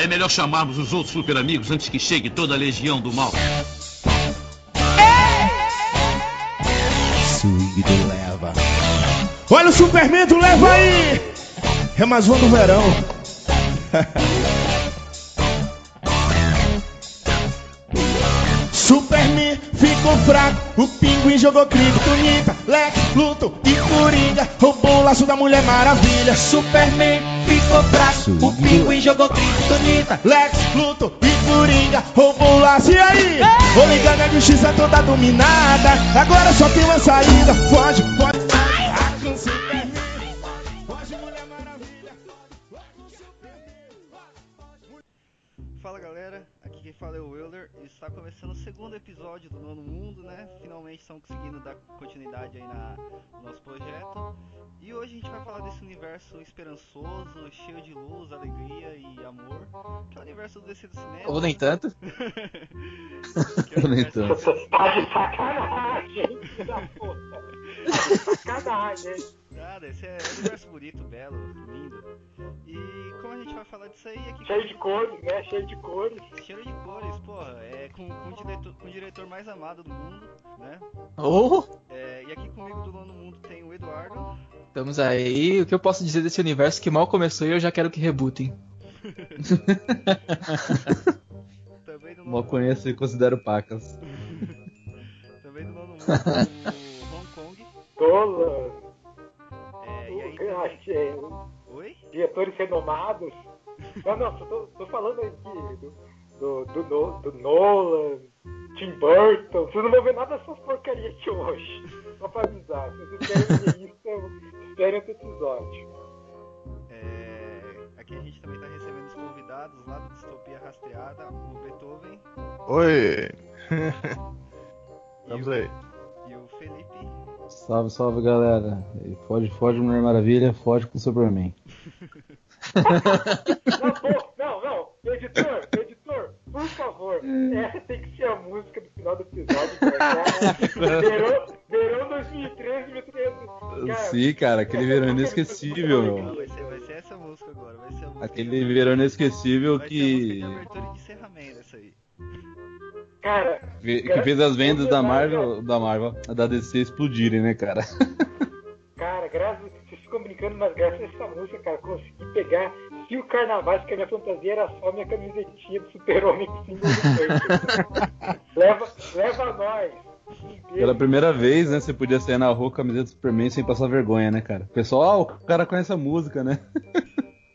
É melhor chamarmos os outros super amigos antes que chegue toda a legião do mal. Swing do leva. Olha o Superman leva aí! É mais um do verão. Fraco, o pinguim jogou Kryptonita, Lex, Luthor e Coringa roubou o laço da Mulher Maravilha. Superman ficou fraco, o pinguim jogou Kryptonita, Lex, Luthor e Coringa roubou o laço. E aí? Vou ligar na justiça toda dominada, agora só tem uma saída. Foge, foge. Fala galera, quem fala é o Wilder e está começando o segundo episódio do Nono Mundo, né? Finalmente estamos conseguindo dar continuidade aí na, no nosso projeto. E hoje a gente vai falar desse universo esperançoso, cheio de luz, alegria e amor, que é o universo do DC do cinema. Ou nem tanto. é Ou nem tanto. Tá de sacanagem, filho da puta. Sacanagem. Cara, esse é um universo bonito, belo, lindo. E como a gente vai falar disso aí aqui Cheio de cores, né? Cheio de cores. cheiro de cores, porra, é com, com, o diretor, com o diretor mais amado do mundo, né? Oh, É, e aqui comigo do Nono Mundo tem o Eduardo. estamos aí. O que eu posso dizer desse universo que mal começou e eu já quero que rebootem. Também do Mal conheço e considero pacas. também do Nono Mundo, o Hong Kong. Tola. Oi? Diretores renomados. Não, não, só tô, tô falando aqui do, do, do, No- do Nolan, Tim Burton. Vocês não vão ver nada dessas porcarias aqui hoje. Só pra avisar. Se vocês querem ver isso, esperem outro episódio. É, aqui a gente também tá recebendo os convidados lá do Distopia Rastreada, o Beethoven Oi! Estamos aí. e o Felipe. Salve, salve galera. E Foge, foge, Mulher Maravilha, foge com o Superman. Não, não, não. Editor, editor, por favor. Essa tem que ser a música do final do episódio. Cara. Verão, verão 2013, 2013. Cara, Sim, cara, aquele verão inesquecível, Não, vai ser, vai ser essa música agora, vai ser a música. Aquele verão inesquecível vai ser a música que, de abertura e de encerramento essa aí. Cara, que que fez as vendas da Marvel, da Marvel, da DC explodirem, né, cara? cara, graças. Vocês ficam brincando, mas graças a essa música, cara, consegui pegar. Se o carnaval, que a minha fantasia era só minha camisetinha do super-homem com símbolo do leva, leva nós. Pela primeira vez, né, você podia sair na rua com a camiseta do Superman sem passar vergonha, né, cara? Pessoal, ah, o cara conhece a música, né?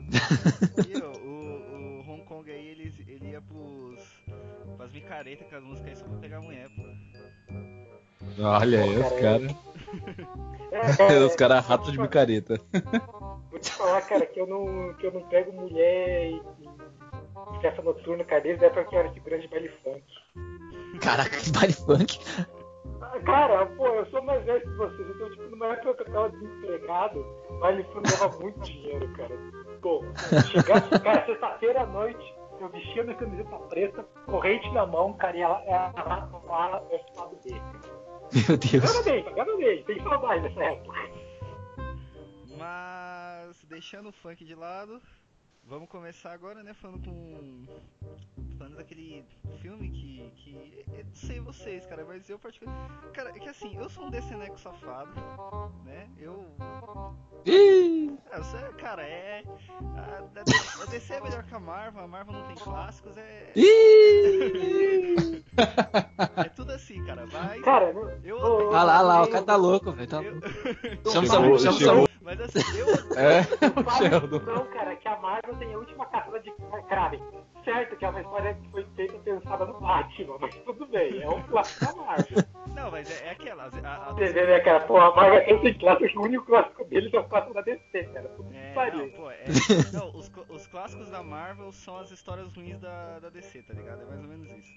com as músicas aí só pra pegar a mulher, pô. Olha aí, os caras. É, cara, Os caras ratos de micareta. Vou te falar, cara, que eu não, que eu não pego mulher e, e festa noturna, cara, desde a época que eu era figurante de baile funk. Caraca, que baile funk. Ah, Cara, pô, eu sou mais velho que vocês, então, tipo, numa época que eu tava desempregado, baile funk dava muito dinheiro, cara. Pô, chegar, cara, sexta-feira à noite, eu vestia minha camiseta preta, corrente na mão, cara, e ela ela lá no lado B. Meu Deus. Pagava bem, pagava bem, tem saudade dessa época. Mas deixando o funk de lado, vamos começar agora, né, falando com falando daquele filme que que eu não sei vocês, cara, mas eu particularmente, cara, é que assim, eu sou um deceneco safado, né? Eu Ih, você, cara, é. A, a, DC é melhor que a Marvel, a Marvel não tem clássicos, é. ih. É tudo assim, cara. Mas. Cara, eu odeio. Ah lá, ah lá, o cara tá louco, velho. Tá... eu- Chama o Samu, chama o. Samu. Mas assim, eu. É, Não o Sheldon. não, cara, que a Marvel tem a última caçada de Kraven. Certo que é uma história que foi feita pensada no Batman, mas tudo bem, é um clássico da Marvel. Não, mas é, é aquela. A, a, Entendeu, né, cara? Pô, a Marvel tem esse clássico, o único clássico deles é o clássico da DC, cara. Que é, pariu. não, pô, é, não, os, os clássicos da Marvel são as histórias ruins da, da DC, tá ligado? É mais ou menos isso.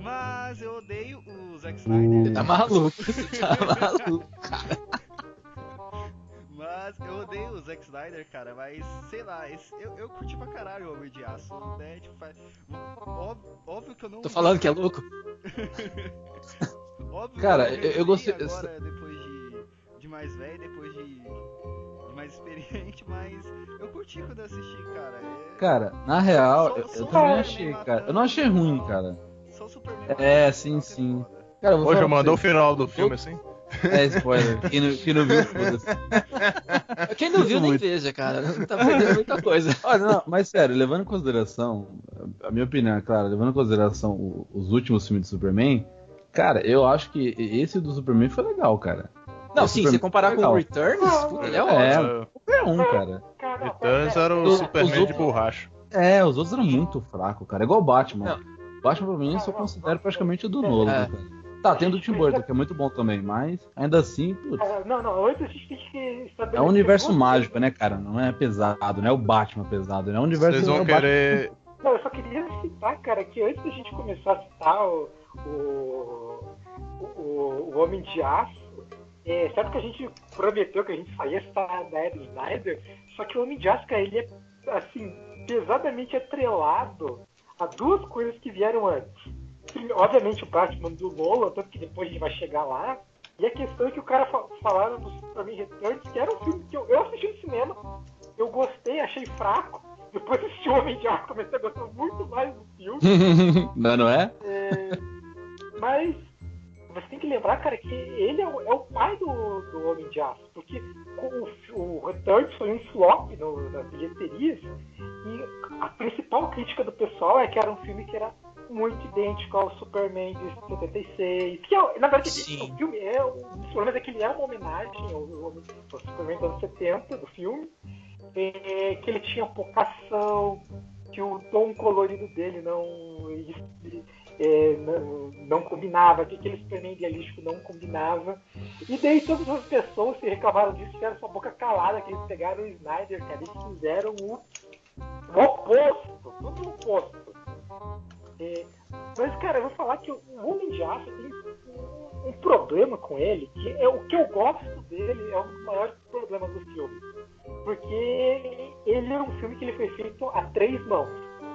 Mas eu odeio o Zack Snyder. Tá maluco, tá maluco. Mas eu odeio o Zack Snyder, cara, mas sei lá, esse- eu, eu curti pra caralho o Homem de Aço, né? Tipo, faz, óbvio, óbvio que eu não. Tô falando que é louco. Óbvio Cara, que eu- eu gostei- Agora, depois de, de mais velho, depois de, de mais experiente, mas eu curti quando eu assisti, cara. É... Cara, na real, Só- eu, só eu também Superman achei, matando- cara. Eu não achei ruim, cara. Só o Superman. É, matando sim, o sim. Cara, eu eu pra mandou o final do filme assim. É spoiler. Quem não, quem não viu, foda-se. Quem não viu, nem veja, cara. Tá perdendo muita coisa. Olha, não, mas sério, levando em consideração, a minha opinião, é claro, levando em consideração os últimos filmes do Superman, cara, eu acho que esse do Superman foi legal, cara. Não, Esse sim, Superman se comparar com o. Returns, puta, ele é ótimo. É, qualquer um, cara. Returns era o Superman de borracha. É, os outros eram muito fracos, cara. É igual o Batman. Não. Batman pra mim eu só considero praticamente o do Nolan, É. cara. Tá, tem o do Tim Burton, que é muito bom também, mas ainda assim, putz, cara, Não, não, antes a gente tem que estabelecer. é um universo mágico, né, cara? Não é pesado, não é o Batman pesado, né? É um universo Vocês é vão Batman- querer. Não, eu só queria citar, cara, que antes da gente começar a citar o, o, o, o Homem de Aço, é, sabe que a gente prometeu que a gente saía citar da Ed Snyder? Só que o Homem de Aço, cara, ele é, assim, pesadamente atrelado a duas coisas que vieram antes. Obviamente o Batman do Nolan, tanto que depois a gente vai chegar lá. E a questão é que o cara fa falaram do Superman Returns, que era um filme que eu, eu assisti no cinema, eu gostei, achei fraco. Depois assisti o Homem de Aço, comecei a gostar muito mais do filme. não, não é? É, mas você tem que lembrar, cara, que ele é o, é o pai do, do Homem de Aço, porque o, o Returns foi um flop no, nas bilheterias e a principal crítica do pessoal é que era um filme que era muito idêntico ao Superman de 76, que é, na verdade Sim. o filme é, o problema é que ele é uma homenagem ao, ao, Superman dos anos 70 do filme, é, que ele tinha pouca ação, que o tom colorido dele não é, não, não combinava, que aquele Superman idealístico não combinava. E daí todas as pessoas que reclamaram disso tiveram sua boca calada, que eles pegaram o Snyder, cara, e fizeram o, o oposto, tudo o oposto. É, mas, cara, eu vou falar que o Homem de Aço tem um, um problema com ele, que é o que eu gosto dele, é um dos maiores problemas do filme. Porque ele é um filme que ele foi feito a três mãos.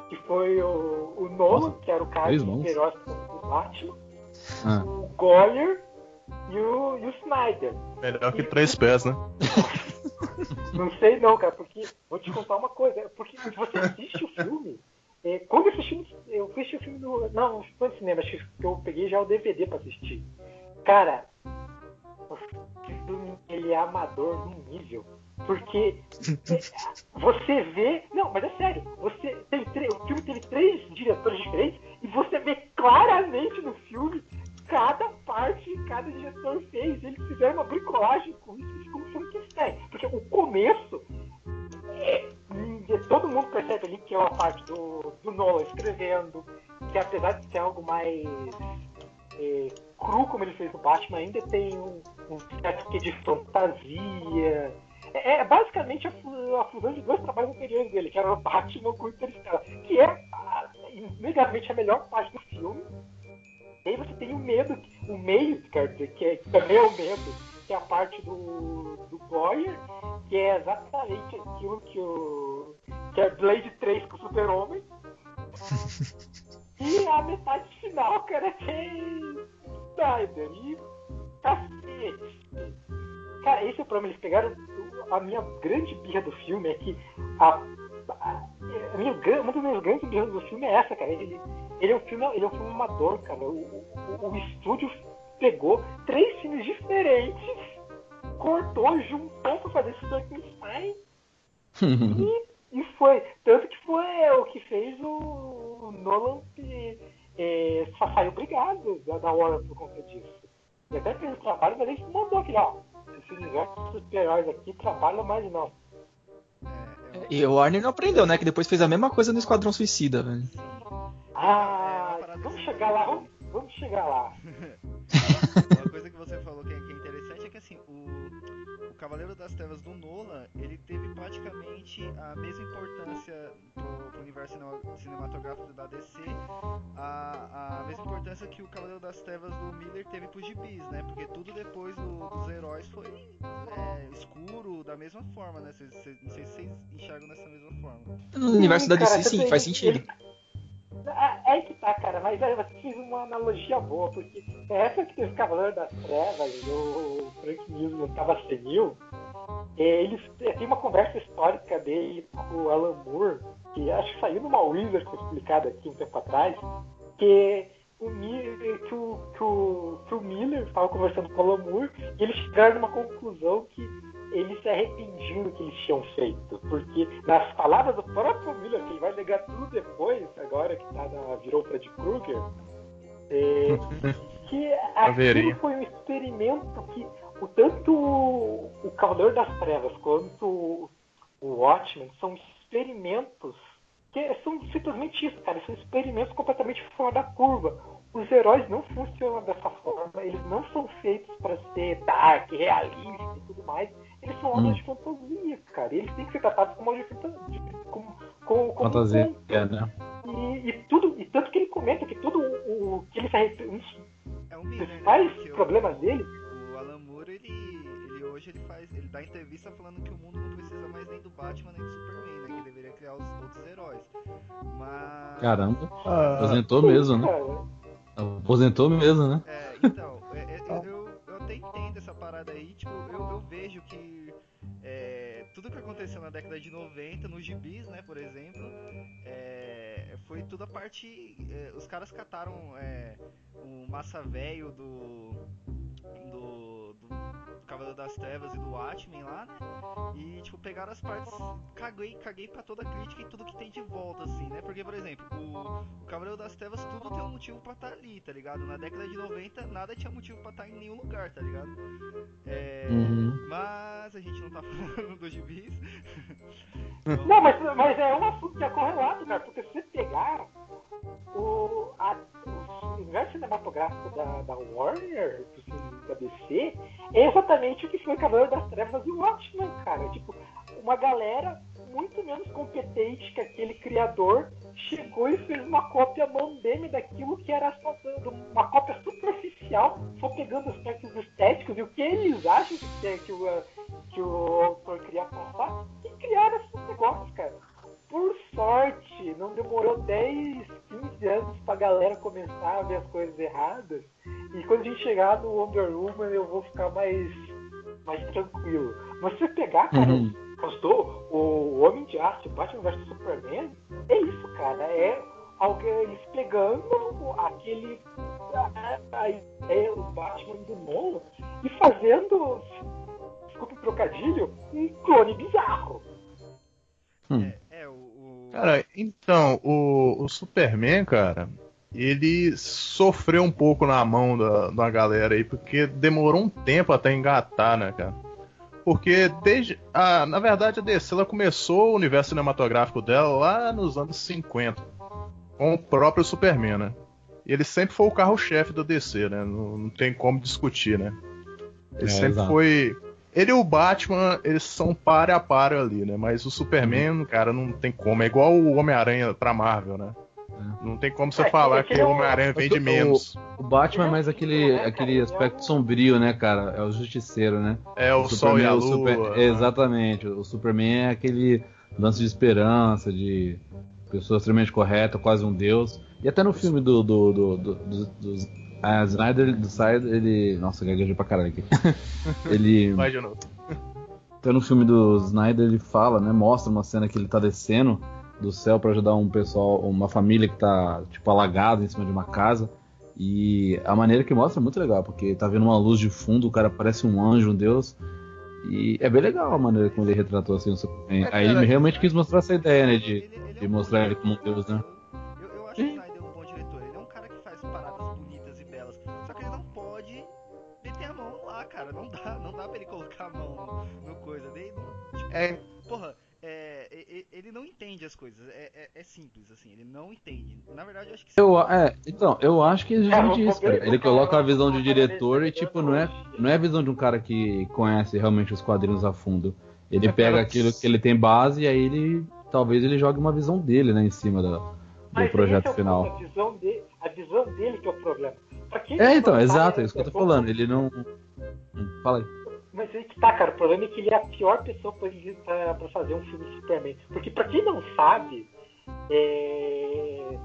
Que foi o, o Nolan, Nossa, que era o cara mãos? heróis do Batman, Ah. o Goyer e o, e o Snyder. Melhor que três pés, né? Não sei não, cara, porque vou te contar uma coisa, porque se você assiste o filme, é, quando eu assisti, eu fui assistir o filme no. Não, não foi no cinema, acho que eu peguei já o DVD pra assistir. Cara, o filme ele é amador num nível. Porque é, você vê. Não, mas é sério, você tem tre- o filme teve três diretores diferentes e você vê claramente no filme cada parte que cada diretor fez. Eles fizeram uma bricolagem com isso, um filme que é. Porque o começo é, todo mundo percebe ali que é uma parte do, do Nolan escrevendo, que apesar de ser algo mais é, cru como ele fez no Batman, ainda tem um, um certo quê de fantasia. É, é basicamente a, a fusão de dois trabalhos anteriores dele, que era o Batman com o Interstellar, que é a, inegavelmente a melhor parte do filme. E aí você tem o medo, o meio, quer dizer, que, é, que também é o medo, que é a parte do, do Goyer, que é exatamente aquilo que o. que é Blade 3 com o Super-Homem. e a metade final, cara, tem Snyder e cacete. Cara, esse é o problema, eles pegaram. A minha grande birra do filme é que a, a, minha, uma das minhas grandes birras do filme é essa, cara. Ele, ele é um filme, ele é um filme amador, cara. O, o, o estúdio pegou três filmes diferentes, cortou, juntou pra fazer esse Frankenstein e, e foi. Tanto que foi o que fez o, Nolan que, é, só saiu obrigado da, da Warner por conta disso. E até fez o trabalho, mas ele mandou aquele, ó. Esses universos super-heróis aqui trabalham mais não. É, E o Warner não aprendeu, né? Que depois fez a mesma coisa no Esquadrão Suicida, velho. Ah, vamos chegar lá, vamos, vamos chegar lá. Uma coisa que você falou que é, que é interessante é que assim, o, o Cavaleiro das Trevas do Nolan, ele teve praticamente a mesma importância pro, pro universo cinema- cinematográfico da DC, a, a mesma importância que o Cavaleiro das Trevas do Miller teve pros gibis, né? Porque tudo depois do- dos heróis foi é, escuro da mesma forma, né? Cês- cês- não sei se vocês enxergam dessa mesma forma. No universo da DC, sim, faz sentido. É, é que tá, cara, mas você fez uma analogia boa, porque essa que teve Cavaleiro das Trevas, o Frank Miller tava senil, é, eles é, tem uma conversa histórica dele com o Alan Moore, que acho que saiu numa Wizard, foi explicado aqui um tempo atrás, que o, Mi- que o, que o, que o Miller estava conversando com o Alan Moore e eles chegaram numa conclusão que eles se arrependiam do que eles tinham feito. Porque, nas palavras do próprio Miller, que ele vai negar tudo depois, agora que tá na, virou Fred Krueger, é, que aquilo Caveirinha. foi um experimento que o, tanto o, Cavaleiro das Trevas quanto o, o Watchmen são experimentos que são simplesmente isso, cara. São experimentos completamente fora da curva. Os heróis não funcionam dessa forma, eles não são feitos para ser dark, realista e tudo mais. Eles são obras Hum. de fantasia, cara. E eles têm que ser tratados como obras de fantasia. Como, como, como Fantasia, um é, né? E, e tudo, e tanto que ele comenta que tudo o, o que ele se arrepende, um dos É o Miller, né? principais o- problemas dele O Alan Moore, ele, ele hoje ele faz, ele dá entrevista falando que o mundo não precisa mais nem do Batman nem do Superman, né? Que deveria criar os outros heróis. Mas Caramba, Ah, aposentou mesmo, né? Cara, Aposentou mesmo, né? É, então, é, é, eu, entendo essa parada aí, tipo, eu, eu vejo que é, tudo que aconteceu na década de 90, nos gibis, né, por exemplo, é, foi tudo a parte. é, os caras cataram é, o massa velho do. Do. do Cavaleiro das Trevas e do Watchmen lá, né? E, tipo, pegaram as partes. Caguei, caguei pra toda a crítica e tudo que tem de volta, assim, né? Porque, por exemplo, o, o Cavaleiro das Trevas, tudo tem um motivo pra estar ali, tá ligado? Na década de 90, nada tinha motivo pra estar em nenhum lugar, tá ligado? É, Uhum. Mas a gente não tá falando dos gibis. Não, mas, mas é um assunto que é correlato, cara, porque se você pegar o, a- o universo cinematográfico da, da Warner, da DC, é exatamente o que foi Cavaleiro das Trevas e Watchmen, cara. Tipo, uma galera muito menos competente que aquele criador chegou e fez uma cópia mandeme daquilo que era só uma cópia superficial, só pegando aspectos estéticos e o que eles acham que, é, que, o, que o autor queria passar, e criaram esses negócios, cara. Por sorte, não demorou 10, 15 anos pra galera começar a ver as coisas erradas. E quando a gente chegar no Wonder Woman, eu vou ficar mais, mais tranquilo. Mas se você pegar, cara, Uhum. Gostou? O Homem de Aço, Batman vs Superman, é isso, cara. É alguém, eles pegando aquele. A, a ideia do Batman do Nolan e fazendo, desculpa o trocadilho, um clone bizarro. Hum. É, o. o- Cara, então, o, o Superman, cara, ele sofreu um pouco na mão da, da galera aí, porque demorou um tempo até engatar, né, cara? Porque desde. A, na verdade, a DC ela começou o universo cinematográfico dela lá nos anos 50, com o próprio Superman, né? E ele sempre foi o carro-chefe da DC, né? Não, não tem como discutir, né? Ele É, sempre exato. foi. Ele e o Batman, eles são par a par ali, né? Mas o Superman, cara, não tem como. É igual o Homem-Aranha pra Marvel, né? Não tem como você É, falar que o é Homem-Aranha vende o- menos. O Batman é mais aquele, aquele aspecto sombrio, né, cara? É o justiceiro, né? É o, Sol e a é o Lua. Super- né? Exatamente. O Superman é aquele lance de esperança, de pessoa extremamente correta, quase um deus. E até no filme do. do, do, do, do- dos- a Snyder do Snyder, ele. Nossa, gaguejei pra caralho aqui. ele. Vai de novo. Até no filme do Snyder ele fala, né? Mostra uma cena que ele tá descendo do céu pra ajudar um pessoal, uma família que tá, tipo, alagada em cima de uma casa. E a maneira que mostra é muito legal, porque tá vendo uma luz de fundo, o cara parece um anjo, um deus. E é bem legal a maneira como ele retratou assim o Superman. É, Aí ele realmente quis mostrar essa ideia, né? De, de mostrar ele como um deus, né? Cara. Não dá, não dá pra ele colocar a mão no, no coisa. Não, tipo, É, porra, é, ele não entende as coisas. É, é- é simples, assim. Ele não entende. Na verdade, eu acho que Eu, é, então, eu acho que é justamente É, isso, cara. Ele coloca a visão de diretor e, tipo, não é, não é a visão de um cara que conhece realmente os quadrinhos a fundo. Ele pega aquilo que ele tem base e aí ele. Talvez ele jogue uma visão dele, né, em cima da- do Mas projeto esse é o final. A visão, de, a visão dele que é o problema. É, então, exato, é isso que eu tô falando. Ele não. Fala aí. Mas aí que tá, cara. O problema é que ele é a pior pessoa pra, pra, fazer um filme de Superman. Porque pra quem não sabe, é,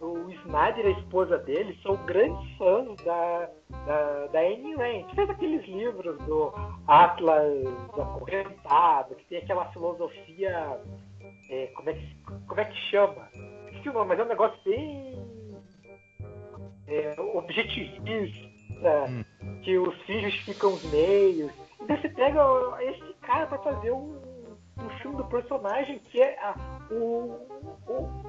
o Snyder e a esposa dele são grandes fãs da, da, da Anne Rand. Fez aqueles livros do Atlas Acorrentado, que tem aquela filosofia. é, como, é que, como é que chama? Esqueci o nome, mas é um negócio bem. É, objetivista, que os fins justificam os meios. E daí você pega esse cara pra fazer um, um filme do personagem que é a, o, o,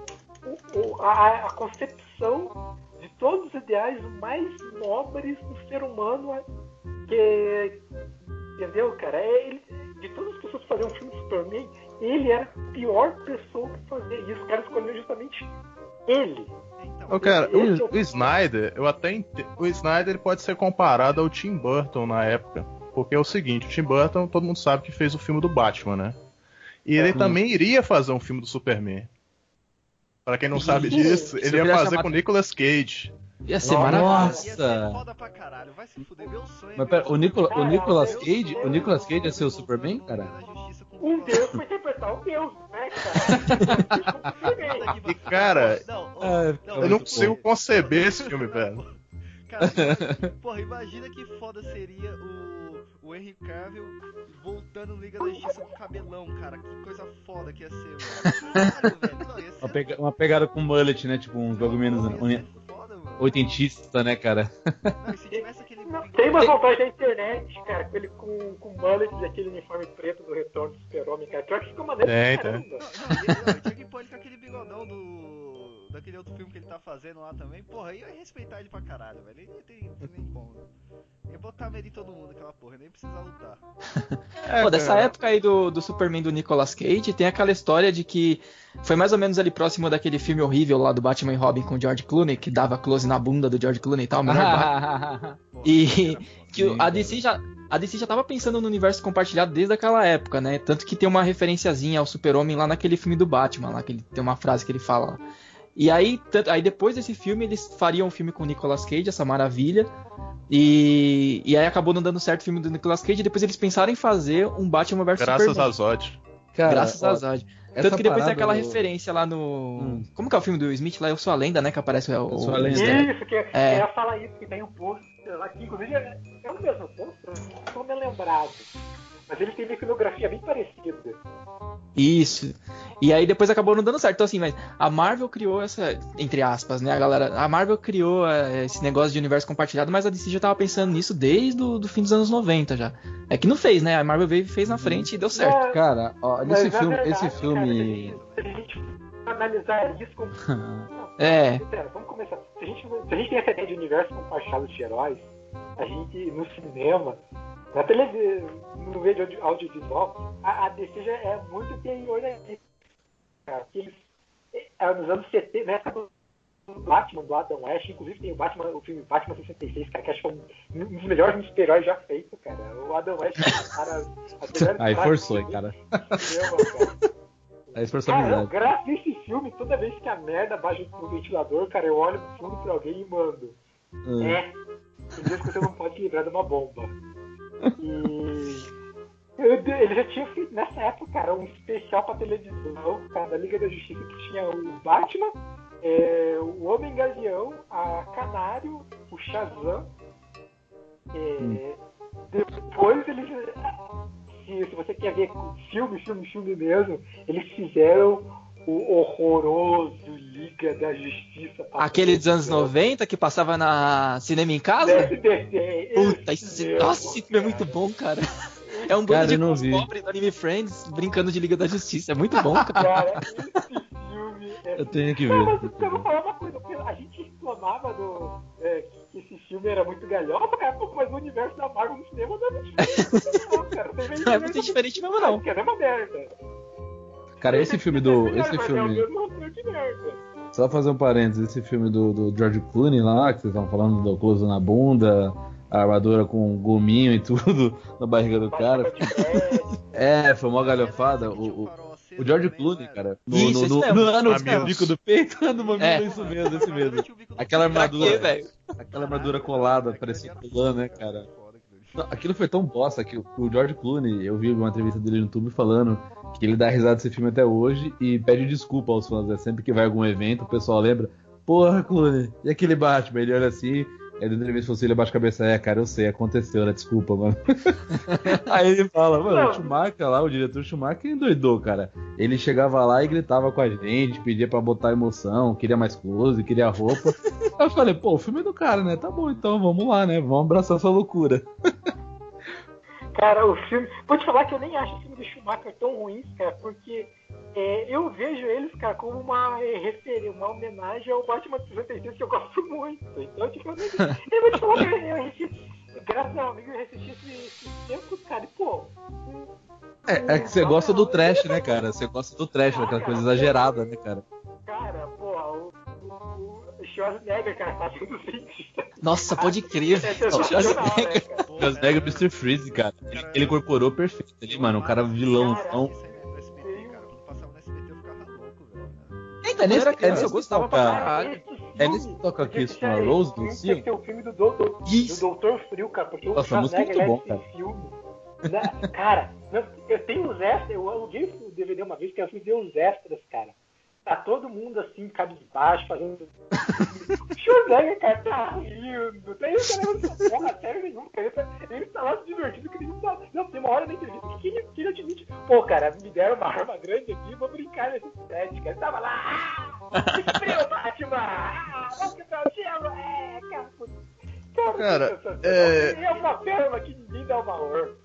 o- a, a concepção de todos os ideais mais nobres do ser humano que entendeu cara? É ele, de todas as pessoas que faziam um filme de Superman ele era a pior pessoa pra fazer isso. O cara escolheu justamente ele Ô, cara, é o, o Snyder, eu até ente... O Snyder ele pode ser comparado ao Tim Burton na época. Porque é o seguinte, o Tim Burton, todo mundo sabe que fez o filme do Batman, né? E ele também iria fazer um filme do Superman. Pra quem não sabe disso, ele ia fazer com o Nicolas Cage. Ia ser Nossa. maravilhoso. ia ser foda pra caralho. Vai se fuder, meu sonho. Mas pera, o, Nicola, o Nicolas Cage, o Nicolas é Cage ia ser o Superman, cara? Um deus foi interpretar o deus né cara E, cara, Não, Ah, não, Eu não consigo bom. conceber esse filme, velho. Cara, porra, imagina que foda seria o, o Henry Cavill voltando no Liga da Justiça com cabelão, cara. Que coisa foda que ia ser. Caralho, velho. Não, ia ser Uma, pega- uma pegada com mullet, né? Tipo um jogo menos oitentista, né, cara? Não, e se tivesse Não, tem uma vontade da internet, cara, com ele com, com mullet e aquele uniforme preto do retorno do super-homem, cara. Pior que ficou maneiro pra caramba. Não, não, ele, não, tinha que pôr ele com aquele bigodão do. Daquele outro filme que ele tá fazendo lá também. Porra, eu ia respeitar ele pra caralho, velho. Ele tem, tem nem como. Ia botar medo em todo mundo aquela porra, nem precisar lutar. É, Pô, dessa cara. época aí do, do Superman do Nicolas Cage, tem aquela história de que foi mais ou menos ali próximo daquele filme horrível lá do Batman e Robin com o George Clooney, que dava close na bunda do George Clooney e tal, o melhor E que a. DC já a DC já tava pensando no universo compartilhado desde aquela época, né? Tanto que tem uma referenciazinha ao Super-Homem lá naquele filme do Batman, lá que ele tem uma frase que ele fala lá. E aí, tanto- aí depois desse filme, eles fariam um filme com o Nicolas Cage, essa maravilha. E, e aí acabou não dando certo o filme do Nicolas Cage, e depois eles pensaram em fazer um Batman vs Graças Superman. a Zod. Cara, Graças ó, a Zod. Tanto que depois tem aquela do- referência lá no. Hum. Como que é o filme do Smith lá? Eu sou a lenda, né? Que aparece o. Eu Sou a Lenda. Isso, que É. é. ela fala isso, que tem um pôster lá que inclusive é, é o mesmo pôster, não me lembrado. Mas ele tem uma iconografia bem parecida. Isso. E aí depois acabou não dando certo. Então, assim, mas a Marvel criou essa. Entre aspas, né, a galera? A Marvel criou é, esse negócio de universo compartilhado, mas a DC já tava pensando nisso desde o do fim dos anos 90 já. É que não fez, né? A Marvel veio e fez na frente e deu certo. Mas- Cara, ó, nesse filme, verdade, esse cara, filme. se a gente, se a gente analisar isso como. É. Pera, vamos começar. Se a, gente, se a gente tem essa ideia de universo compartilhado de heróis, a gente, no cinema, na televisão, no vídeo audio- audiovisual, a, a DC já é muito anterior a isso. Cara, eles, é, nos anos 70, na época do Batman, do Adam West, inclusive tem o Batman, o filme Batman 66, cara, que acho que é um, um dos melhores super-heróis já feito, cara. O Adam West, cara, as melhores Aí forçou, hein, cara. cinema, cara. Aí forçou a Cara, eu a esse filme, toda vez que a merda baixa no ventilador, cara, eu olho pro fundo pra alguém e mando. Hum. É, tem vezes que você não pode livrar de uma bomba. E. ele já tinha feito nessa época, cara, um especial pra televisão, cara, da Liga da Justiça, que tinha o Batman, é, o Homem Gavião, a Canário, o Shazam. É, Depois eles. Se, se você quer ver filme, filme, filme mesmo, eles fizeram o horroroso Liga da Justiça. Aquele dos anos televisão. 90 que passava na cinema em casa? SBT, Puta, esse isso, nossa, esse filme é muito bom, cara. É um Cara, bando de não vi. pobres do Anime Friends brincando de Liga da Justiça. É muito bom, cara. Cara, esse filme é Eu tenho que Não, ver. mas eu vou falar uma coisa, a gente reclamava do, é, que esse filme era muito galhofa, cara, pô, mas o universo da Marvel no cinema não é muito diferente, não, cara. Não é muito diferente mesmo, não. Que é a mesma merda. Cara, esse filme do. Esse É o filme. Só fazer um parênteses, esse filme do, do George Clooney lá, que vocês estavam falando do close na bunda, a armadura com gominho e tudo na barriga do cara. É, foi uma galhofada. O, o, o George Clooney, cara, no, Isso, no, esse no, no, no, Mamilos. bico do peito, no mamilo, É. isso mesmo, esse mesmo. Aquela armadura, aquela armadura colada, parecia colã, né, cara? Aquilo foi tão bosta que o- George Clooney, eu vi uma entrevista dele no YouTube falando que ele dá risada desse filme até hoje e pede desculpa aos fãs. Né? Sempre que vai a algum evento, o pessoal lembra, porra, Clooney, e aquele Batman? Ele olha assim Aí dentro entrevista falou assim, ele abaixa a cabeça, é, cara, eu sei, aconteceu, né? Desculpa, mano. Aí ele fala, mano, Não. o Schumacher lá, o diretor Schumacher endoidou, cara. Ele chegava lá e gritava com a gente, pedia pra botar emoção, queria mais close, queria roupa. Aí eu falei, pô, o filme é do cara, né? Tá bom, então vamos lá, né? Vamos abraçar essa loucura. Cara, o filme. Vou te falar que eu nem acho o filme do Schumacher tão ruim, cara, porque é, eu vejo eles, cara, como uma é, referência, uma homenagem ao Batman de 66 que eu gosto muito. Então, tipo, eu, eu vou te falar que eu, eu assisti, graças a um amigo, eu assisti esse, esse tempo, cara, e pô. É, é que você gosta do trash, né, cara? Você gosta do trash, daquela coisa exagerada, né, cara? Cara, porra, o, o, o Schwarzenegger, cara, fazendo cientista. Nossa, pode crer. É velho. sensacional, né, cara? Pô, Schwarzenegger e Mr. Freeze, cara. Ele, ele incorporou perfeito ali, mano. O cara vilão. Então, É, É nesse- era é criança, nesse eu gostava que pra toca- caralho. É nesse que toca Kiss ser- from a Rose, do filme Seal? Tinha que ser o filme do Doutor, Isso. do Doutor Frio, cara, porque o Nossa, a música é Schwarzenegger muito bom, nesse filme. né, cara, eu tenho os extras, eu aluguei o DVD uma vez que eu ver os extras, cara. Tá todo mundo assim, cabisbaixo, fazendo. O Schwarzenegger, cara, tá rindo. Daí o cara não se porra, sério nenhum, cara. Ele tá, ele tá lá se divertindo, que ele tá. Não, tem uma hora na entrevista que ele, que ele admite, pô, cara, me deram uma arma grande aqui, vou brincar nesse set, cara. Ele tava lá, ah, que frio, Batman! Ah, vamos o gelo, é, cara. Cara, Cara, é- é uma pérola que ninguém dá valor.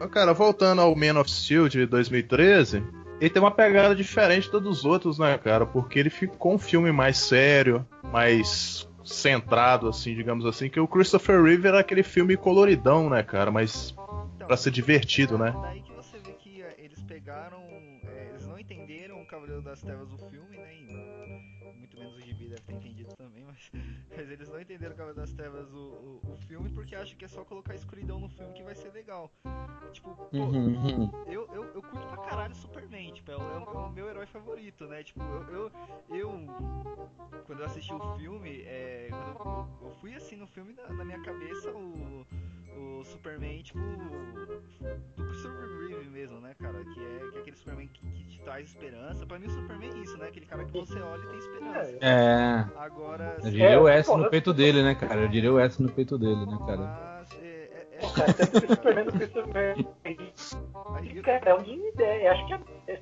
Ó, Cara, voltando ao Man of Steel de 2013, ele tem uma pegada diferente da dos outros, né, cara? Porque ele ficou um filme mais sério, mais centrado, assim, digamos assim, que o Christopher Reeve era aquele filme coloridão, né, cara? Mas Então, pra ser divertido, né? Daí que você vê que é, eles pegaram. é, eles não entenderam o Cavaleiro das Trevas do filme, né? E muito menos o Gibi deve ter entendido também, mas, mas eles não entenderam o Cavaleiro das Trevas o, o filme porque acham que é só colocar escuridão no filme que vai ser legal. Tipo, pô, Uhum, uhum. eu, eu, eu curto pra caralho Superman, tipo, é, o- é o- é o meu herói favorito, né? Tipo, eu, eu, eu- quando eu assisti o filme, é, eu, eu fui assim no filme, na, na minha cabeça, o, o Superman, tipo, do Christopher Reeve mesmo, né, cara? Que é, que é aquele Superman que, que te traz esperança. Pra mim, o Superman é isso, né? Aquele cara que você olha e tem esperança. É. Agora, Eu diria o S pô, no peito dele, né, cara? Eu diria o S no peito dele, né, cara? mas, é, é, é, o Superman do Christopher Cara, é um de ideia. Eu acho que é, é,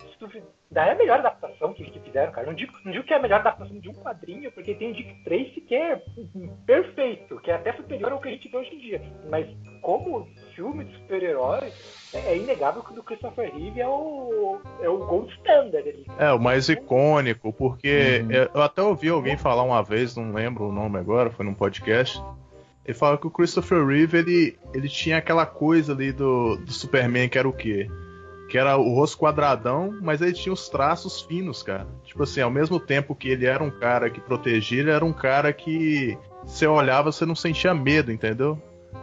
é a melhor adaptação que, que fizeram, cara. Não digo, não digo que é a melhor adaptação de um quadrinho, porque tem o Dick Tracy que é perfeito, que é até superior ao que a gente vê hoje em dia. Mas como filme de super-herói, é, é inegável que o do Christopher Reeve é o, é o gold standard ali. É, o mais icônico, porque Uhum. eu até ouvi alguém falar uma vez, não lembro o nome agora, foi num podcast. Ele fala que o Christopher Reeve ele, ele tinha aquela coisa ali do, do Superman que era o quê? Que era o rosto quadradão, mas ele tinha os traços finos, cara. Tipo assim, ao mesmo tempo que ele era um cara que protegia, ele era um cara que você olhava, você não sentia medo, entendeu?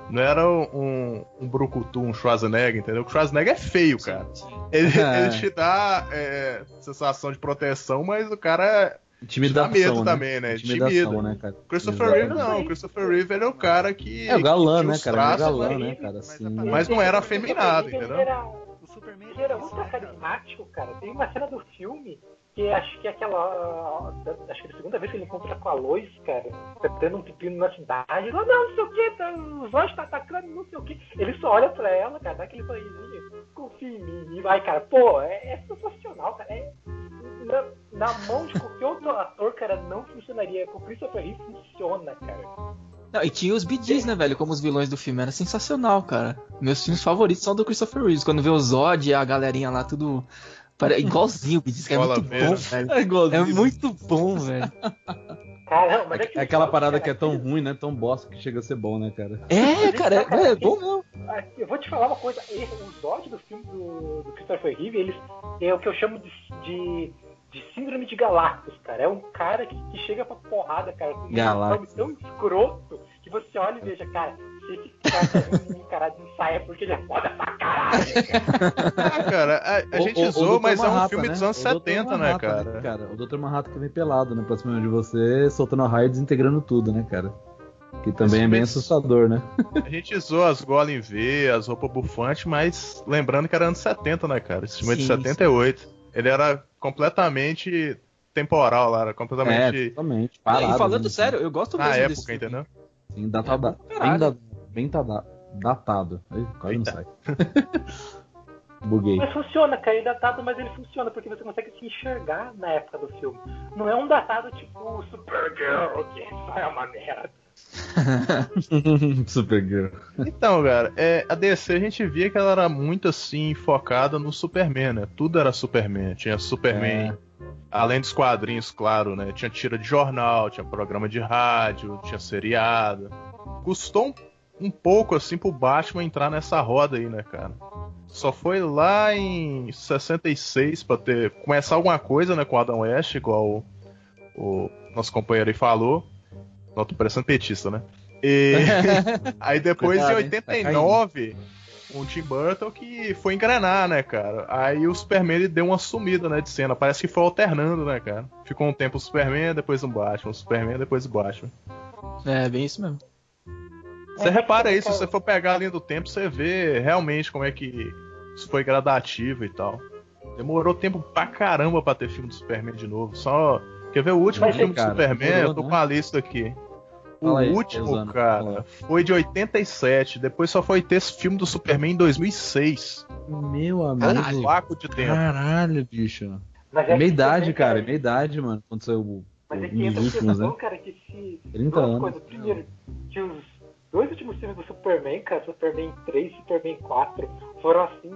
Não era um, um Brucutu, um Schwarzenegger, entendeu? O Schwarzenegger é feio, cara. Ele, É. ele te dá é, sensação de proteção, mas o cara Intimidação, Dá medo né? também, né? Intimidação, Timida. né, cara? Christopher. Reeve não, o Christopher Reeve ele é o cara que. É o galã, que tinha né, os cara? Ele é traços, galã, mas- né, cara? Mas Assim, Mas não era afeminado, entendeu? Era, Superman ele era é né, cara? carismático, cara. Tem uma cena do filme que acho que é aquela. Acho que é a segunda vez que ele encontra com a Lois, cara. Tendo um pepino na cidade. Não, não, sei o que, tá, os olhos tá atacando, não sei o que. Ele só olha pra ela, cara, dá aquele sorrisinho, confia em mim, e vai, cara. Pô, é, é sensacional, cara. É, na, na mão de qualquer outro ator, cara, não funcionaria. Com o Christopher Reeve funciona, cara. Não, e tinha os BDs, né, velho, como os vilões do filme. Era sensacional, cara. Meus filmes favoritos são do Christopher Reeves. Quando vê o Zod e a galerinha lá, tudo. pare- Igualzinho o BDs, que é muito bom, velho. É igualzinho. É muito bom, velho. Caramba, É, que é aquela parada que é tão ruim, né? Tão bosta que chega a ser bom, né, cara? É, cara, é, é bom mesmo. Eu vou te falar uma coisa, o Zod do filme do, do Christopher Reeve, eles é o que eu chamo de, de, de síndrome de Galactus, cara. É um cara que, que chega pra porrada, cara, com um Galactus. uniforme tão escroto que você olha e veja, cara, se esse cara tá de ensaio é porque ele é foda pra caralho. Ah, cara, a, a O- gente o- zoou, mas é um filme né? dos anos O Dr. 70, né, Manhattan, cara? O Dr. Manhattan que vem pelado, né? Pra cima de você, soltando a raio e desintegrando tudo, né, cara? Que também é bem assustador, né? A gente zoou as Golem V, as roupas bufantes, mas lembrando que era anos 70, né, cara? Esse filme é de Sim, 78. Ele era completamente temporal lá, era É, completamente totalmente. e Parado, falando né? sério, eu gosto na mesmo época, desse filme. entendeu? Sim, datado, É pra bem, caralho. da- bem tada- datado. Ai, quase não Eita. sai. Buguei. Mas funciona, cara, é datado, mas ele funciona porque você consegue se enxergar na época do filme. Não é um datado tipo Supergirl, que só é uma merda. Supergirl. Então, cara, é, a DC a gente via que ela era muito assim focada no Superman, né? Tudo era Superman. Tinha Superman, além dos quadrinhos, claro, né? Tinha tira de jornal, tinha programa de rádio, tinha seriado. Custou um, um pouco assim pro Batman entrar nessa roda aí, né, cara? Só foi lá em 66 pra ter começar alguma coisa, né, com o Adam West, igual o, o nosso companheiro aí falou. Não, tô parecendo petista, né? E aí depois Cuidado, em hein? Tá 89, o Tim Burton que foi engrenar, né, cara? Aí o Superman ele deu uma sumida, né, de cena. Parece que foi alternando, né, cara? Ficou um tempo o Superman, depois o Batman, o Superman, depois o Batman. É, bem isso mesmo. Você É, repara é, isso, se você for pegar a linha do tempo, você vê realmente como é que isso foi gradativo e tal. Demorou tempo pra caramba pra ter filme do Superman de novo. Só. Quer ver o último Mas, filme cara, do Superman? demorou, eu tô né? com a lista aqui. O Fala último, cara, foi de 87. Depois só foi ter esse filme do Superman em 2006. Meu É um amigo. vácuo de tempo. Caralho, bicho. Mas É meia idade, cara. É meia idade, mano. Quando saiu o- Mas é que entra últimos, questão, né? cara, que se. 30 duas anos. coisas. Primeiro, que os dois últimos filmes do Superman, cara, Superman 3 e Superman 4, foram assim.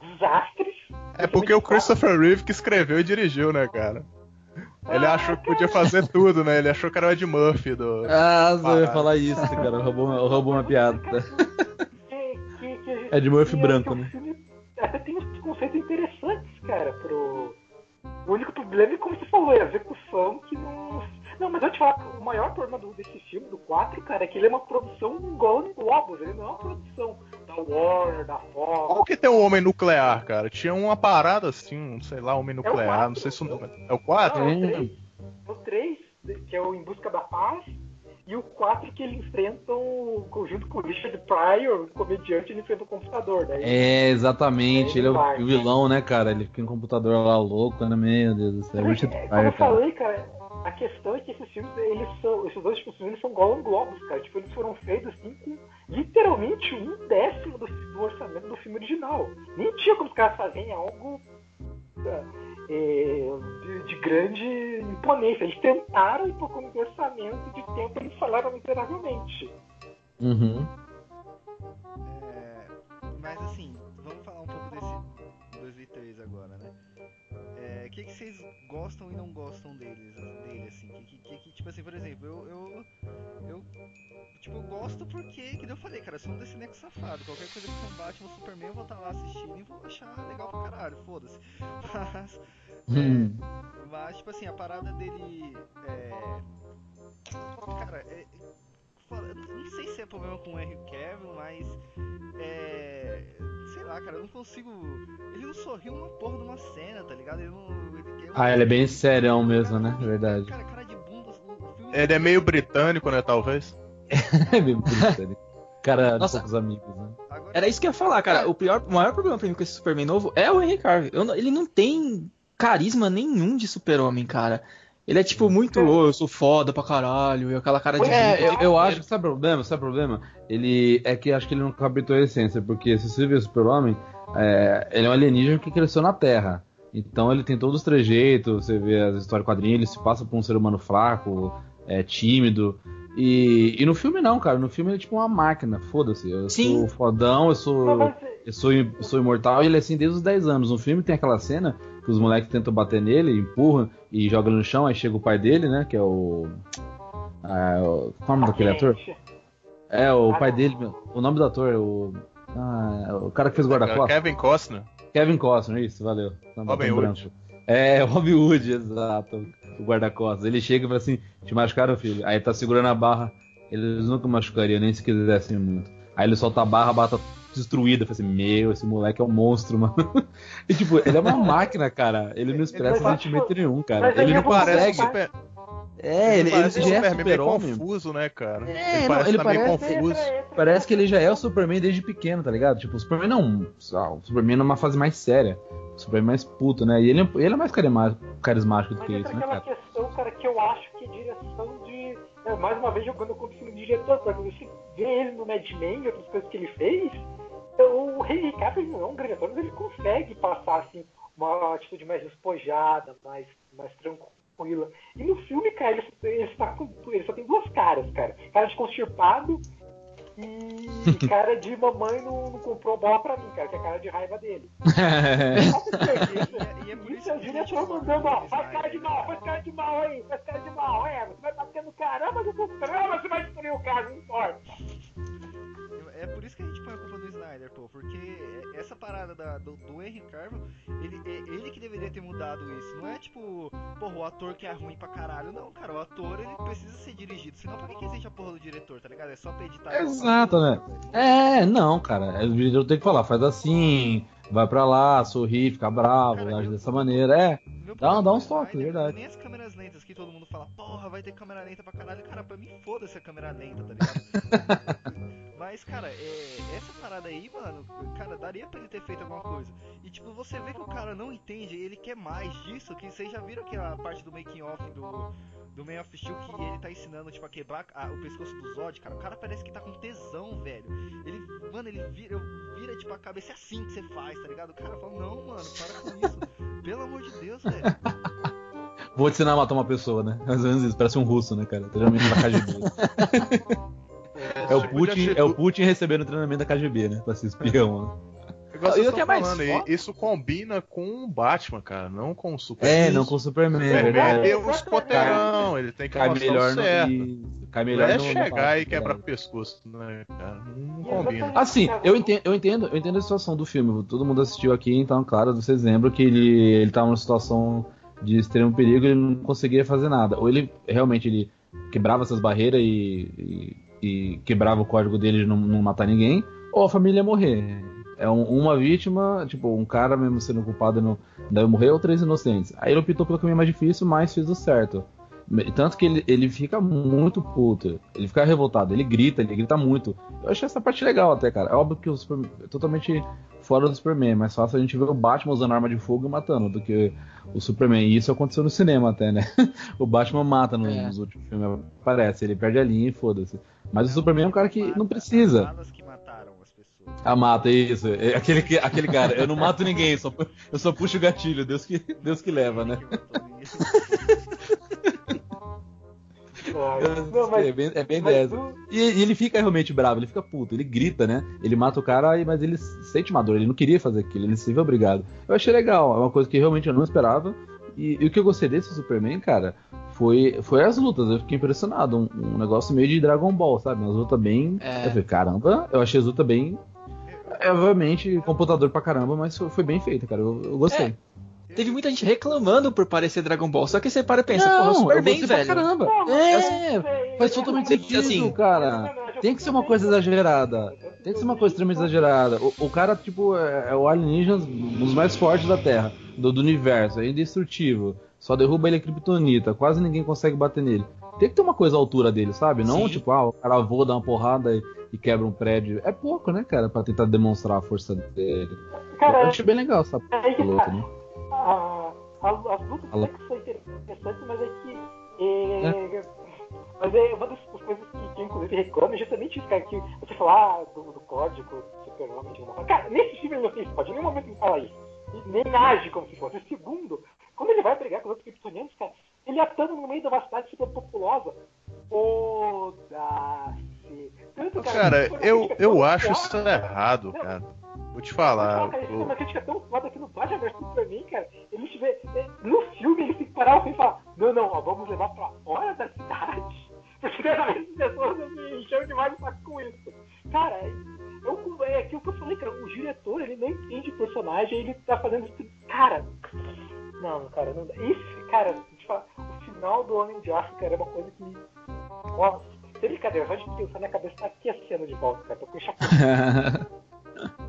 desastres. É porque o Christopher Reeve que escreveu e dirigiu, né, cara? Ele achou que podia fazer tudo, né? Ele achou que era o Ed Murphy do. Ah, eu ia falar isso, cara. Roubou, roubou uma piada. Que, que, que a gente É de Murphy tem, branco, né? filme Até tem uns conceitos interessantes, cara, pro. O único problema é como você falou, é a execução que não. Não, mas eu te falar, o maior problema do- desse filme, do 4, cara, é que ele é uma produção igual no Globos, ele não é uma produção da Warner, da Fox. Qual que tem um homem nuclear, cara? Tinha uma parada assim, um, sei lá, homem nuclear, quatro. não sei se o nome. É o 4? Não, é Tem. o 3. É o 3, que é o Em Busca da Paz. E o 4 que ele enfrenta o, junto com o Richard Pryor, o comediante, ele enfrenta o computador. Daí É, exatamente. Ele é Vai, o vilão, né, cara? Ele fica em um computador lá louco, né? Meu Deus do céu. É, Richard é, como Pryor, eu cara. falei, cara, a questão é que esses filmes, eles são, esses dois tipos de filmes são Golden Globos, cara. Tipo, eles foram feitos assim com literalmente um décimo do, do orçamento do filme original. Nem tinha como os caras fazerem algo é, é, de, de grande imponência. Eles tentaram e por conta do orçamento de tempo eles falaram miseravelmente. Uhum. É, mas assim, vamos falar um pouco desse 2003 agora, né? O que, que vocês gostam e não gostam deles, dele, assim? Que, que, que- tipo assim, por exemplo, eu, eu, eu, tipo, eu gosto porque, que eu falei, cara, eu sou um desse neco safado. Qualquer coisa que tem um Batman, um Superman, eu vou estar lá assistindo e vou achar legal pra caralho, foda-se. Mas, Hum. mas, tipo assim, a parada dele é. Cara, é. não sei se é problema com o Henry Cavill, mas. É. Sei lá, cara, eu não consigo. Ele não sorriu uma porra numa cena, tá ligado? Ele não. Ele, Ah, ele é bem serião mesmo, né? Verdade. Cara, cara de bunda, filme. Ele é meio britânico, né, talvez? É bem bonito. Cara, de Nossa. poucos amigos, né? Era isso que eu ia falar, cara. O, pior, o maior problema pra mim com esse Superman novo é o Henry Cavill. Não- ele não tem carisma nenhum de super-homem, cara. Ele é tipo muito, ô, eu sou foda pra caralho, e aquela cara de. É, eu, eu acho que sabe o problema? Sabe o problema? Ele é que acho que ele não captou a essência, porque se você vê o Super-Homem, é, ele é um alienígena que cresceu na Terra. Então ele tem todos os trejeitos, você vê as histórias quadrinhos, ele se passa por um ser humano fraco, é, tímido. E, e no filme não, cara. No filme ele é tipo uma máquina, foda-se. Eu Sim. sou fodão, eu sou. Eu sou, eu sou imortal e ele é assim desde os 10 anos. No filme tem aquela cena que os moleques tentam bater nele, empurram e jogam no chão, aí chega o pai dele, né? Que é o. Ah, o qual é o nome daquele ator? É, o pai dele, o nome do ator, o. Ah, é o cara que fez guarda-costas. Kevin Costner. Kevin Costner, isso, valeu. Robin Hood. branco. É, Robin Hood, exato. O guarda-costas. Ele chega e fala assim: te machucaram, filho? Aí tá segurando a barra. Eles nunca machucariam, nem se quisessem muito. Aí ele solta a barra, a destruída. Fala assim: Meu, esse moleque é um monstro, mano. E tipo, ele é uma máquina, cara. Ele não expressa Mas, sentimento nenhum, cara. mas Ele não vou consegue. super, É, ele, ele parece um já é Superman meio super-homem. confuso, né, cara? É, ele não, parece ele tá meio parece- confuso. Parece que ele já é o Superman desde pequeno, tá ligado? Tipo, o Superman não. ah, O Superman numa fase mais séria. O Superman mais puto, né? E ele, ele é mais carismático, do Mas que entra isso, né, aquela cara? questão cara, que eu acho que é direção de. é, mais uma vez jogando como filme de diretor, porque você vê ele no Mad Men outras coisas que ele fez. O Henry Cavill não é um grande ator, mas ele consegue passar assim, uma atitude mais despojada, mais, mais tranquila. E no filme, cara, ele, ele, tá com- ele só tem duas caras, cara. Cara de constipado e cara de mamãe não, não comprou bola pra mim, cara, que é cara de raiva dele. E é, e é por Isso o que a gente diretor mandando, ó, faz cara de mal, faz cara de mal aí, faz cara de mal, é, você vai bater no caramba do trama, você vai destruir o cara, não importa. É por isso que a gente põe a culpa no Snyder, pô, porque essa parada da- do, do Henry Cavill, ele, é ele que deveria ter mudado isso. Não é tipo, porra, o ator que é ruim pra caralho. Não, cara, o ator ele precisa ser dirigido. Senão pra que, existe a porra do diretor, tá ligado? É só pra editar. Exato, né? É, não, cara. O diretor tem que falar, faz assim, vai pra lá, sorri, fica bravo, Cara, age eu- dessa maneira. É, Dá- dá uns toques, Snyder verdade. é Nem as câmeras lentas que todo mundo fala, porra, vai ter câmera lenta pra caralho. Cara, pra mim foda-se a câmera lenta, tá ligado? Mas, cara, é, essa parada aí, mano, cara, daria pra ele ter feito alguma coisa. E, tipo, você vê que o cara não entende, ele quer mais disso, que vocês já viram aquela parte do making off do, do Man of Steel que ele tá ensinando, tipo, a quebrar a- o pescoço do Zod, cara. O cara parece que tá com tesão, velho. Ele, mano, ele vira, vira tipo, a cabeça é assim que você faz, tá ligado? O cara fala, não, mano, para com isso. Pelo amor de Deus, velho. vou te ensinar a matar uma pessoa, né? Menos isso, parece um russo, né, cara? Treinamento da KGB. É o Você podia Putin, é o Putin recebendo treinamento da KGB, né? Pra ser espião, né? Igual E vocês o que é estão mais falando isso combina com o Batman, cara, não com o Superman. É, não com o Superman, é É, ele tem uns poterão, ele tem que Cai melhor o no. certo. isso, Cai Não melhor é no- no chegar Batman, e quebrar verdade. pescoço, né, cara? Não combina. Assim, eu entendo, eu entendo, eu entendo a situação do filme. Todo mundo assistiu aqui, então, claro, vocês lembram que ele, ele tava numa situação de extremo perigo e ele não conseguia fazer nada. Ou ele realmente ele quebrava essas barreiras e, e- e quebrava o código dele de não, não matar ninguém, ou a família ia morrer. É um- uma vítima, tipo, um cara mesmo sendo culpado não deve morrer, ou três inocentes. Aí ele optou pelo caminho mais difícil, mas fez o certo. Tanto que ele, ele fica muito puto, ele fica revoltado, ele grita, ele grita muito. Eu achei essa parte legal até, cara. É óbvio que o Superman é totalmente fora do Superman, é mais fácil a gente ver o Batman usando arma de fogo e matando do que o Superman. E isso aconteceu no cinema até, né? O Batman mata nos, É. nos últimos filmes, parece, ele perde a linha e foda-se. Mas o Superman é um cara que mata não precisa. As balas que mataram as pessoas. Ah, mata, isso. É aquele, que- aquele cara, eu não mato ninguém, só, eu só puxo o gatilho, Deus que, Deus que leva, né? Não, mas, é bem, é bem dessa. do- E, e ele fica realmente bravo, ele fica puto, ele grita, né? Ele mata o cara, mas ele sente uma dor, ele não queria fazer aquilo, ele se vê obrigado. Eu achei legal, é uma coisa que realmente eu não esperava. E, e o que eu gostei desse Superman, cara, foi, foi as lutas. Eu fiquei impressionado. Um, um negócio meio de Dragon Ball, sabe? Umas lutas bem. É. Eu falei, caramba, eu achei as lutas bem. É, obviamente, computador pra caramba, mas foi, foi bem feita, cara. Eu, eu gostei. Teve muita gente reclamando por parecer Dragon Ball, só que você para e pensa, porra, o eu Superman, gostei pra velho. caramba. Não, mas É, eu sei, faz eu- totalmente eu- sentido, assim, cara. Tem que ser uma coisa exagerada. Tem que ser uma coisa extremamente exagerada. O, o cara, tipo, é, é o alienígena, um dos mais fortes da Terra, do, do universo, é indestrutível. Só derruba ele a Kryptonita, quase ninguém consegue bater nele. Tem que ter uma coisa à altura dele, sabe? Não Sim. tipo, ah, o cara voa, dá uma porrada e, e quebra um prédio. É pouco, né, cara, pra tentar demonstrar a força dele. eu Cara, achei bem legal essa que luta, tá. né? A- a- as lutas Alô? até que são interessantes, mas é que. É, Mas é uma das das coisas que, que inclusive reclama é justamente isso, cara, que você falar ah, do, do código do super-homem. Cara, nesse filme ele não tem esse código, em nenhum momento ele fala isso. E nem age como se fosse. Segundo, quando ele vai brigar com os outros kryptonianos, cara, ele atando no meio de uma cidade super populosa. Foda-se. Tanto, Cara, que eu, eu acho isso errado, cara. Vou te falar. Cara, isso é o- uma crítica tão foda que no Batman vs Superman, cara, ele tiver. é, No filme ele tem que parar assim e falar, não, não, ó, vamos levar pra fora da cidade. Porque as pessoas me encheram demais o saco com isso. Cara, eu, é aquilo que eu falei, cara, o diretor ele não entende o personagem, ele tá fazendo isso. Cara, não, cara, não dá. Isso, cara, falar, o final do Homem de Aço, cara, é uma coisa que me. Nossa, sem brincadeira, só de pensar na cabeça tá aqui a cena de volta, cara, tô com enxaqueca.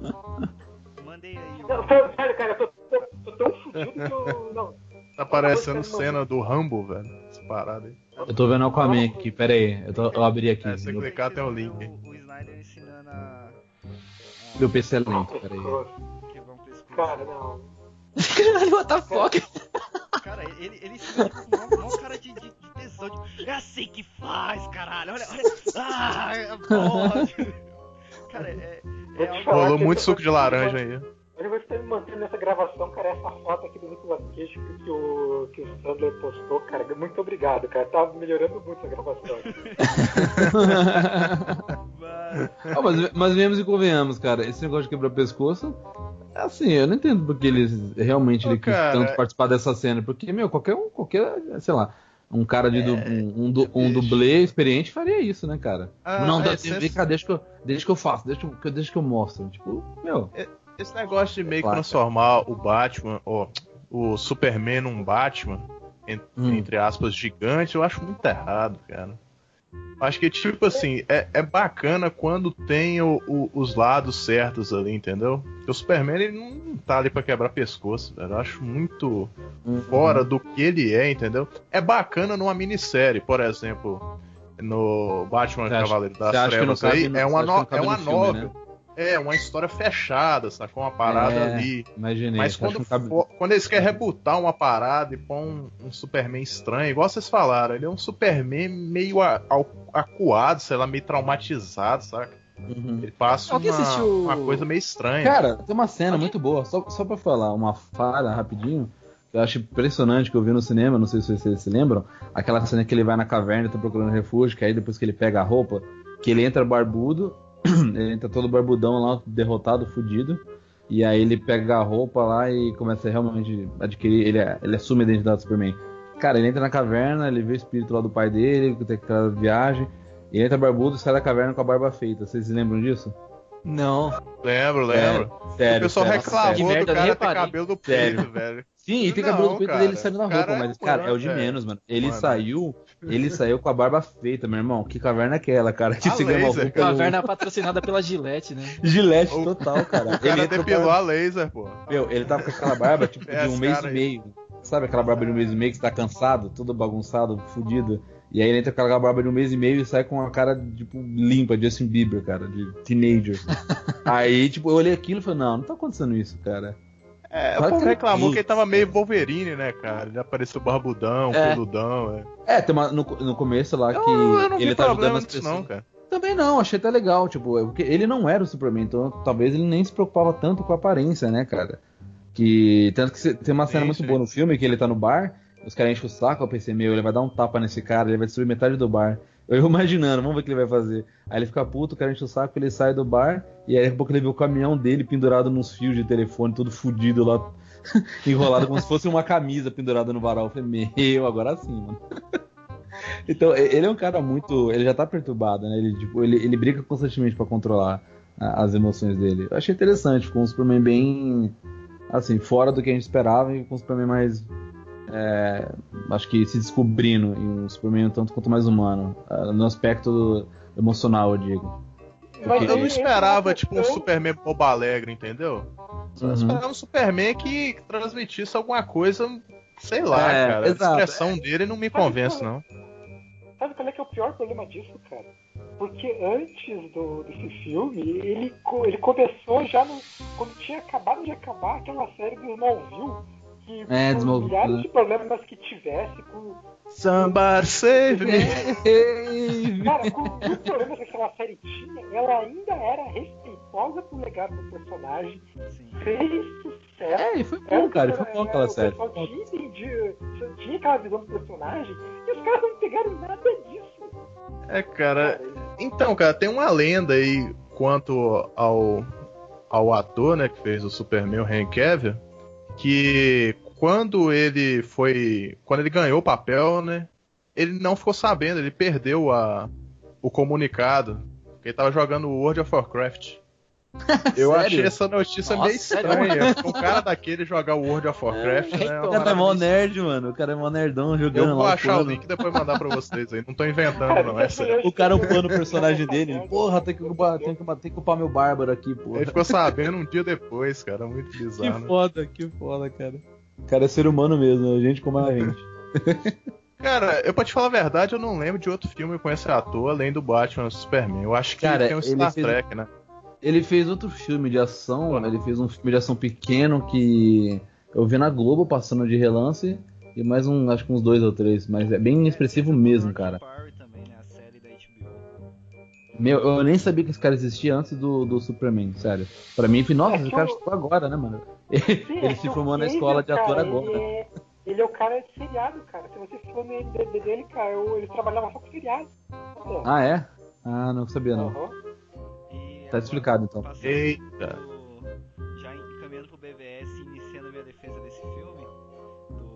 Mandei aí. Não, sério, sério, cara, eu tô, tô, tô tão fudido que eu. Não. Tá parecendo cena do Rambo, velho. Essa parada aí. Eu tô vendo o Aquaman aqui, pera aí. Eu, tô- eu abri aqui. É, você meu, clicar tem o Vocês link. O, o Snyder ensinando a. a meu PC é lento, pera aí. um. Cara, não. Caralho, what the fuck? Cara, ele, ele ensina tipo, com uma, uma cara de, de episódio. É assim que faz, caralho. Olha, olha. Ah, pode. Cara, é. É, Vou te algo- falar Rolou muito suco de laranja aí. Eu vou estar me mantendo nessa gravação, cara. Essa foto aqui do Nicolas Cage que o, que o Sandler postou, cara. Muito obrigado, cara. Tá melhorando muito a gravação. Mas- Ah, mas, mas mesmo e convenhamos, cara, esse negócio de quebrar pescoço, assim, eu não entendo porque eles realmente Ô, ele quis cara, tanto participar dessa cena. Porque, meu, qualquer um, qualquer, sei lá, um cara de du- um, um, du- um dublê experiente faria isso, né, cara? Ah, não, é, deixa que, eu, deixa que eu faço, deixa que eu, deixa que eu mostro. Tipo, meu, Esse negócio de meio que transformar o Batman, ó, o Superman num Batman, en- Hum. entre aspas, gigante, eu acho muito errado, cara. Acho que, tipo assim, é, é bacana quando tem o- o- os lados certos ali, entendeu? Porque o Superman, ele não tá ali pra quebrar pescoço, velho. Eu acho muito fora do que ele é, entendeu? É bacana numa minissérie, por exemplo, no Batman Você acha- Cavaleiro das Trevas aí, no- é uma, no- é no uma filme, novel. né? É, uma história fechada, sacou? Uma parada É, ali. Imaginei. Mas quando, cabe- for- quando eles querem rebutar uma parada e pôr um, um Superman estranho, igual vocês falaram, ele é um Superman meio a- ao- acuado, sei lá, meio traumatizado, saca? Uhum. Ele passa uma, assistiu- uma coisa meio estranha. Cara, tem uma cena muito boa, só, só pra falar, uma falha rapidinho, que eu acho impressionante que eu vi no cinema, não sei se vocês se lembram, aquela cena que ele vai na caverna e tá procurando refúgio, que aí depois que ele pega a roupa, que ele entra barbudo, ele entra todo barbudão lá, derrotado, fudido, e aí ele pega a roupa lá e começa a realmente adquirir, ele, ele assume a identidade do Superman. Cara, ele entra na caverna, ele vê o espírito lá do pai dele, que tem aquela viagem, e ele entra barbudo e sai da caverna com a barba feita. Vocês se lembram disso? Não. Lembro, lembro. Sério, o pessoal sério, reclamou Que do cara ter cabelo do Sério. peito, velho. Sim, e tem Não, cabelo do peito cara. dele saindo na roupa, é mas, cara, é o de menos, mano. Ele Mano. saiu, ele saiu com a barba feita, meu irmão. Que caverna é aquela, cara? Que A se laser, cara. Caverna patrocinada pela Gillette, né? Gilete O- total, cara. O cara depilou a- a laser, pô. Meu, ele tava com aquela barba, tipo, É, de um mês e meio. Sabe aquela barba de um mês e meio que você tá cansado, todo bagunçado, fudido. E aí ele entra com aquela barba de um mês e meio e sai com uma cara, tipo, limpa, de Justin Bieber, cara, de teenager. aí, tipo, eu olhei aquilo e falei, não, não tá acontecendo isso, cara. É, o povo reclamou que ele tava meio Wolverine, né, cara? Ele apareceu barbudão, É. peludão, é. É, tem uma, no, no começo lá que Eu, eu não ele tá ajudando as pessoas. não, cara. Também não, achei até legal, tipo, é porque ele não era o Superman, então talvez ele nem se preocupava tanto com a aparência, né, cara? Que. Tanto que tem uma cena Sim, muito sim. boa no filme que ele tá no bar, os caras enchem o saco, eu pensei, meu, ele vai dar um tapa nesse cara, ele vai destruir metade do bar. Eu imaginando, vamos ver o que ele vai fazer. Aí ele fica puto, o cara enche o saco, ele sai do bar, e aí daqui a pouco ele vê o caminhão dele pendurado nos fios de telefone, todo fudido lá, enrolado como se fosse uma camisa pendurada no varal. Eu falei, meu, agora sim, mano. Então, ele é um cara muito. Ele já tá perturbado, né? Ele, tipo, ele, ele briga constantemente pra controlar a- as emoções dele. Eu achei interessante, ficou um Superman bem. Assim, fora do que a gente esperava e com um Superman mais. É, acho que se descobrindo em um Superman um tanto quanto mais humano. ah, no aspecto emocional, eu digo. Mas Eu não esperava, ele- tipo, um Superman boba alegre, entendeu? Só Uhum. esperava um Superman que transmitisse alguma coisa, sei lá, É, cara. exato. A expressão dele não me convence, não. Sabe qual é que é o pior problema disso, cara? Porque antes do, desse filme, ele, ele começou já no, quando tinha acabado de acabar aquela série do Smallville, que É, milhares de problemas que tivesse, com, Somebody save me. cara, com muitos problemas que aquela série tinha, ela ainda era respeitosa pro legado do personagem, Sim. fez sucesso. É, e foi bom, cara. e Foi bom aquela O série. pessoal tinha entendido, tinha aquela visão do personagem, e os caras não pegaram nada disso. É, cara. Então, cara, tem uma lenda aí quanto ao, ao ator, né, que fez o Superman, o Henry Cavill, que quando ele foi, quando ele ganhou o papel, né, ele não ficou sabendo, ele perdeu a, o comunicado, porque ele tava jogando World of Warcraft. Eu achei essa notícia Nossa, meio estranha. Um cara daquele jogar World of Warcraft, né? é uma O cara é mó nerd, mano. O cara é mó nerdão jogando Eu vou lá. achar o plano. link e depois mandar pra vocês aí. Não tô inventando, não. É sério. O cara upando o personagem dele. Porra, tem que, upar, tem, que, tem que upar meu bárbaro aqui, porra. Ele ficou sabendo um dia depois, cara. Muito Que bizarro. né? foda, que foda, cara. O cara é ser humano mesmo, a gente como a gente. Cara, eu pra te falar a verdade, eu não lembro de outro filme com esse ator além do Batman e Superman. Eu acho que Cara, tem o ele Star fez- Trek, né? Ele fez outro filme de ação, ele fez um filme de ação pequeno que eu vi na Globo passando de relance, E mais um, acho que uns dois ou três, mas é bem inexpressivo Tem mesmo, cara. Né? A série da HBO. Meu, eu nem sabia que esse cara existia antes do, do Superman, sério. Pra mim, foi, nossa, É esse cara chegou agora, né, mano? Sim, é Ele se formou na escola de ator cara, agora. Ele é, ele é o cara de seriado, cara. Se você for no IMDb dele, cara, eu- ele trabalhava só com seriado. Pô. Ah, é? Ah, não sabia não. Aham. Tá explicado, então. passando Eita. Já encaminhando pro BVS, iniciando a minha defesa desse filme.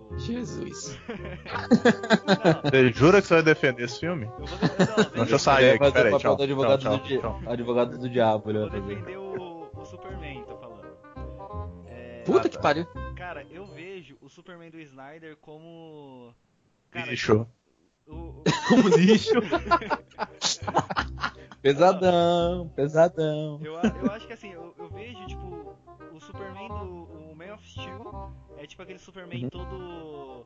Do... Jesus. Não, Você jura que você vai defender esse filme? eu vou, não, Deixa eu sair aqui, fazer o peraí, papel tchau. do advogado, Tchau, do, tchau, tchau. advogado do diabo, ele Vou fazer. defender o, o Superman, tô falando. É, Puta que pariu. Cara, eu vejo o Superman do Snyder como. Cara, Lixo. O- o- Como lixo. pesadão, pesadão. Eu, eu acho que assim, eu, eu vejo, tipo, o Superman do Man of Steel é tipo aquele Superman Uhum. todo.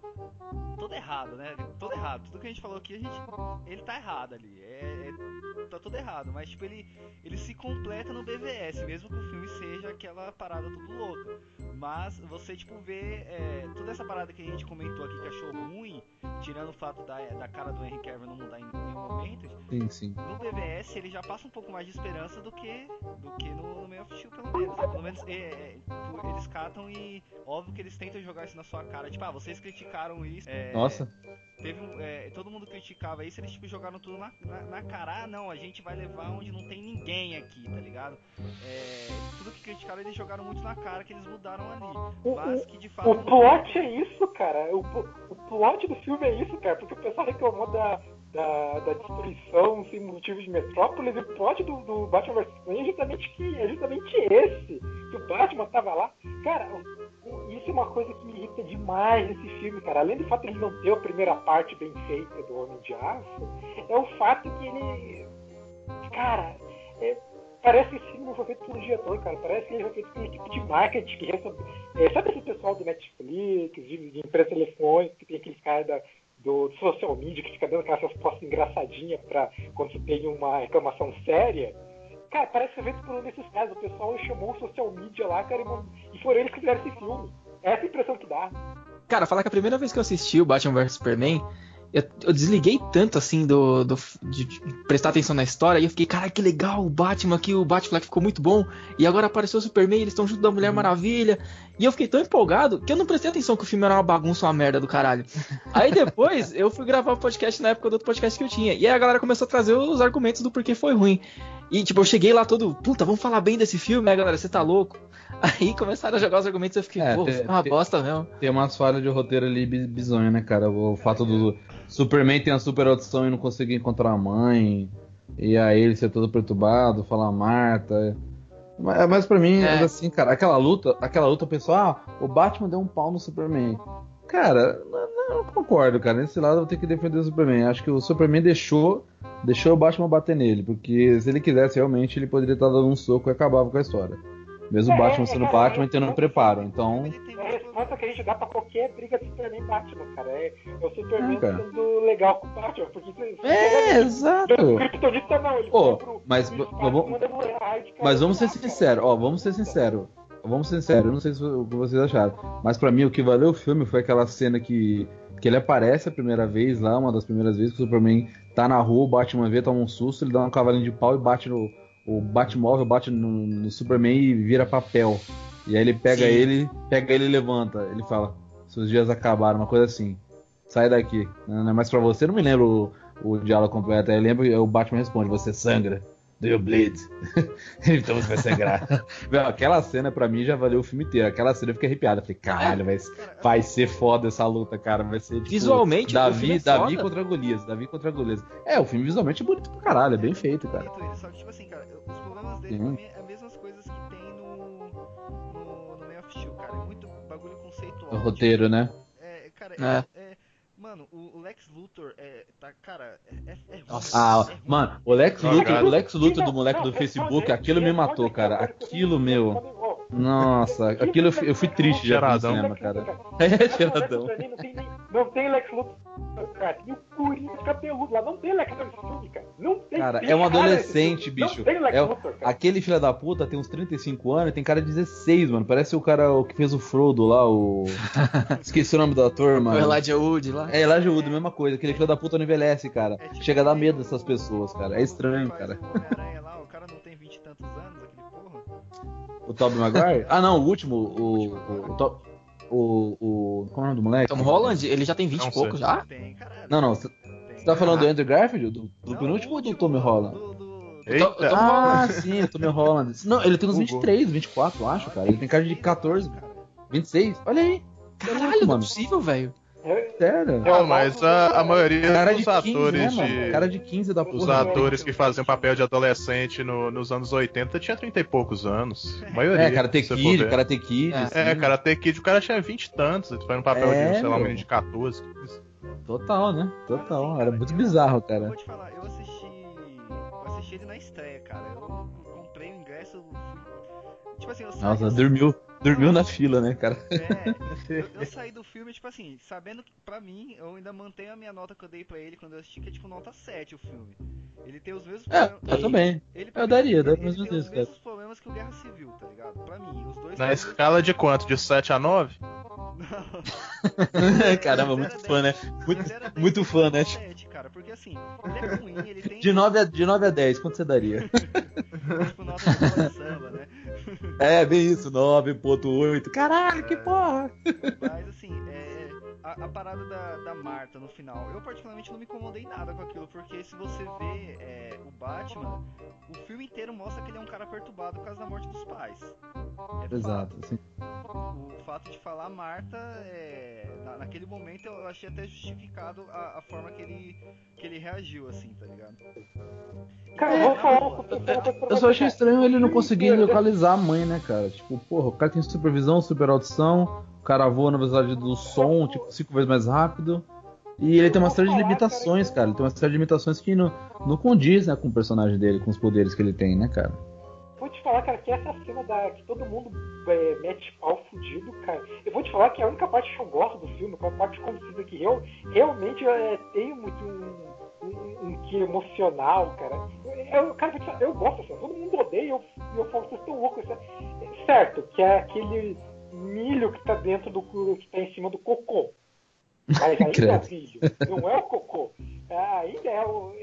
todo errado, né? Todo errado. Tudo que a gente falou aqui, a gente. Ele tá errado ali. É, é- tá tudo errado. Mas tipo, ele, ele se completa no BVS, mesmo que o filme seja aquela parada tudo louca. Mas você, tipo, vê é, toda essa parada que a gente comentou aqui que achou ruim, tirando o fato da, da cara do Henry Cavill não mudar em nenhum momento, Sim, sim. no BVS ele já passa um pouco mais de esperança do que do que no, no Man of Steel, pelo menos. Pelo menos é, é, eles catam e óbvio que eles tentam jogar isso na sua cara. Tipo, ah, vocês criticaram isso. é, Nossa, Teve um, é, todo mundo criticava isso, eles tipo jogaram tudo na, na, na cara. Ah, não, a gente vai levar onde não tem ninguém aqui, tá ligado? É, tudo que criticaram eles jogaram muito na cara que eles mudaram ali. O- Mas que de fato. O plot é isso, cara. O, o plot do filme é isso, cara. Porque o pessoal reclamou da, da, da destruição sem motivo de Metrópolis. E o plot do, do Batman vs Superman é justamente, que, é justamente esse. Que o Batman tava lá. Cara, isso é uma coisa que me irrita demais nesse filme, cara. Além do fato de ele não ter a primeira parte bem feita do Homem de Aço, é o fato que ele. Cara, é, parece que esse filme não foi feito por um diretor, cara. Parece que ele foi feito por uma equipe de marketing que. É, sabe esse pessoal do Netflix, de, de empresa telefônica, que tem aqueles caras da, do social media que fica dando aquelas respostas engraçadinhas pra quando você tem uma reclamação séria? Cara, parece que feito por um desses caras. O pessoal chamou o social media lá, cara, e, e foram eles que fizeram esse filme. Essa é a impressão que dá. Cara, falar que a primeira vez que eu assisti o Batman vs Superman, eu, eu desliguei tanto assim do, do- de, de prestar atenção na história e eu fiquei, cara, que legal, o Batman aqui, o Batfleck ficou muito bom. E agora apareceu o Superman, eles estão junto da Mulher Maravilha. E eu fiquei tão empolgado que eu não prestei atenção que o filme era uma bagunça, uma merda do caralho. Aí depois eu fui gravar o podcast na época do outro podcast que eu tinha. E aí a galera começou a trazer os argumentos do porquê foi ruim. E tipo, eu cheguei lá todo, puta, vamos falar bem desse filme, né, galera? Você tá louco? Aí começaram a jogar os argumentos e eu fiquei, É, pô, te- foi uma te- bosta mesmo. tem umas falhas de roteiro ali bi- bizonha, né, cara? O fato do Superman ter uma super audição e não conseguir encontrar a mãe. E aí ele ser todo perturbado, falar Marta. Mas, mas pra mim, É. é. assim, cara, aquela luta, aquela luta, o pessoal, ah, o Batman deu um pau no Superman. Cara, não, não, eu concordo, cara. Nesse lado eu vou ter que defender o Superman. Acho que o Superman deixou, deixou o Batman bater nele. Porque se ele quisesse realmente, ele poderia estar dando um soco e acabava com a história. Mesmo o É, Batman é, sendo é, Batman tendo um preparo. Então. É a resposta que a gente dá pra qualquer briga de Superman e Batman, cara. É, é o Superman É, cara. sendo legal com o Batman. Porque você, É, exato. O Kryptonita não, ele pro- mas pro vamos- cara Mas vamos ser cara. sinceros, ó, vamos ser sinceros. Vamos ser sinceros, eu não sei se o que vocês acharam. Mas pra mim o que valeu o filme foi aquela cena que, que ele aparece a primeira vez lá, uma das primeiras vezes que o Superman tá na rua, o Batman vê, toma um susto, ele dá um cavalinho de pau e bate no. O Batmóvel bate no, no Superman e vira papel. E aí ele pega Sim. ele, pega ele e levanta. Ele fala, seus dias acabaram, uma coisa assim. Sai daqui. Não é mais pra você, não me lembro o, o diálogo completo. Aí eu lembro e o Batman responde, você sangra. Do you bleed? então você vai sangrar. Meu, aquela cena pra mim já valeu o filme inteiro. Aquela cena eu fiquei arrepiado. Eu falei, caralho, vai, vai ser foda essa luta, cara. Vai ser tipo, Visualmente, o Davi, filme é Davi foda. contra Golias. Davi contra Golias. É, o filme visualmente é bonito pra caralho, é bem feito, cara. bonito ele, só que, tipo assim, cara, os problemas dele Uhum. é as mesmas coisas que tem no, no, no Man of Steel, cara. É muito bagulho conceitual. O roteiro, né? tipo, é, cara, É. é, é- Mano, o o Lex Luthor é. Tá, cara, é, é, é ruim. Ah, é ruim. mano, o Lex. Luthor, o Lex Luthor do moleque do Facebook, aquilo me matou, cara. Aquilo, meu. Nossa, aquilo eu, fi- eu fui triste já no cinema, cara. É, É, cheiradão. Não tem, não Lex Luthor, cara. Tem o Coringa cabeludo lá. Não tem Lex Luthor cara. Não tem Cara, é um adolescente, não bicho. tem Lex É o- Luthor, cara. Aquele filho da puta tem uns 35 anos e tem cara de 16, mano. Parece o cara o que fez o Frodo lá, o. Esqueci o nome do ator, O mano. Elijah Wood lá. É, Elijah Wood, mesma coisa. Aquele filho da puta não envelhece, cara. É tipo Chega a dar medo dessas pessoas, cara. É estranho. O o cara O Tobey Maguire? Ah, não, o último. O. O. O. O. o qual é o nome do moleque? Tom Holland, ele já tem 20 Não e pouco sei. já? Tem, caralho. Não, não. Você tá falando do Andrew Garfield? Do, do Não, penúltimo o ou do Tommy Holland? Do, do... Eita, Tom- Tom Ah, sim, o Tommy Holland. Não, ele tem uns Hugo. 23, 24, eu acho, cara. Ele tem cara de 14, Cara. 26. Olha aí. Caralho, não é possível, velho. É- Sério. Não, mas a, a maioria Cara de dos 15, atores né, de. Cara de 15 da Os porra. atores que faziam papel de adolescente no- nos anos 80 tinha 30 e poucos anos. A maioria. É, Karate Kid. Karate Kid. É. assim. É, Karate Kid, o cara tinha 20 e tantos. Ele foi no papel É, de, sei lá, um menino de 14. 15. Total, né? Total. Era cara, muito eu- bizarro, Eu cara. vou te falar, eu assisti. Eu assisti ele na estreia, cara. Eu comprei o ingresso. eu Tipo assim, eu saí. Nossa, assim, dormiu, dormiu na fila, né, cara? É, eu, eu saí do filme, tipo assim, sabendo que pra mim, eu ainda mantenho a minha nota que eu dei pra ele quando eu assisti, que é tipo nota 7 o filme. Ele tem os mesmos É, problemas. eu também. Ele, pra Eu mim, daria, ele mais tem os cara. mesmos problemas que o Guerra Civil, tá ligado? Pra mim, os dois Na filmes- escala de quanto? De 7 a 9? Caramba, muito fã, né? Muito, muito fã, né? sete, cara, porque assim, ele é ruim, ele tem De 9 a, de 9 a 10, quanto você daria? tipo nota de samba, né? É, bem isso, 9.8. Caralho, que porra! Mas assim, é, a, a parada da, da Marta no final, eu particularmente não me incomodei nada com aquilo, porque se você vê é, o Batman, o filme inteiro mostra que ele é um cara perturbado por causa da morte dos pais. É Exato, assim. fato. O fato de falar Marta, é, na- naquele momento eu achei até justificado a, a forma que ele, que ele reagiu, assim, tá ligado? Cara, eu vou falar uma coisa pra Eu só achei estranho ele não conseguir localizar a mãe, né, cara? Tipo, porra, o cara tem supervisão, super audição, o cara voa na velocidade do som, tipo, cinco vezes mais rápido. E ele tem uma série de limitações, cara. Ele tem uma série de limitações que não, não condiz, né, com o personagem dele, com os poderes que ele tem, né, cara? Vou te falar, cara, que essa cena da, que todo mundo é, mete pau fudido, cara. Eu vou te falar que a única parte que eu gosto do filme, que é a parte concisa que eu realmente é, tem muito um, um, um que emocional, cara. Eu, eu, cara, eu gosto assim, todo mundo odeia, eu, eu falo, vocês estão loucos. isso é- Certo, que é aquele milho que tá dentro do que tá em cima do cocô. Mas ainda é milho, não é o cocô. É, ainda é o.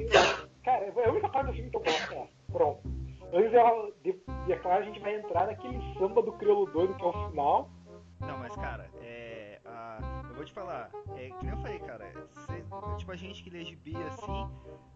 Cara, é a única parte do filme que eu gosto. É, pronto. Antes ela, de, e é claro, a gente vai entrar naquele samba do crioulo doido que é o final. Não, mas cara, é. a- vou te falar, é que nem eu falei, cara, cê- tipo a gente que lê gibi assim,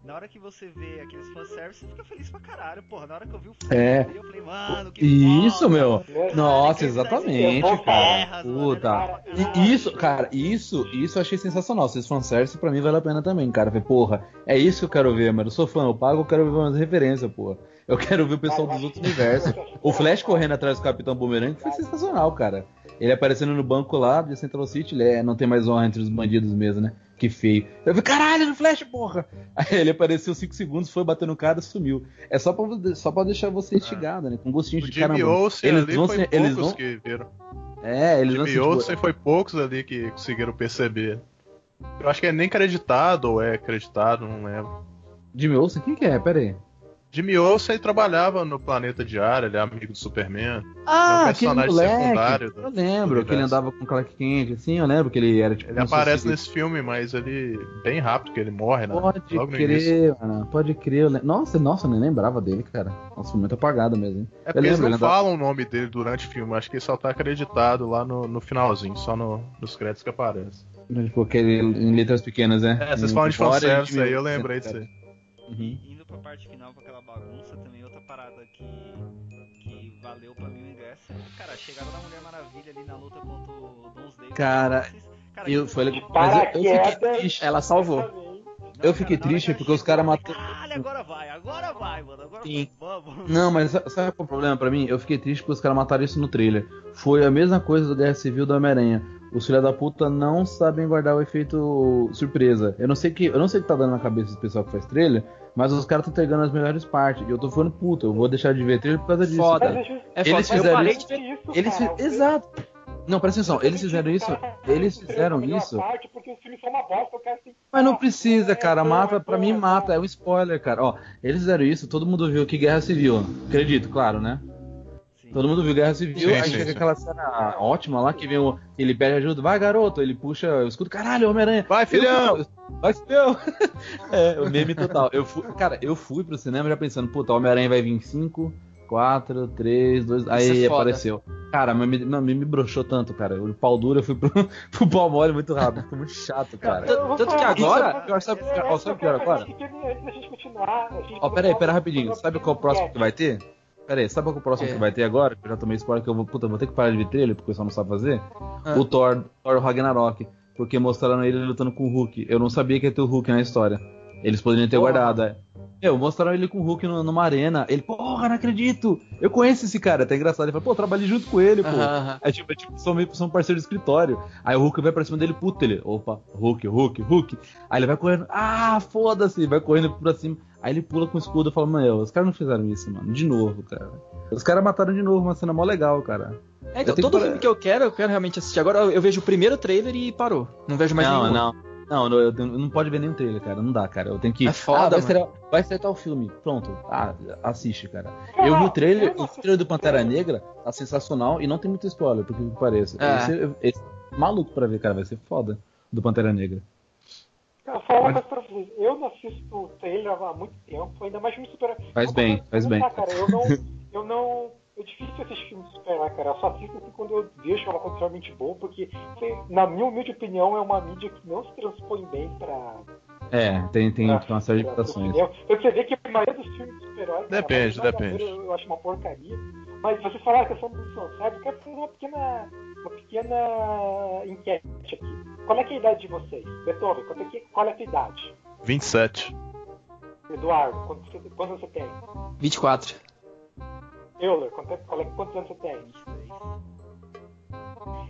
na hora que você vê aqueles fanservice, você fica feliz pra caralho, porra. Na hora que eu vi o filme, É. eu falei, mano, que Isso, foda, meu. Caralho, Nossa, exatamente, cara. terras, Puta. Cara, E isso, cara, isso, isso eu achei sensacional. Se esse fanservice pra mim vale a pena também, cara. Falei, porra, é isso que eu quero ver, mano. Eu sou fã, eu pago, eu quero ver umas referências, porra. Eu quero ver o pessoal dos outros universos. O Flash correndo atrás do Capitão Boomerang foi sensacional, cara. Ele aparecendo no banco lá de Central City, ele é, não tem mais honra entre os bandidos mesmo, né? Que feio. Eu falei, caralho, no Flash, porra! Aí ele apareceu 5 segundos, foi bater no cara e sumiu. É só pra, só pra deixar você instigado, né? Com gostinho O de Jimmy caramba. Olsen Eles ali vão foi ser- poucos eles vão- que viram. É, eles vão Jimmy tipo, Olsen foi poucos ali que conseguiram perceber. Eu acho que é nem acreditado ou é acreditado, não lembro. Jimmy Olsen? Quem que é? Pera aí. Jimmy Olsen trabalhava no Planeta Diário, ele é amigo do Superman. Ah, É um aquele personagem moleque. secundário eu lembro que ele andava com Clark Kent, assim, eu lembro que ele era tipo. Ele aparece nesse filme, mas ele bem rápido que ele morre, né? Pode Logo crer, mano. Pode crer. lem- Nossa, nossa, eu nem lembrava dele, cara. Nossa, muito apagado mesmo. hein? É Eu porque eles não ele andava- falam o nome dele durante o filme, acho que ele só tá acreditado lá no, no finalzinho, só no- nos créditos que aparece. Tipo, aquele em letras pequenas, né? É, vocês falam de fanservice aí, eu lembrei disso cara. aí. Uhum. Pra parte final com aquela bagunça também, outra parada que, que valeu pra mim o ingresso. é, Cara, a chegada da Mulher Maravilha ali na luta contra o Doomsday. Cara, cara, Eu, foi Mas eu, eu fiquei paraquedas. triste. Ela salvou. Não, eu fiquei cara, triste porque os chegou, cara eu falei, matou- Caralho, agora vai, agora vai, mano. Agora Sim. vamos. Não, mas sa- sabe qual é o problema pra mim? Eu fiquei triste porque os caras mataram isso no trailer. Foi a mesma coisa do Guerra Civil do Homem-Aranha. Os filha da puta não sabem guardar o efeito surpresa. Eu não sei que, eu não sei o que tá dando na cabeça desse pessoal que faz trailer, mas os caras estão entregando as melhores partes. E eu tô ficando puto, eu vou deixar de ver trailer por causa disso. Foda. é É Eles foda. Eu fizeram isso- Eles cara, Exato. Não, presta atenção, eles fizeram isso. Eles fizeram isso. Mas não precisa, cara. Mata, pra mim mata. É um spoiler, cara. Ó, eles fizeram isso, todo mundo viu que Guerra Civil. Acredito, claro, né? Todo mundo viu Guerra Civil, Sim, aí sim, chega sim. aquela cena ótima lá que vem o. Ele pede ajuda, vai garoto, ele puxa o escudo, caralho, Homem-Aranha. Vai, filhão! Eu- Vai, filhão! é, o meme total. Eu fui, cara, eu fui pro cinema já pensando, puta, Homem-Aranha vai vir em 5, 4, 3, 2. Isso Aí é apareceu. Cara, mas me, não, me, me broxou tanto, cara. O pau duro eu fui pro, pro pau mole muito rápido. Ficou muito chato, cara. Tanto- Eu que agora- eu Pior, sabe- eu- o pior eu- agora? Antes de- antes da gente continuar. a gente Ó, pera rapidinho. Sabe qual é o próximo que vai ter? Pera aí, sabe qual é o próximo É. que vai ter agora? Que eu já tomei spoiler que eu vou, puta, vou ter que parar de ver trailer porque o pessoal não sabe fazer. Ah. O Thor, Thor Ragnarok. Porque mostraram ele lutando com o Hulk. Eu não sabia que ia ter o Hulk na história. Eles poderiam ter Porra. guardado, é. Meu, mostraram ele com o Hulk no- numa arena. Ele, porra, não acredito. Eu conheço esse cara, é até engraçado. Ele fala, pô, eu trabalhei junto com ele, pô. Aham, aham. É tipo, é tipo são, meio, são parceiro de escritório. Aí o Hulk vai pra cima dele, puta, ele, opa, Hulk, Hulk, Hulk. Aí ele vai correndo, ah, foda-se, vai correndo pra cima. Aí ele pula com o escudo e fala, meu, os caras não fizeram isso, mano, de novo, cara. Os caras mataram de novo, uma cena mó legal, cara. É, então, Eu todo que- filme que eu quero, eu quero realmente assistir. Agora eu, eu vejo o primeiro trailer e parou. Não vejo mais não, nenhum. não. Não, não, eu, eu não pode ver nenhum trailer, cara. Não dá, cara. Eu tenho que. É foda, ah, vai estrear, vai estrear tal filme. Pronto. Ah, assiste, cara. Cara, Eu vi o trailer, não o trailer do Pantera. Negra tá sensacional e não tem muito spoiler, porque que pareça. É. Esse, esse é maluco pra ver, cara. Vai ser foda do Pantera Negra. Eu vou falar uma coisa pra vocês. Eu não assisto o trailer há muito tempo, ainda mais filme de super Faz bem, faz bem. Tá, cara, eu não. Eu não. É difícil assistir filme de super cara. Eu só assisto assim quando eu vejo que uma coisa realmente boa, porque, na minha humilde opinião, é uma mídia que não se transpõe bem pra. É, tem, tem pra- uma série de limitações. Eu você vê que a maioria dos filmes de super-herói. cara, Depende, a maioria depende. Eu, eu acho uma porcaria. Mas você falar a questão do fanservice, eu quero fazer uma pequena. Uma pequena enquete aqui. Qual é, que é a idade de vocês? Beethoven, qual é, que- qual é a tua idade? 27. Eduardo, quanto você, quantos você tem? 24. Euler, quanto, é- qual é, quantos anos você tem? 23.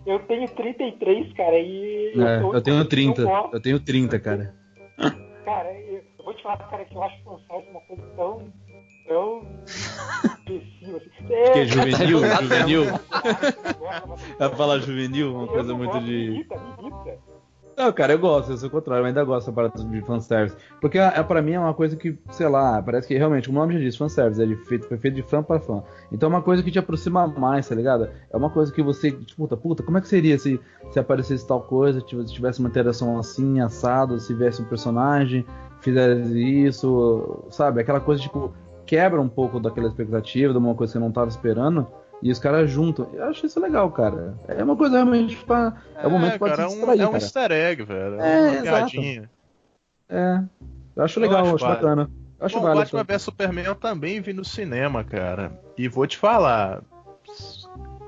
Eu tenho 33, cara, e. É, tô- eu tenho 30. gosto- Eu tenho 30, cara. Cara, eu, eu vou te falar, cara, que eu acho o fanservice uma coisa tão. tão. imbecil, assim. Que é juvenil, Tá juvenil. Vai falar juvenil, uma coisa muito Me de. irrita, me irrita. Não, cara, eu gosto, eu sou o contrário, eu ainda gosto dessa parada de fanservice. Porque é, pra mim é uma coisa que, sei lá, parece que realmente, o nome já diz, fanservice, é de feito, foi feito de fã pra fã. Então é uma coisa que te aproxima mais, tá ligado? É uma coisa que você, tipo, puta, puta, como é que seria se, se aparecesse tal coisa, tivesse, tivesse uma interação assim, assado, se viesse um personagem, fizesse isso, sabe? Aquela coisa, tipo, quebra um pouco daquela expectativa, de uma coisa que você não tava esperando. E os caras juntam. Eu acho isso legal, cara. É uma coisa realmente pra. É, um momento pra cara, se é um, distrair, é um cara. easter egg, velho. É, uma exato. piadinha. É. Eu acho legal, acho eu acho válido. bacana. Eu acho Bom, válido. Batman vs Superman eu também vi no cinema, cara. E vou te falar.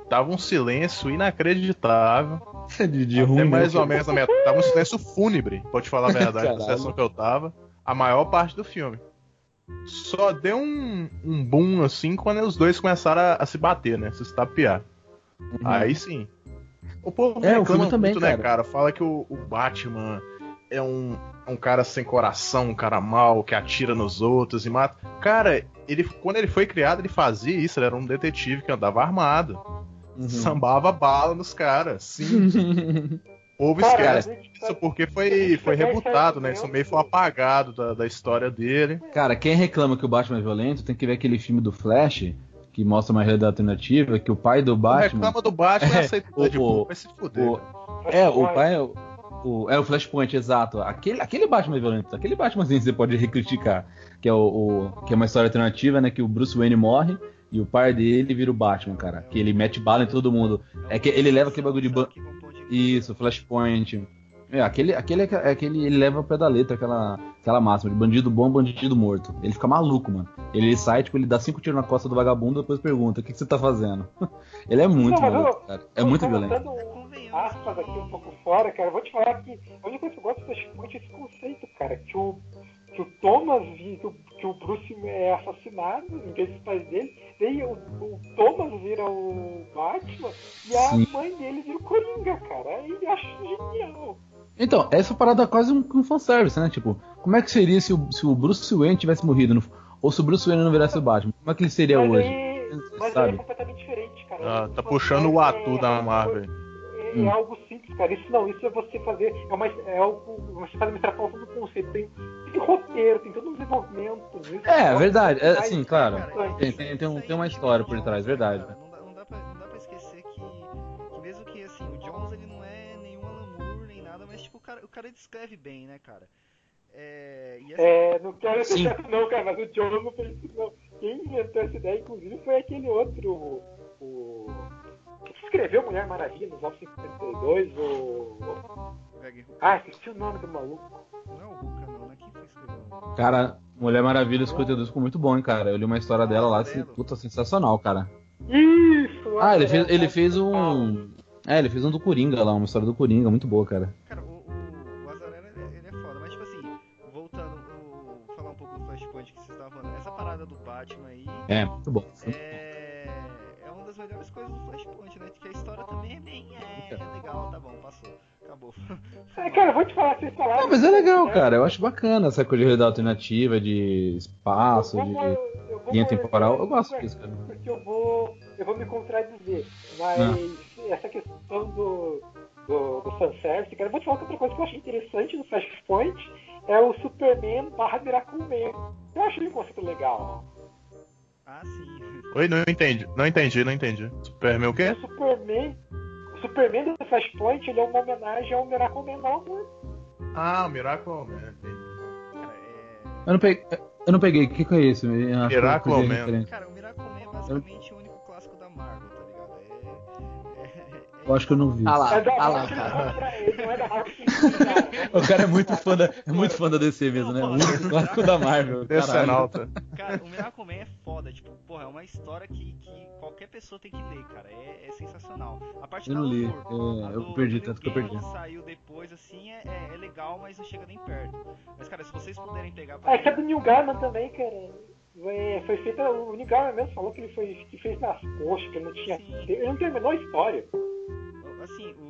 Tava um silêncio inacreditável. de, de ruim, mais ou menos na minha. Tava um silêncio fúnebre, pode falar a verdade, na sessão que eu tava. A maior parte do filme. Só deu um, um boom assim quando os dois começaram a, a se bater, né? Se estapear. Uhum. Aí sim. O povo É, o reclama também, muito, né, cara. cara? Fala que o, o Batman é um, é um cara sem coração, um cara mau, que atira nos outros e mata. Cara, ele, quando ele foi criado, ele fazia isso, ele era um detetive que andava armado. Uhum. Sambava bala nos caras. Sim. O povo Cara, esquece isso porque foi, foi rebutado, né? Isso meio foi apagado da, da história dele. Cara, quem reclama que o Batman é violento tem que ver aquele filme do Flash, que mostra uma realidade alternativa, que o pai do Batman. reclama do Batman, É, aceita o- de o- boa, vai se fuder. o- É, o pai é o, o- é o Flashpoint, exato. Aquele, aquele Batman é violento, aquele Batman assim, você pode recriticar, que é o, o- que é uma história alternativa, né, que o Bruce Wayne morre e o pai dele vira o Batman, cara, que ele mete bala em todo mundo. É que ele leva aquele bagulho de Isso, Flashpoint. É, aquele, aquele, é aquele, ele leva ao pé da letra aquela, aquela máxima de bandido bom, bandido morto. Ele fica maluco, mano. Ele sai, tipo, ele dá cinco tiros na costa do vagabundo e depois pergunta: o que, que você tá fazendo? ele é muito Não, maluco, eu- cara. É muito violento. Convenhamos. aspas aqui um pouco fora, cara, eu vou te falar que a única coisa que eu gosto desse muito é esse conceito, cara, que o, que o Thomas que o, que o Bruce é assassinado em vez dos pais dele, daí o, o Thomas vira o Batman e a Sim. mãe dele vira o Coringa, cara. Aí eu acho genial. Então, essa parada é quase um, um fanservice, né? Tipo, como é que seria se o, se o Bruce Wayne tivesse morrido? no- ou se o Bruce Wayne não virasse o Batman? Como é que ele seria mas hoje? aí, mas sabe? é completamente diferente, cara. Ah, tá fanservice puxando o é- ator da Marvel. Hum. é algo simples, cara. Isso não, isso é você fazer. É, uma, é algo. Você faz uma extrapolação do conceito. Tem, tem roteiro, tem todo um desenvolvimento. nisso. É, verdade. É, Mas- sim, claro. Cara, Tem- isso- tem- tem um- isso tem uma história por Jones, trás, verdade. cara, Não dá, não, dá pra, não dá pra esquecer que, que mesmo que assim, o Jones ele não é nenhum Alan Moore nem nada, mas tipo, o cara, o cara descreve bem, né, cara? É, e assim, É, não quero Sim. não, cara, mas o John não fez isso, não. Quem inventou essa ideia, inclusive, foi aquele outro. O. que escreveu Mulher Maravilha nos 952, o. Greg Hooker- Ah, esqueci o nome do maluco. não é o não, né? Quem foi que escreveu? Cara, Mulher Maravilha 52 ficou muito bom, hein, cara. Eu li uma história dela lá, assim, puta, sensacional, cara. Isso! Ah, ele é, fez, ele é, fez é, um. É, ele fez um do Coringa lá, uma história do Coringa, muito boa, cara. Cara, o, o, o Azarelo ele, ele é foda, mas tipo assim, voltando, o, falar um pouco do Flashpoint que vocês estavam falando, essa parada do Batman aí É, muito bom. é, História também é bem. É, legal, tá bom, passou, acabou. É, cara, eu vou te falar, vocês falaram. Ah, mas é legal, cara. Eu acho bacana essa coisa de realidade alternativa, de espaço, Eu de vou- eu vou- linha temporal. Eu gosto disso, cara. Porque eu vou, eu vou me contradizer. Mas Ah. essa questão do, do, do fanservice, cara, eu vou te falar que outra coisa que eu achei interessante no Flashpoint é o Superman barra Miracle Man. Eu achei um conceito legal. Ah, sim. Oi, não entendi. Não entendi, não entendi. Superman o quê? O Superman, o Superman do Flashpoint, ele é uma homenagem ao Miracle Man novo. Ah, o Miracle Man. entendi. Cara, é... Eu não peguei. Eu não peguei. O que, que é isso? Eu eu Miracle Man. Cara, o Miracle Man é basicamente o único clássico da Marvel, tá ligado? É. é- é- Eu acho que eu não vi. Ah lá, É ah lá, cara. pra ele, não é da Marvel que cara. O cara é muito fã da, é muito fã da DC mesmo, né? O único clássico da Marvel. caralho. Decenalta. Cara, o Miracle é uma história que, que qualquer pessoa tem que ler, cara. É, é sensacional. A parte Eu da não li. Alan Moore, a É, eu do- perdi, do tanto que eu Neil perdi. Saiu depois, assim, é, é, é legal, mas não chega nem perto. Mas, cara, se vocês puderem pegar pra É, que é do Neil Gaiman também, cara. É, foi feita. O Neil Gaiman mesmo falou que ele foi, que fez nas coxas, que ele não tinha. Sim. Ele não terminou a história. Assim, o.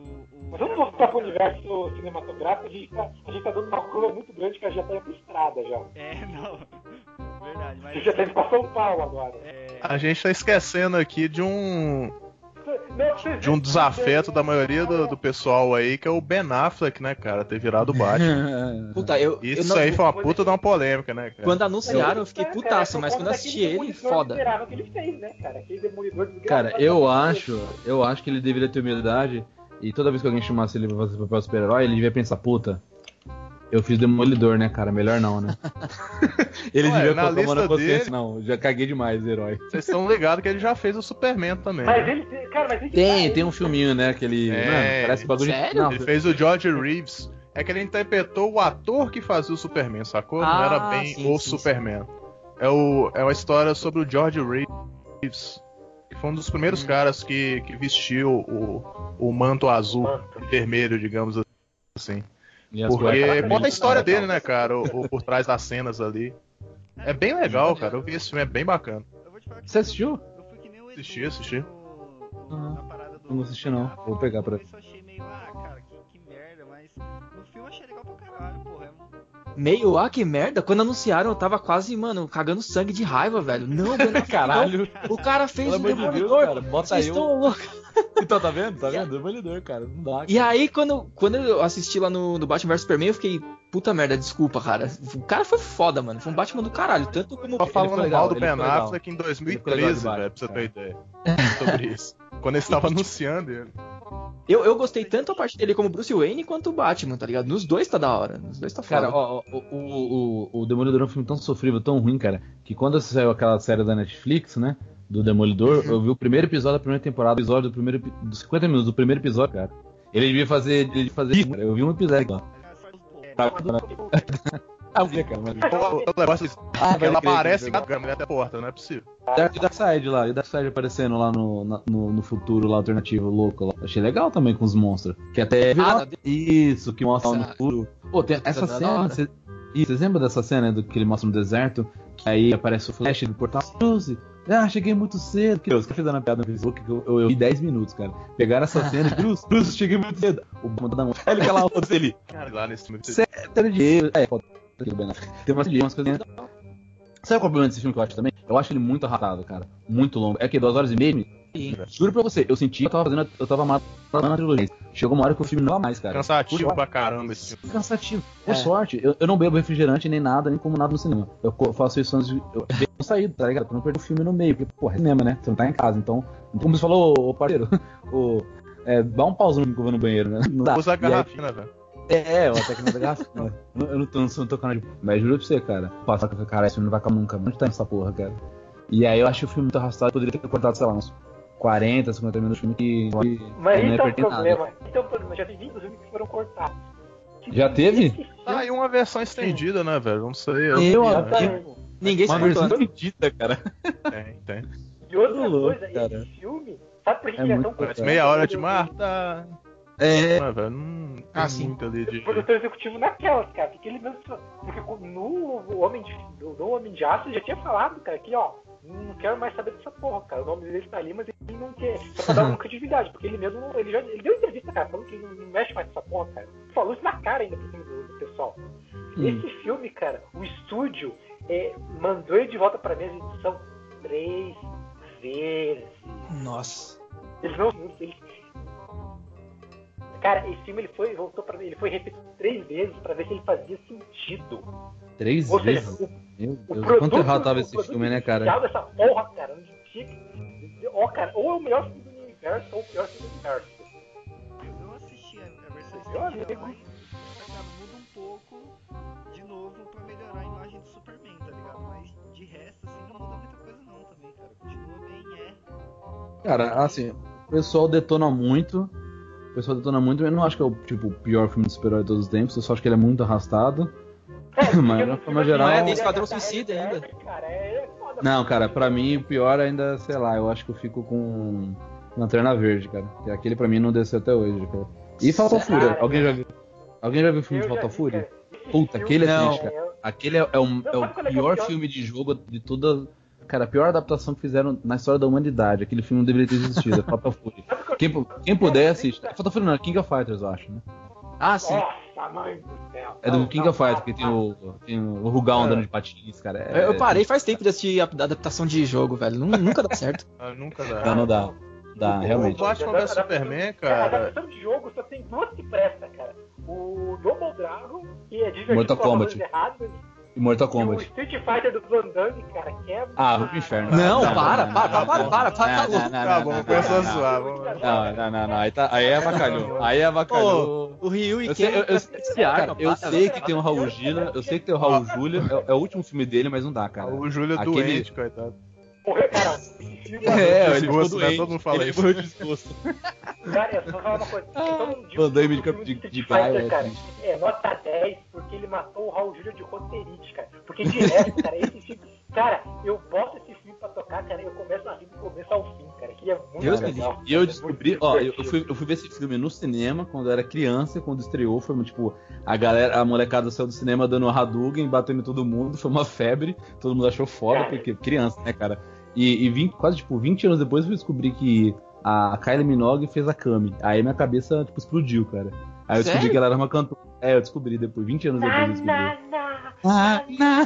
o Mas vamos voltar pro universo cinematográfico, a gente, tá, a gente tá dando uma curva muito grande que a gente já tá estrada já. É, não. Verdade, A mas. gente já tá indo pra São Paulo agora. É, A gente tá esquecendo aqui de um de um desafeto da maioria do, do pessoal aí, que é o Ben Affleck, né, cara, ter virado o Batman. Puta, eu. eu Isso não- aí foi uma puta de uma polêmica, né, cara? Quando anunciaram, eu fiquei É, putaço, por mas quando eu assisti ele, foda. miserável que ele fez, né, cara? Cara, eu acho, eu acho que ele deveria ter humildade e toda vez que alguém chamasse ele pra fazer papel super-herói, ele devia pensar, puta, eu fiz Demolidor, né, cara? Melhor não, né? ele Ué, devia na colocar a mão na consciência. dele- Não, já caguei demais, herói. Vocês estão ligados que ele já fez o Superman também. Mas né? ele, cara, mas ele Tem, tá- tem um filminho, né? Aquele. É, mano, parece bagulho de. sério? Não, Ele fez o George Reeves. É que ele interpretou o ator que fazia o Superman, sacou? Não Ah, era bem sim, o sim, Superman. É, o, é uma história sobre o George Reeves, que foi um dos primeiros Hum. caras que, que vestiu o, o manto azul, vermelho, digamos assim. Porque conta a história dele, né, cara? O, o- por trás das cenas ali. É bem legal, cara. Eu vi esse filme, é bem bacana. Você assistiu? Eu fui que nem o Edu Assisti, assisti. do. Eu não assisti, não. Vou pegar pra- eu achei meio, ah, Meio, ah, que merda. Quando anunciaram, eu tava quase, mano, cagando sangue de raiva, velho. Não, Ben Affleck, Caralho. não. O cara fez Pelo o amor de Deus, Demolidor. cara, bota Vocês aí um- estão loucos. Então, tá vendo? Tá vendo? Demolidor, cara. Não dá. E aí, quando, quando eu assisti lá no, no Batman vs Superman, eu fiquei, puta merda, desculpa, cara. O cara foi foda, mano. Foi um Batman do caralho. Tanto como. Só falando legal, mal do Ben. Affleck em ficou legal 2013, demais, velho, pra você ter cara. ideia. Sobre isso. Quando eles estavam anunciando ele. Eu, eu gostei tanto a parte dele como Bruce Wayne quanto o Batman, tá ligado? Nos dois tá da hora. Nos dois tá foda. Cara, ó, ó, o, o, o, o Demolidor é um filme tão sofrível, tão ruim, cara, que quando saiu aquela série da Netflix, né? Do Demolidor, eu vi o primeiro episódio da primeira temporada, o episódio do primeiro dos 50 minutos do primeiro episódio, cara. Ele devia fazer. Ele devia fazer. cara. Eu vi um episódio lá. Tá, Ah, cara, mas. O, negócio Ah, é que ela aparece na câmera até a porta, não é possível. Dark, Darkseid lá, e o Darkseid aparecendo lá no, no, no futuro lá alternativo louco lá. Achei legal também com os monstros. Que até. Ah, Isso, que mostra no futuro. Pô, tem essa Essa da cena. hora. Cê, Ih, vocês lembram dessa cena do que ele mostra no deserto? Que aí aparece o flash do portal. Bruce, ah, cheguei muito cedo. Que Deus, que fez na piada no Facebook que eu, eu, eu vi 10 minutos, cara. Pegaram essa cena e Bruce, Bruce, cheguei muito cedo. O bom da mão. Ele aquela foto dele. Cara, lá nesse filme. Sério, dinheiro. É, foto do Ben Affleck. Tem umas, umas coisinhas. Sabe qual é o problema desse filme que eu acho também? Eu acho ele muito arrastado, cara. Muito longo. É que duas horas e meia. Sim. Juro pra você, eu senti que eu tava fazendo. Eu tava matando a trilogia. Chegou uma hora que o filme não mais, cara. Cansativo Por- pra caramba esse filme. Cansativo. Por É. sorte, eu, eu não bebo refrigerante nem nada, nem como nada no cinema. Eu faço isso antes de. Eu bebo saída, tá ligado? Pra não perder o filme no meio. Porque, porra, é cinema, né? Você não tá em casa. Então, como você falou, ô parceiro, o, é, dá um pausa no que eu vou no banheiro, né? Não dá. Usa a garrafinha, velho. É, eu até que não da garrafa. Eu não- eu não tô, não tô tocando de. Mas juro pra você, cara. Passar com cara, esse filme não vai acabar nunca. Onde tá essa porra, cara? E aí eu acho o filme muito arrastado. Poderia ter cortado, sei lá, uns 40, 50 minutos de filme que. que Mas não esse ia é o nada. problema. Esse é o problema. Já tem 20 filmes que foram cortados. Já teve? Ah, e uma versão estendida, né, velho? Não sei. Eu, vi, eu- né? Ninguém se Uma versão dividida, cara. Tem, tem. E outra louco, coisa, cara. esse filme, sabe por que É ele é muito tão meia hora de Marta. É. Ah, velho, não tem Ah, sim. muito ali de. produtor executivo naquelas, cara. Porque ele mesmo. Porque no Homem de, no, Homem de Aço ele já tinha falado, cara, que ó, não quero mais saber dessa porra, cara. O nome dele tá ali, mas ele não quer. Só pra dar uma credibilidade, porque ele mesmo. Ele, já, ele deu entrevista, cara, falando que ele não, mexe mais nessa porra, cara. Falou isso na cara ainda pro do, do pessoal. Hum. Esse filme, cara, o estúdio é, mandou ele de volta pra mesa de edição três vezes. Nossa. Eles não. Eles... Cara, esse filme ele foi, voltou para ele foi repetido três vezes pra ver se ele fazia sentido. Três Ou seja, vezes. o, Meu o Deus, produto, quanto errado tava o esse filme, né, cara? dessa porra, cara, não que- Ó, cara, ou é o melhor filme do universo ou o pior filme do universo. Eu assisti a, versão estendida, amigo. mas cara, muda um pouco de novo pra melhorar a imagem do Superman, tá ligado? Mas de resto, assim, não muda muita coisa não também, cara. Continua bem, é. Cara, assim, o pessoal detona muito. O pessoal detona muito, eu não acho que é o tipo, pior filme de super-herói de todos os tempos, eu só acho que ele é muito arrastado. É, Mas, de forma geral- Não, é, tem Esquadrão agarra Suicida ainda. Cara, é foda, Não, cara, pra mim o pior ainda, sei lá, eu acho que eu fico com Lanterna Verde, cara. Que aquele pra mim não desceu até hoje, cara. E Falta Cara, Fúria, alguém já viu? Alguém já viu o Eu filme de vi, Fúria? Puta, aquele é triste, cara. Aquele é, é o, é o é é pior pior? filme de jogo de toda. Cara, a pior adaptação que fizeram na história da humanidade. Aquele filme não deveria ter existido, é o que eu- Quem, quem puder assistir. Falta Fúria não, é King of Fighters, eu acho, né? Ah, sim. Nossa, mãe do céu. É do Não, King não, of Fighters, que tem o, tem o Rugal É. andando de patins, cara. É, Eu parei faz tempo de assistir a a adaptação de jogo, velho. Nun- Nunca dá certo. Ah, nunca dá. Não, não dá. Dá, O realmente. Batman vs Superman, A cara. adaptação de jogo só tem duas que prestam, cara. O Double Dragon, que é divertido Mortal Kombat. erradas, E Mortal e o Kombat. Street Fighter do Van Damme, cara, que é... Ah, vou pro inferno. Não, Não, para, não, para, não, para, para, não, para, não, para, não, louco. não, Tá bom, começou a não, zoar. não. Não, não, não, não. Aí, tá, aí é avacalhou. Aí é avacalhou. O Ryu e Eu Ken eu, eu, cara, arma, eu para, sei que tem o Raul Gila, eu sei que tem o Raul Júlia, é, é o último filme dele, mas não dá, cara. O Júlio é Aquele- doente, coitado. Morreu, cara. É, ele ficou né? doente. Todo mundo fala ele isso. morreu de desgosto. Cara, eu só falar uma coisa. Todo mundo diz Van Damme que de de- de Fighter, é cara, é nota 10 porque ele matou o Raul Júlia de roteirite, cara. Porque de resto, cara, esse filme... Cara, eu boto esse filme pra tocar, cara, eu começo a rir do começo ao fim, cara, que é muito Deus legal. E eu descobri, ó, eu, fui, eu fui ver esse filme no cinema quando eu era criança, quando estreou, foi tipo, a galera, a molecada saiu do cinema dando Hadouken, batendo em todo mundo, foi uma febre, todo mundo achou foda, porque criança, né, cara? E, e vim, quase, tipo, 20 anos depois eu descobri que a Kylie Minogue fez a Kami. Aí minha cabeça, tipo, explodiu, cara. Aí eu descobri Sério? que ela era uma cantora. É, eu descobri depois, 20 anos depois eu descobri. Na, na, Ah, na.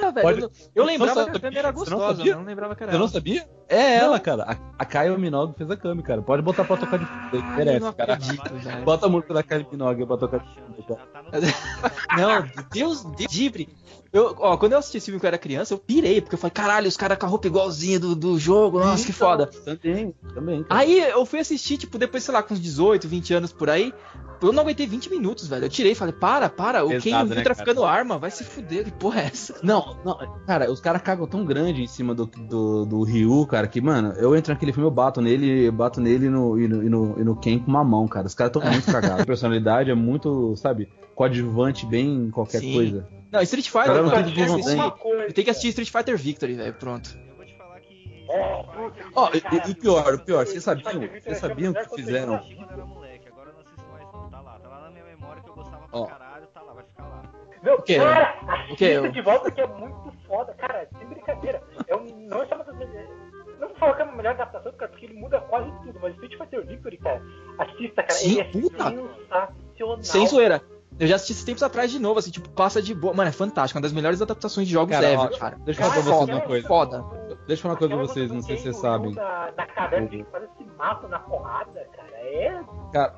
Ah, Pode- eu, eu lembrava que a não Kami era não gostosa, sabia? eu não lembrava que era Você não sabia? É ela, cara. A, a Kylie Minogue fez a Kami, cara. Pode botar pra tocar de fundo, Ah, eu merece, não cara. acredito. Bota a música da Kylie Minogue pra tocar de fundo, tá Não, Deus, Deus livre. Eu, ó, quando eu assisti esse filme quando eu era criança, eu pirei, porque eu falei, caralho, os caras com a roupa igualzinha do, do jogo, nossa, que foda. Também, também. cara. Aí eu fui assistir, tipo, depois, sei lá, com uns 18, 20 anos por aí. Eu não aguentei 20 minutos, velho. Eu tirei e falei, para, para, o Pesado, Ken né, viu traficando arma, vai se fuder, que porra é essa? Não, não, cara, os caras cagam tão grande em cima do, do, do Ryu, cara, que, mano, eu entro naquele filme, eu bato nele, eu bato nele e no, e no, e no, e no Ken com uma mão, cara. Os caras tão muito cagados. A personalidade é muito, sabe, coadjuvante bem em qualquer Sim. coisa. Não, Street Fighter, Cara, tenho tem que tenho que assistir Street Fighter Victory, velho, pronto. Eu vou te falar que. É, puta, Ó, e- cara, e o pior, o pior, vocês sabiam, vocês sabiam é que fizeram... coisa assisti quando era moleque, agora eu não assisto mais não. Tá lá, tá lá na minha memória que eu gostava Ó. pra caralho, tá lá, vai ficar lá. Meu, O quê? cara, O assista quê? Eu- de volta que é muito foda, cara, sem brincadeira. É um, não é uma das melhores- Não vou falar que é a melhor adaptação, cara, porque ele muda quase tudo, mas Street Fighter Victory, cara, assista, cara, Sim, ele é puta. sensacional. Sem zoeira. Eu já assisti esses tempos atrás de novo, assim, tipo, passa de boa. Mano, é fantástico, uma das melhores adaptações de jogos Cara, ever, ó, cara. deixa eu falar pra Foda, vocês uma coisa. Foda. Deixa eu falar uma coisa pra vocês, não sei se vocês o sabem. Da, da caverna que faz se mata na porrada, cara. É. Cara.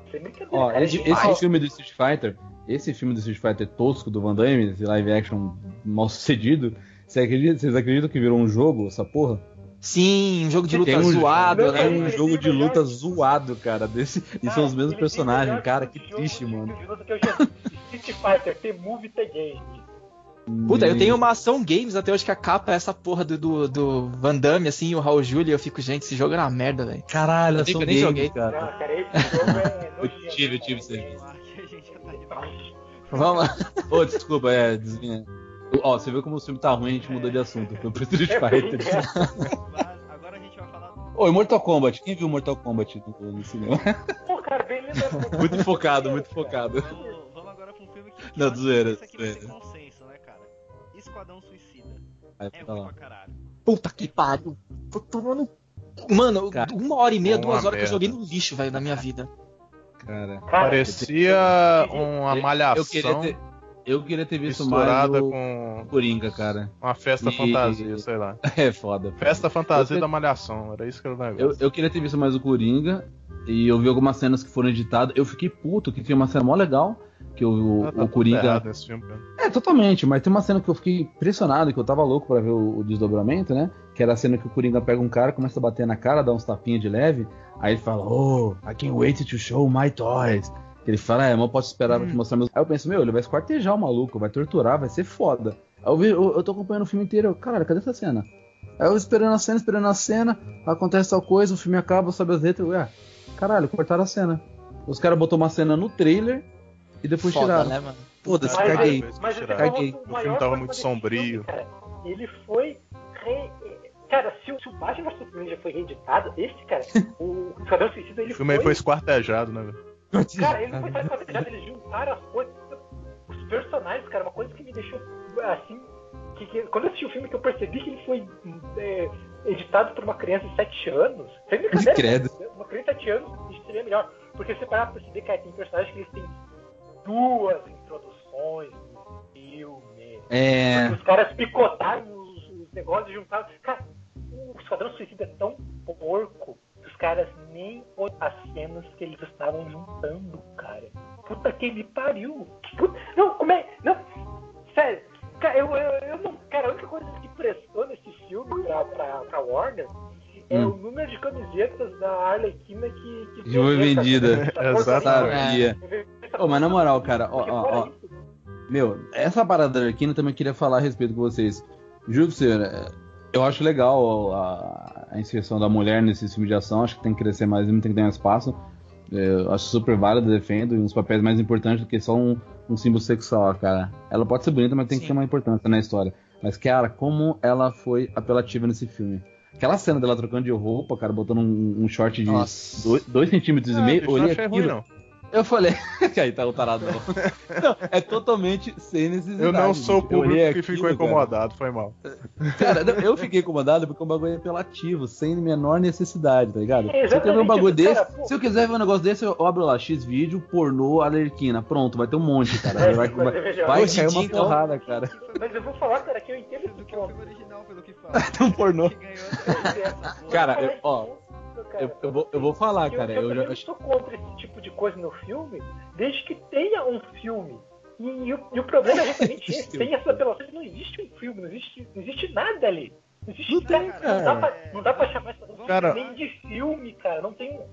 Ó, cara, esse, é esse filme do Street Fighter, esse filme do Street Fighter tosco do Van Damme, esse live action mal sucedido, você acredita- vocês acreditam que virou um jogo, essa porra? Sim, um jogo de luta um, zoado, Meu né? Deus, um jogo de luta zoado, cara, desse, e são os mesmos personagens, cara, que que jogo triste, mano. Street Fighter, T-Move T-Game. Puta, eu tenho uma ação games até hoje que a capa é essa porra do, do, do Van Damme, assim, e o Raul Júlia, e eu fico, gente, esse jogo é uma merda, velho. Caralho, Eu nem- games, joguei. cara. Não, cara, esse jogo é Eu tive, eu tive esse tá. Vamos lá. Ô, desculpa, é, desvinha. Ó, você viu como o filme tá ruim, a gente mudou de assunto, foi pro Street Fighter. Mas agora a gente vai falar do. Ô, e Mortal Kombat, quem viu Mortal Kombat no, no cinema? Pô, cara, bem lembrado. Muito focado, muito focado. Vamos, vamos agora pra um filme que. que Não, eu acho que zoeira, Esse aqui vai ser consenso, né, cara? Esquadrão Suicida. Aí, É tá ruim lá. pra caralho. Puta que pariu. Tô tomando. Mano, Cara, uma hora e meia, duas horas que eu merda. joguei no lixo, velho, na minha vida. Cara, Cara, Parecia uma eu malhação queria ter, eu queria ter visto misturada mais o com Coringa, cara. uma festa E- fantasia, sei lá. É foda. Festa fantasia Eu- da malhação, era isso que era o Eu, negócio. eu queria ter visto mais o Coringa e eu vi algumas cenas que foram editadas. Eu fiquei puto que tinha uma cena mó legal. Que o, Ah, tá o Coringa. filme. É, totalmente, mas tem uma cena que eu fiquei impressionado, que eu tava louco pra ver o, o desdobramento, né? Que era a cena que o Coringa pega um cara, começa a bater na cara, dá uns tapinhas de leve, aí ele fala, oh, I can't wait to show my toys. Ele fala, é, mas eu posso esperar pra te mostrar meus. Aí eu penso, meu, ele vai esquartejar o maluco, vai torturar, vai ser foda. Aí eu, vi, eu, eu tô acompanhando o filme inteiro, eu, caralho, cadê essa cena? Aí eu esperando a cena, esperando a cena, acontece tal coisa, o filme acaba, sobe as letras, ué, caralho, cortaram a cena. Os caras botou uma cena no trailer e depois Foda, tiraram. né, mano? Foda-se, Mas, caguei. mas você Caguei. O filme tava muito sombrio. filme, cara, ele foi. re- Cara, se o, se o Batman vs Superman já foi reeditado, esse, cara, o Esquadrão Suicida, ele O filme aí foi foi. esquartejado, né, velho? Cara, ele não foi só esquadrejado, eles juntaram as coisas. Os personagens, cara, uma coisa que me deixou assim. Que, que- quando eu assisti o filme que eu percebi que ele foi é, editado por uma criança de 7 anos. Sem brincadeira, Credo. uma criança de 7 anos seria melhor. Porque você parar pra perceber, cara, tem personagens que eles têm duas introduções no filme. É. Os caras picotaram os, os negócios e juntaram. Cara, o Esquadrão Suicida é tão porco que os caras nem as cenas que eles estavam juntando, cara. Puta que me pariu. Puta- não, como é. Não, sério. Cara, eu, eu, eu não. Cara, a única coisa que prestou nesse filme pra, pra, pra Warner é Hum. o número de camisetas da Arlequina que, que Que foi vendida. Exatamente. Sabia. Ô, mas na moral, cara, ó, ó, ó, meu, essa parada da Arlequina eu também queria falar a respeito com vocês. Juro pra você, né, eu acho legal a, a inserção da mulher nesse filme de ação, acho que tem que crescer mais e não tem que dar mais espaço. É, Eu acho super válido, defendo, e uns papéis mais importantes do que só um, um símbolo sexual, cara. Ela pode ser bonita, mas tem que Sim. ter uma importância na história. Mas, cara, como ela foi apelativa nesse filme. Aquela cena dela trocando de roupa, cara, botando um, um short de Nossa. 2 centímetros e Ah, meio, olhei achei aquilo, ruim, não. Eu falei, que aí tá o tarado não. Não, é totalmente sem necessidade. Eu não sou o público que ficou aquilo, cara. incomodado, foi mal. Cara, não, eu fiquei incomodado porque o bagulho é apelativo, sem menor necessidade, tá ligado? É, se eu ver um bagulho isso, desse, cara, se eu quiser ver um negócio desse, eu abro lá, X vídeo, pornô, alerquina, pronto, vai ter um monte, cara. Vai, vai, vai, vai cair uma então- porrada, cara. Mas eu vou falar, cara, que eu entendo Do que o ponto. filme original, pelo que fala. um pornô. Cara, ó, cara, Eu, eu vou, eu vou falar, eu, cara, eu, eu já. sou contra esse tipo de coisa no filme, desde que tenha um filme. E, e o, e o problema é justamente esse, tem essa apelação que não existe um filme, não existe, não existe nada ali. Não existe Não tem, nada, Não dá, pra, não dá pra chamar isso Cara- nem de filme, cara. Não tem. um-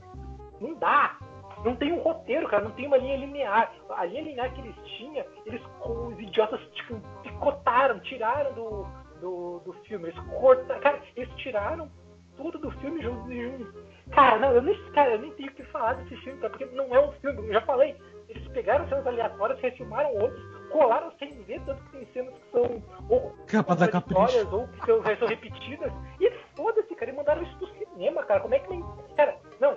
Não dá. Não tem um roteiro, cara. Não tem uma linha linear. A linha linear que eles tinham, eles, os idiotas, tipo, picotaram, tiraram do, do, do filme. Eles cortaram. Cara, eles tiraram tudo do filme junto e junto. Cara, não, eu nem, cara, eu nem tenho o que falar desse filme, cara, porque não é um filme. Eu já falei. Eles pegaram cenas aleatórias, refilmaram outros, colaram sem ver, tanto que tem cenas que são ou Capa da capricho. ou que são, são repetidas. E foda-se, cara, e mandaram isso pro cinema, cara. Como é que nem. Cara, não.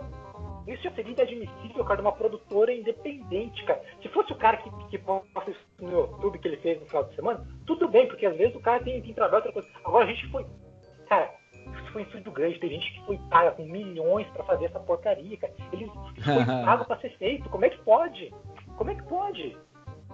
Isso já seria inadmissível, cara, de uma produtora independente, cara. Se fosse o cara que, que posta isso no YouTube que ele fez no final de semana, tudo bem, porque às vezes o cara tem, tem trabalho, outra coisa. Agora a gente foi. Cara, foi em estúdio grande, tem gente que foi paga com milhões pra fazer essa porcaria, cara. Eles foi pago pra ser feito. Como é que pode? Como é que pode?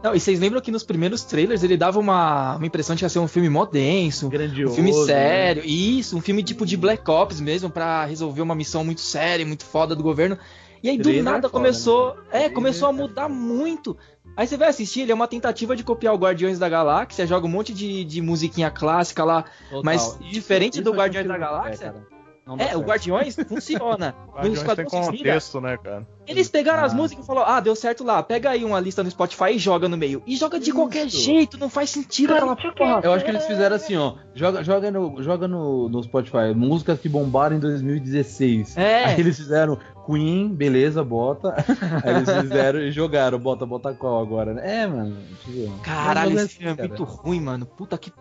Não, e vocês lembram que nos primeiros trailers ele dava uma, uma impressão de que ia ser um filme mó denso, Grandioso. um filme né? sério, isso, um filme tipo de Black Ops mesmo, pra resolver uma missão muito séria, muito foda do governo. E aí do Trailer é nada foda, começou, né? é, começou a é mudar muito. Aí você vai assistir, ele é uma tentativa de copiar o Guardiões da Galáxia, joga um monte de, de musiquinha clássica lá, Total. mas diferente isso do acho Guardiões da Galáxia, cara. Não É, o. Guardiões funciona. No Guardiões tem Esquadrão Suicida, contexto, né, cara? eles pegaram as Ah. músicas e falaram, ah, deu certo lá, pega aí uma lista no Spotify e joga no meio. E joga de Isso. qualquer jeito, não faz sentido aquela porra. Eu acho que eles fizeram assim, ó. Joga, joga, no, joga no, no Spotify. Músicas que bombaram em 2016. É. Aí eles fizeram Queen, beleza, bota. Aí eles fizeram e jogaram, bota, bota qual agora, né? É, mano. Caralho, esse filme é cara. muito ruim, mano. Puta que.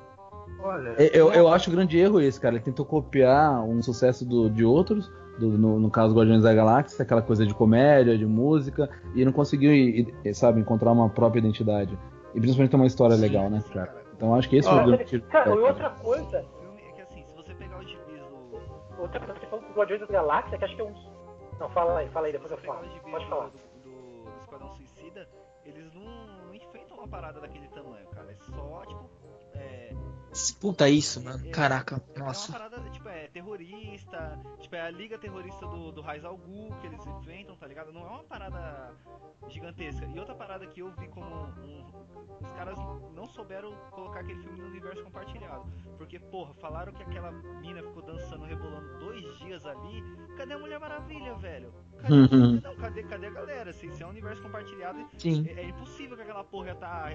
Olha, É, Eu, eu acho um grande erro esse, cara. Ele tentou copiar um sucesso do- de outros, do- no, no caso Guardiões da Galáxia, aquela coisa de comédia, de música, e não conseguiu, e- e, sabe, encontrar uma própria identidade. E principalmente ter uma história legal, né, cara? Então acho que esse foi o grande tiro. cara, e outra coisa, O filme é que assim, se você pegar os gibis do. outra coisa que você falou do Guardiões da Galáxia, que acho que é um. Não, fala aí, fala aí, depois eu falo. Pode falar. do, do- do Esquadrão Suicida, eles não, não enfrentam uma parada daquele Puta isso, mano. é- Caraca, é nossa. uma parada, tipo, é terrorista, tipo, é a liga terrorista do, do Raiz al Ghul que eles enfrentam, tá ligado? Não é uma parada gigantesca. E outra parada que eu vi como um, os caras não souberam colocar aquele filme no universo compartilhado. Porque, porra, falaram que aquela mina ficou dançando, rebolando dois dias ali. Cadê a Mulher Maravilha, velho? Cadê, Uhum. não, cadê, cadê a galera? Se, se é um universo compartilhado, Sim. é, é impossível que aquela porra tá.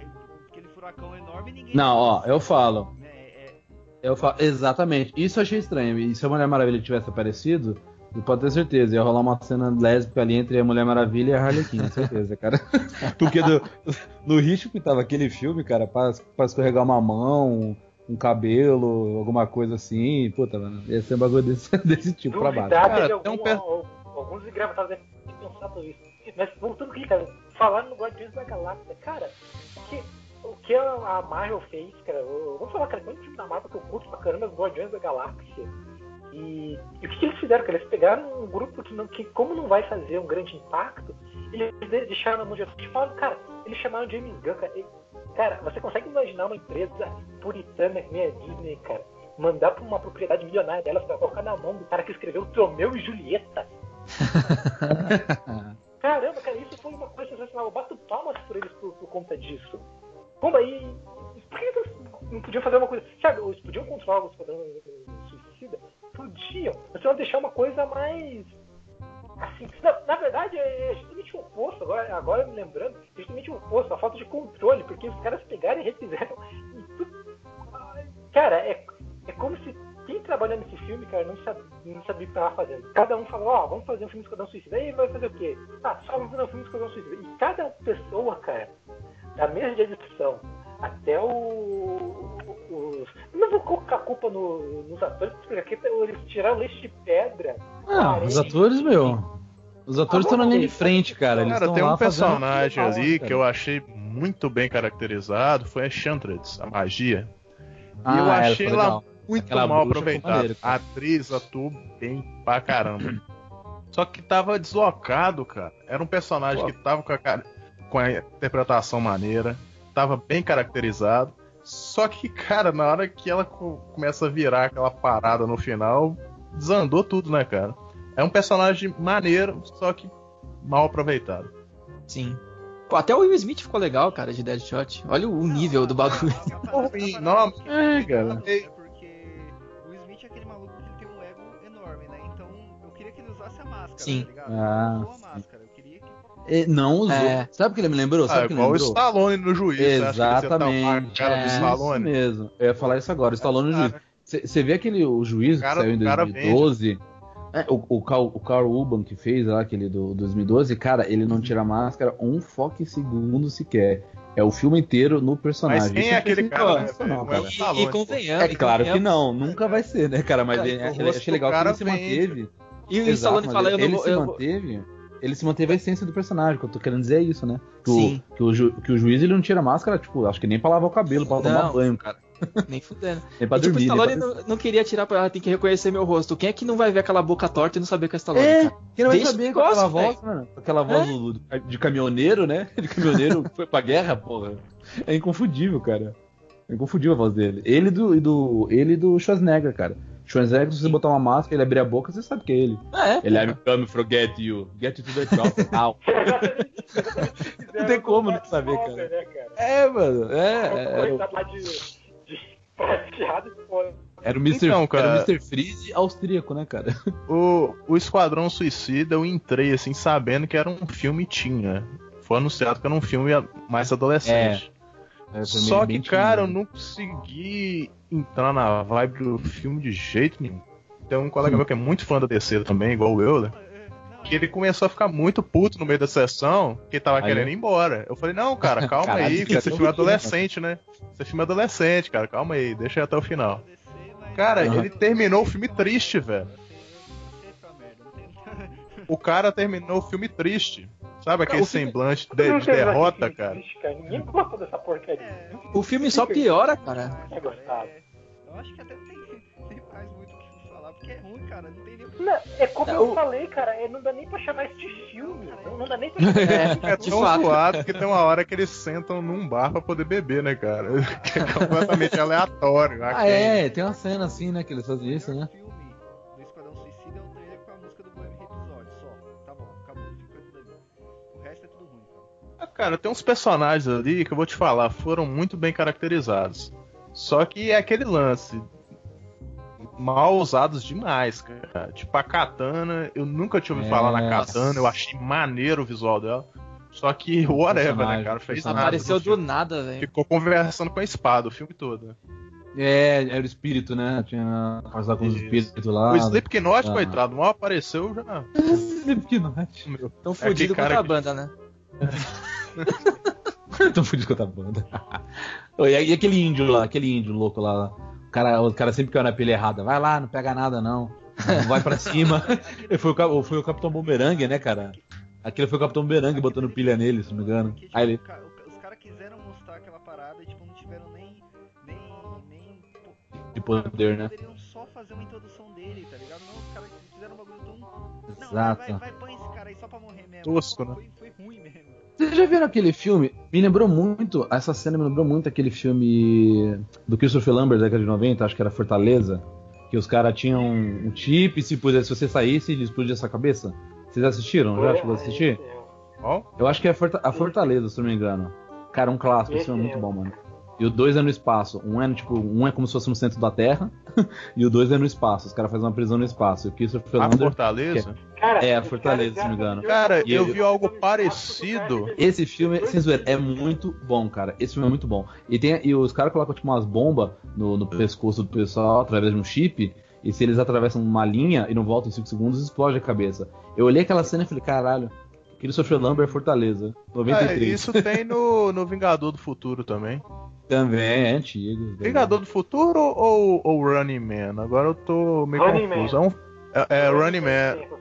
aquele furacão enorme e ninguém. Não, ó, eu falo. É, é, Eu falo, exatamente. Isso eu achei estranho. E se a Mulher Maravilha tivesse aparecido, você pode ter certeza, ia rolar uma cena lésbica ali entre a Mulher Maravilha e a Harlequin, certeza, cara. Porque do- no ritmo que tava aquele filme, cara, pra, pra escorregar uma mão, um cabelo, alguma coisa assim, puta, mano, ia ser um bagulho desse, desse tipo pra baixo. Duvidar Cara, um algum, per- al- alguns engravados devem ter pensado isso. Mas voltando aqui, cara, falando no Guardiões da Galáxia, cara, que, o que a Marvel fez, cara, eu, vamos falar, cara, tem um filme da Marvel que eu curto pra caramba, os Guardiões da Galáxia. E, e o que, que eles fizeram, cara? Eles pegaram um grupo que, não, que como não vai fazer um grande impacto, eles de- deixaram na mão de outros. Falaram, cara, eles chamaram James Gunn, cara. E, cara, você consegue imaginar uma empresa puritana que nem a Disney, cara, mandar pra uma propriedade milionária delas pra colocar na mão do cara que escreveu Romeu e Julieta? Caramba, cara, isso foi uma coisa sensacional. Eu bato palmas por eles por, por conta disso. Como aí. Por que eles não podiam fazer uma coisa. Sabe, eles podiam controlar o esquadrão suicida? Podiam. Mas só deixar uma coisa mais. Assim. Na, na verdade, é justamente o oposto. Agora, agora me lembrando, é justamente o oposto. A falta de controle. Porque os caras pegaram e refizeram. E tudo- Cara, é, é como se quem trabalha nesse filme, cara, não sabia, não sabia o que tava fazendo. Cada um falou, ó, vamos fazer um filme Esquadrão Suicida. Aí vai fazer o quê? Ah, só vamos fazer um filme Esquadrão Suicida. E cada pessoa, cara, da mesa de edição até o. os- não vou colocar a culpa no- nos atores, porque aqui eles tiraram leite de pedra. Ah, os atores, meu. Os atores estão na linha de frente, cara. Eles Cara, tem lá um personagem ali falam, que eu achei muito bem caracterizado, foi a Enchantress, a magia. Ah, e eu ela achei foi ela legal. muito Aquela mal aproveitada. maneiro, A cara. atriz atuou bem pra caramba. Só que tava deslocado, cara. Era um personagem que tava com a, cara- com a interpretação maneira, tava bem caracterizado. Só que, cara, na hora que ela co- começa a virar aquela parada no final, desandou tudo, né, cara? É um personagem maneiro, só que mal aproveitado. Sim. Pô, até o Will Smith ficou legal, cara, de Deadshot. Olha o nível do bagulho. Não, que é, cara. É porque o Will Smith é aquele maluco que ele tem um ego enorme, né? Então eu queria que ele usasse a máscara, Sim. tá ligado? Ah, Ele usou a sim. máscara. Não usou. É. Sabe o que ele me lembrou? Sabe Ah, o que ele igual o lembrou? Stallone no juiz. você tá Exatamente. do É, Isso Stallone? mesmo. Eu ia falar isso agora. O Stallone no juiz. Cara, Você vê aquele o juiz O cara- que saiu em o cara 2012? É, o, o, Carl, o Carl Urban que fez lá, aquele do 2012, cara, ele não tira a máscara um foco em segundo sequer. É o filme inteiro no personagem. Mas quem Isso é aquele cara, né, sensacional, velho? Não é o cara. Stallone, e pô. convenhamos. É claro e que não, nunca vai ser, né, cara? Mas Cara, ele, o ele- achei legal que ele se manteve. E o Exato, Stallone fala, eu não ele vou. se eu vou- manteve. Ele se manteve a essência do personagem, que eu tô querendo dizer é isso, né? Que, Sim. O, que, o, ju- que o juiz ele não tira a máscara, tipo, acho que nem pra lavar o cabelo, pra tomar Não. banho, cara. Nem fudendo. Nem pra e, tipo, o dormir. nem Stallone pra- não, não queria tirar pra ela, tem que reconhecer meu rosto. Quem é que não vai ver aquela boca torta e não saber que é Stallone, É, cara? quem não vai Deixa saber com aquela gosta, voz, mano? Aquela voz do- do- de caminhoneiro, né? De caminhoneiro foi pra guerra, porra. É inconfundível, cara. É inconfundível a voz dele. Ele e do, do, ele do Schwarzenegger, cara. Schwarzenegger, se você botar uma máscara, ele abrir a boca, você sabe que é ele. É, Ele I'm coming for get you. Get you to the now. Não tem como não saber, cara. Né, cara? É, mano. É, foda. era o Mr. Então, cara. Era o Mr. Freeze austríaco, né, cara? O, o Esquadrão Suicida, eu entrei assim, sabendo que era um filme tinha. Foi anunciado que era um filme mais adolescente. É, Só que, cara, eu não consegui entrar na vibe do filme de jeito nenhum. Tem um colega meu que é muito fã da DC também, igual o Euler, que ele começou a ficar muito puto no meio da sessão, que ele tava Aí, querendo ir embora. Eu falei, não, cara, calma Caralho, aí, que cara, esse é filme é adolescente, né? Esse filme é adolescente, cara, calma aí, deixa eu ir até o final. Cara, Aham. ele terminou o filme triste, velho. O cara terminou o filme triste. Sabe aquele semblante de, de derrota, filme cara? Ninguém gosta dessa porcaria. É, O filme só piora, cara. É gostado. é, eu acho que até tem, tem mais muito o que falar, porque é ruim, cara, não tem nem o que Não, é como É, eu o- falei, cara, é, não dá nem pra chamar isso de filme. Não, não dá nem pra chamar É, É de tão fato. zoado que tem uma hora que eles sentam num bar pra poder beber, né, cara? Que é completamente aleatório. Ah, é, tem uma cena assim, né, que eles fazem isso, né? Cara, tem uns personagens ali que eu vou te falar, foram muito bem caracterizados. Só que é aquele lance. Mal usados demais, cara. Tipo, a Katana, eu nunca tinha ouvido É. falar na Katana, eu achei maneiro o visual dela. Só que, whatever, né, cara? Fez nada. Apareceu do filme. nada, velho. Ficou conversando com a espada o filme todo. É, era o espírito, né? Tinha casar com os Isso. espíritos lá. o Slipknot, ah. coitado, mal apareceu já. Slipknot. Meu. Tão É fudido cara contra a que- banda, né? Tão fudido com outra banda. E, aquele índio lá, aquele índio louco lá. O cara, o cara sempre caiu na pilha errada. Vai lá, não pega nada não. Não vai pra cima. Foi o, foi o Capitão Boomerang, né, cara? Aquele foi o Capitão Boomerang botando pilha nele, se não me engano. Porque, tipo, Aí ele. o ca- o ca- os caras quiseram mostrar aquela parada e tipo, não tiveram nem. nem. nem. De poder, né? Poderiam só fazer uma introdução dele, tá ligado? Não, os caras fizeram um bagulho tão. Não, Exato. vai, vai, vai, põe esse cara aí só pra morrer mesmo. Tosco, né? Vocês já viram aquele filme? Me lembrou muito, essa cena me lembrou muito aquele filme do Christopher Lambert da década de 90, acho que era Fortaleza, que os caras tinham um chip e se, pudesse, se você saísse, ele explodia sua cabeça. Vocês assistiram? Já chegou a assistir? Eu acho que é a Fortaleza, se não me engano. Cara, um clássico, esse filme é muito bom, mano. E o dois é no espaço. Um é tipo, um é como se fosse no centro da Terra, e o dois é no espaço. Os caras fazem uma prisão no espaço. E o Christopher a Lambert Fortaleza. Cara, É, a Fortaleza, caras se não me engano. Cara, E eu eu- vi algo parecido. Esse filme, sem zoeira, é muito bom, cara. Esse filme é muito bom. E, tem, e os caras colocam tipo umas bombas no, no pescoço do pessoal através de um chip. E se eles atravessam uma linha e não voltam em 5 segundos, explode a cabeça. Eu olhei aquela cena e falei, caralho, Christopher Lambert Fortaleza. É, 93. isso tem no, no Vingador do Futuro também. Também é antigo. Vingador do Futuro ou, ou Running Man? Agora eu tô meio Running confuso. É, um- é, é Running Man. Man.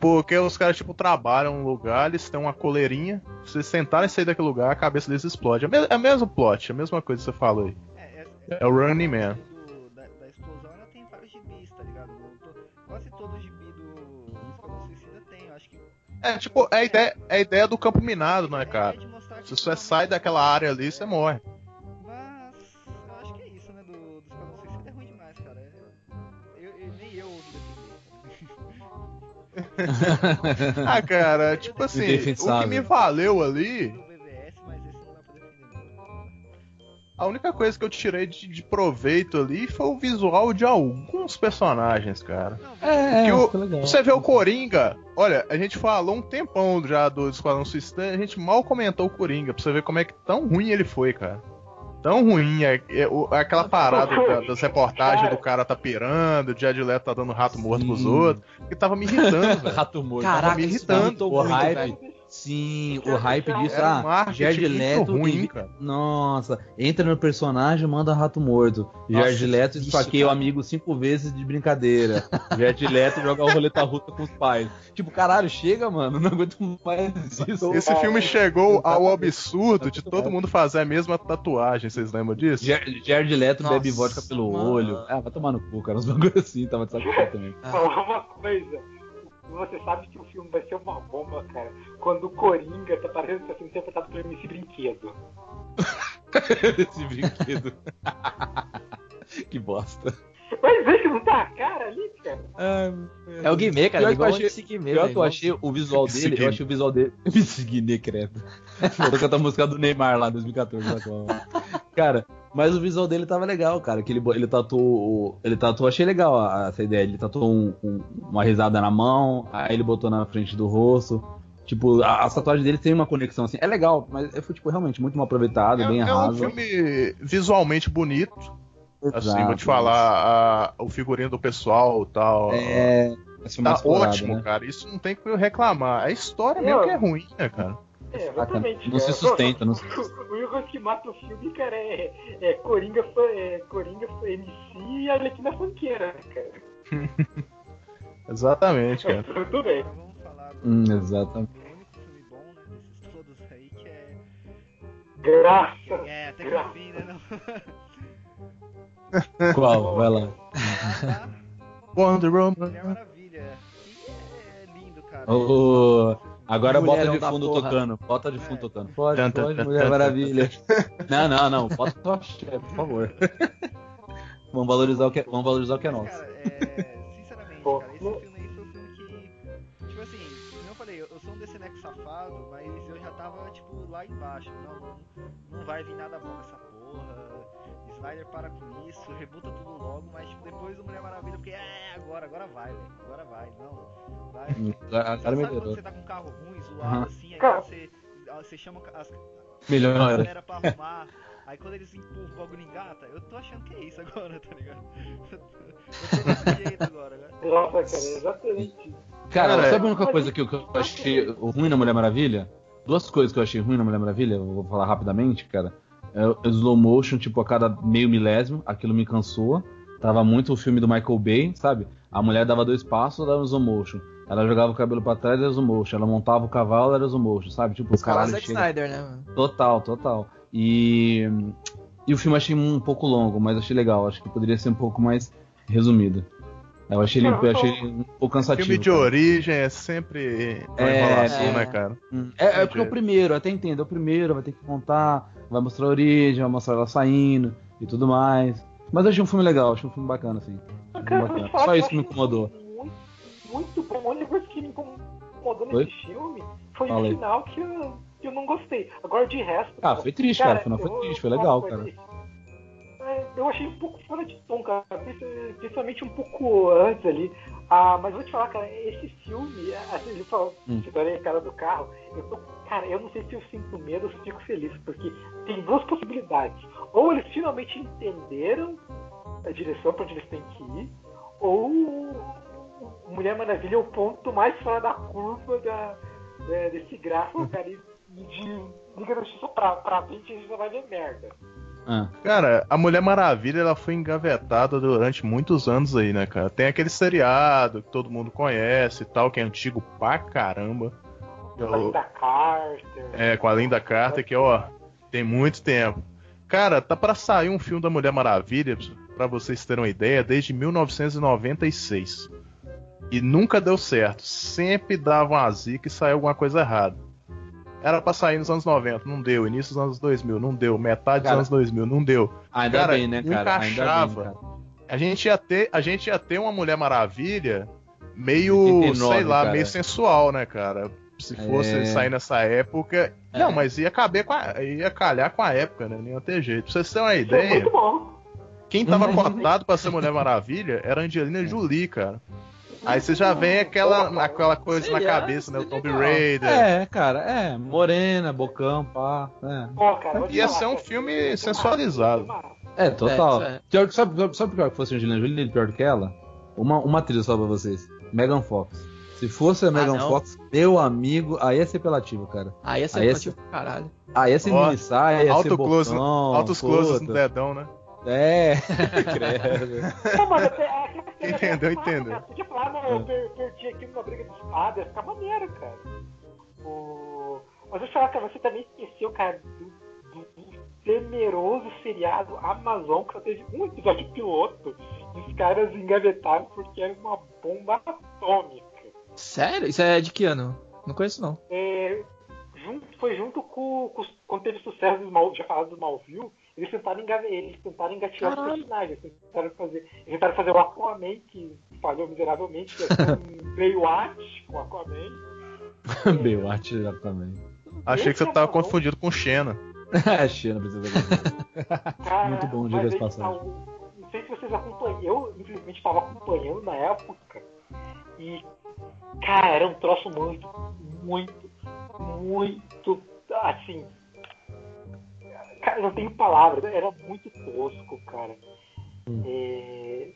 Porque os caras, tipo, trabalham num lugar, eles têm uma coleirinha. Se vocês tentarem sair daquele lugar, a cabeça deles explode. É, me- é o mesmo plot, é a mesma coisa que você falou aí. É, é, É o Running Man. do- da, da explosão ela tem vários gibis, tá ligado? No- quase todo gibi do Esquadrão Suicida tem, eu acho que. É, tipo, é a ideia, é a ideia do campo minado, não é, a cara? Se você sai daquela área ali, você morre. Ah, cara, tipo assim, o que me valeu ali, não. a única coisa que eu tirei de, de proveito ali foi o visual de alguns personagens, cara. É, o-. Você vê o Coringa, olha, a gente falou um tempão já do Esquadrão Suicida, a gente mal comentou o Coringa, pra você ver como é que tão ruim ele foi, cara. Tão ruim, é, é, o- aquela parada da- das reportagens do cara tá pirando, o Jared Leto tá dando rato morto pros outros, que tava me irritando, velho. Rato morto. Caraca, me isso irritando, irritou o muito, hype. Sim, o hype disso. Era Ah, Jared Leto. ruim, cara. Nossa, entra no personagem, manda rato morto. Jared Leto esfaqueia o amigo cinco vezes de brincadeira. Jared Leto joga o roleta russa com os pais. Tipo, caralho, chega, mano. Não aguento mais isso. Esse filme chegou ao absurdo de todo mundo fazer a mesma tatuagem, vocês lembram disso? Jar- Jared Leto Nossa, bebe vodka pelo mano. olho. Ah, vai tomar no cu, cara. Uns bagulho assim, tava de saco também. Falar uma coisa. Você sabe que o filme vai ser uma bomba, cara. Quando o Coringa tá parecendo que sendo interpretado por MC Brinquedo. Esse brinquedo. que bosta. Mas vê que não tá a cara ali, cara. É o Guimê, cara. Pior que eu achei- esse Guimê, Pior velho, que eu achei o visual dele, Seguindo. eu achei o visual dele. Me seguir, credo. Vou cantar a música do Neymar lá em 2014. lá com a- Cara, mas o visual dele tava legal, cara. Que ele, ele tatuou. Ele tatuou, achei legal a- essa ideia. Ele tatuou um- um- uma risada na mão, aí ele botou na frente do rosto. Tipo, a, a tatuagem dele tem uma conexão assim. É legal, mas foi, tipo, realmente muito mal aproveitado, É, bem é um filme visualmente bonito. Assim, Exato, vou te falar, a- o figurino do pessoal e tal. É. Tá ótimo, né? cara. Isso não tem que reclamar. A história mesmo que é ruim, né, cara? É, exatamente. Não se cara. sustenta, não se O único que mata o filme, cara, é, é Coringa, é Coringa MC e Arlequina Funkeira, né, cara. Exatamente, cara. Tudo bem. Agora vamos falar do, Hum, exatamente. único filme bom, né, desses todos aí, que é... Graças. É, até que enfim, né, não... Qual? Vai lá. Wonder Woman. Mulher Maravilha. Que é lindo, cara. Ô, Agora bota de fundo tocando. Bota de fundo tocando. Pode, Tan, tan, pode, tan, Mulher tan, Maravilha. Não, não, não. Bota o axé, por favor. Vamos valorizar o que é, vamos valorizar o que é nosso. Cara, é, sinceramente, cara, esse filme aí foi um filme que. Tipo assim, como eu falei, eu, sou um desse safado, mas eu já tava, tipo, lá embaixo. Não, não, não vai vir nada bom nessa. Snyder para com isso, rebuta tudo logo, mas tipo, depois do Mulher Maravilha, fiquei, é, agora, agora vai, velho. Agora vai, não. Vai. Hum, A Sabe cara quando melhorou. você tá com um carro ruim, zoado Aham. assim, aí você, você chama as, a Melhora. galera pra arrumar. Aí quando eles empurram o bagulho engata, eu tô achando que é isso agora, tá ligado? Eu tô, desse jeito agora, né? Nossa, cara, exatamente. Cara, Cara, sabe a única coisa que eu, que eu achei ruim na Mulher Maravilha? Duas coisas que eu achei ruim na Mulher Maravilha, eu vou falar rapidamente, cara. É o slow motion, tipo, a cada meio milésimo, aquilo me cansou. Tava muito o filme do Michael Bay, sabe? A mulher dava dois passos, dava slow motion. Ela jogava o cabelo pra trás, era slow motion. Ela montava o cavalo, era slow motion, sabe? Tipo, Escala caralho, Zack chega. Snyder, né, mano? Total, total. E, e o filme eu achei um pouco longo, mas achei legal. Acho que poderia ser um pouco mais resumido. Eu achei ele eu achei ele um pouco cansativo. Filme de cara. origem é sempre uma É, enrolação, é. né, cara? É, é porque é o primeiro, até entendo. É o primeiro, vai ter que contar, vai mostrar a origem, vai mostrar ela saindo e tudo mais. Mas eu achei um filme legal, achei um filme bacana, assim. Cara, bacana. Só isso que me incomodou. Muito, muito bom. A única coisa que me incomodou nesse filme foi Fala o final que eu, que eu não gostei. Agora, de resto. Ah, foi triste, cara. O final eu foi triste, foi legal, cara. coisa. É, Eu achei um pouco fora de tom, cara. princi- Principalmente um pouco antes ali. Ah, mas vou te falar, cara, esse filme, assim, ele falou, Hum. segurei a cara do carro, eu tô, cara, eu não sei se eu sinto medo ou se eu fico feliz, porque tem duas possibilidades. Ou eles finalmente entenderam a direção pra onde eles têm que ir, ou Mulher Maravilha é o ponto mais fora da curva da, da- desse gráfico, cara, e de Liga da Justiça pra, pra frente a gente já vai ver merda. Ah, Cara, a Mulher Maravilha ela foi engavetada durante muitos anos aí, né, cara? Tem aquele seriado que todo mundo conhece e tal, que é antigo pra caramba. Eu- Ainda Carter. É, com a Linda Carter, que, ó, tem muito tempo. Cara, tá pra sair um filme da Mulher Maravilha, pra vocês terem uma ideia, desde 1996. E nunca deu certo. Sempre dava uma zica e saía alguma coisa errada. Era pra sair nos anos 90, não deu. Início dos anos 2000, não deu. Metade dos Cara, anos 2000, não deu. ainda Cara, bem, né, cara? Ainda encaixava. bem, cara. A gente ia ter, a gente ia ter uma Mulher Maravilha meio, 89, sei lá, cara. meio sensual, né, cara? Se fosse É. sair nessa época. É. Não, mas ia caber com a, ia calhar com a época, né? Não ia ter jeito. Pra vocês terem uma Foi ideia, muito bom. quem tava cotado pra ser Mulher Maravilha era a Angelina Jolie, cara. Aí você já vem aquela, aquela coisa na cabeça, né? O Tomb. Raider. É, cara, é. Morena, bocão, pá. É, Pô, cara, Ia falar, ser um filme sensualizado. é total. É, é. Pior que, sabe, sabe, pior que fosse a Angelina Jolie, pior do que ela? Uma, uma atriz só pra vocês. Megan Fox. Se fosse a Megan não. Fox, meu amigo, aí ia ser apelativo, cara. Aí é esse- apelativo pra caralho. Aí ia ser Ó, mini saia, ia ser botão, altos closes no dedão, né? É, credo. Não, mano, até, até é massa, entendeu. cara. Podia falar, não, eu per- perdi aqui numa briga de espada, ia ficar maneiro, cara. O... Mas eu falar, cara, você também esqueceu, cara, do, do- do temeroso seriado Amazon, que só teve um episódio piloto, e os caras engavetaram porque era uma bomba atômica. Sério? Isso é de que ano? Não conheço não. É, junto, foi junto com, com quando teve sucesso do Mal, já falado do Malville, eles tentaram, eles tentaram engatilhar os personagens, eles tentaram fazer, eles tentaram fazer o Aquaman, que falhou miseravelmente, que ser um Baywatch com o Aquaman. Baywatch já também. Achei que você Esse tava confundido com Xena. É, China precisa Muito bom, que passagem. tá, o- Não sei se vocês acompanham, eu infelizmente estava acompanhando na época, e, cara, era um troço muito, muito, muito, assim, cara, não tenho palavras, era muito tosco, cara. Hum. É,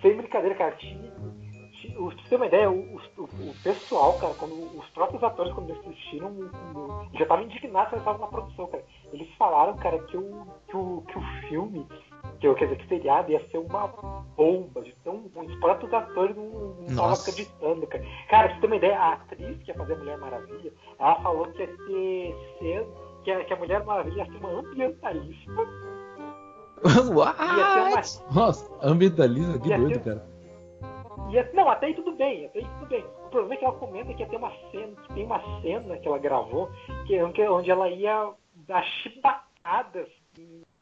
sem brincadeira, cara, tinha, pra você ter uma ideia, o, o- o pessoal, cara, quando os próprios atores, quando eles assistiram, já estavam indignados quando eles estavam na produção, cara. Eles falaram, cara, que o, que o, que o filme, que, o- quer dizer, que o seriado ia ser uma bomba de tão ruim. Os próprios atores não não estavam acreditando, cara. Cara, pra você ter uma ideia, a atriz que ia fazer a Mulher Maravilha, ela falou que ia ter cena, que a, que a Mulher Maravilha ia ser uma ambientalista. Ia ter uma, What? Nossa, ambientalista, que Ia doido, ter- cara. Ia- não, até aí tudo bem, até aí tudo bem. O problema é que ela comenta que ia ter uma cena, que tem uma cena que ela gravou, que, onde- ela ia dar chibatadas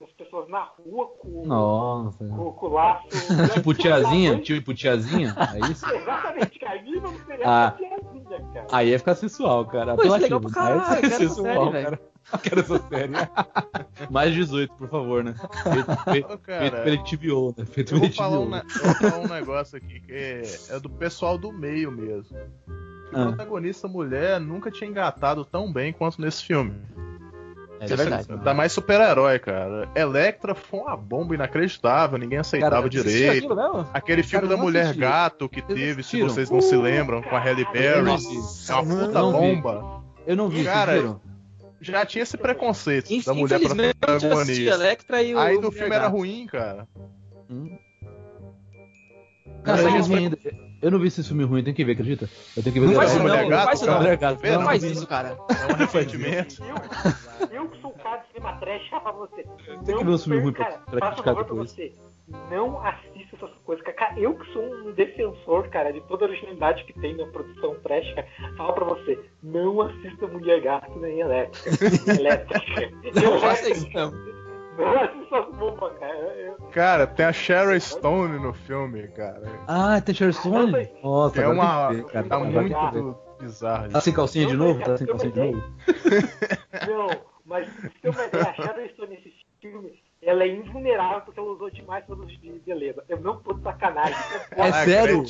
nas pessoas na rua com, Nossa. com, com o laço. Tipo tiazinha? Tipo tiazinha? É isso? Exatamente, cara. Não seria Ah. tiazinha, cara. Aí ia ficar sensual, cara. Pô, isso é legal pra caralho, Aí série, velho. cara. Quero essa série. Mais 18, por favor, né? Feito, feito, Ô, feito cara, pela HBO, né? Feito eu vou falar, um, eu vou falar um negócio aqui que é, é do pessoal do meio mesmo. O Ah. protagonista mulher nunca tinha engatado tão bem quanto nesse filme. É verdade. Ainda mais super-herói, cara. Electra foi uma bomba inacreditável, niném aceitava Cara, direito. Aquele filme Cara, da Mulher assisti. Gato que Vocês teve, se assistiram? vocês não se lembram, com a Halle Berry. É uma puta não bomba. Eu não vi, Cara? Já tinha esse preconceito da Infelizmente, mulher protagonista. Electra e o Aí no filme era ruim, cara. Hum. Cara, eu não vi ainda. Eu não vi esse filme ruim, tem que ver, acredita? Eu tenho que ver Não faz depois. isso não, Mulher não faz isso cara. não. Faz isso, cara. É um arrependimento. Eu, eu que sou um cara de cinema trash, pra você. Tem que ver um filme ruim pra- cara, pra criticar favor pra depois. você. Não assista essas coisas, cara. Eu que sou um defensor, cara, de toda a originalidade que tem na produção trash, cara, falo pra você, não assista Mulher Gato nem Elétrica. Elétrica. Não faça isso, não. Não assista as bombas, cara. Eu- Cara, tem a Sharon Stone no filme, cara. Ah, tem Sharon Stone? Nossa, é uma. ver, cara. Tá muito bizarro. Tá sem calcinha de novo? Tá sem calcinha de novo? Não, mas se eu vai ver a Sharon Stone nesse filme, ela é invulnerável porque ela usou demais produtos de beleza. Eu não tô de sacanagem. É Ah, sério?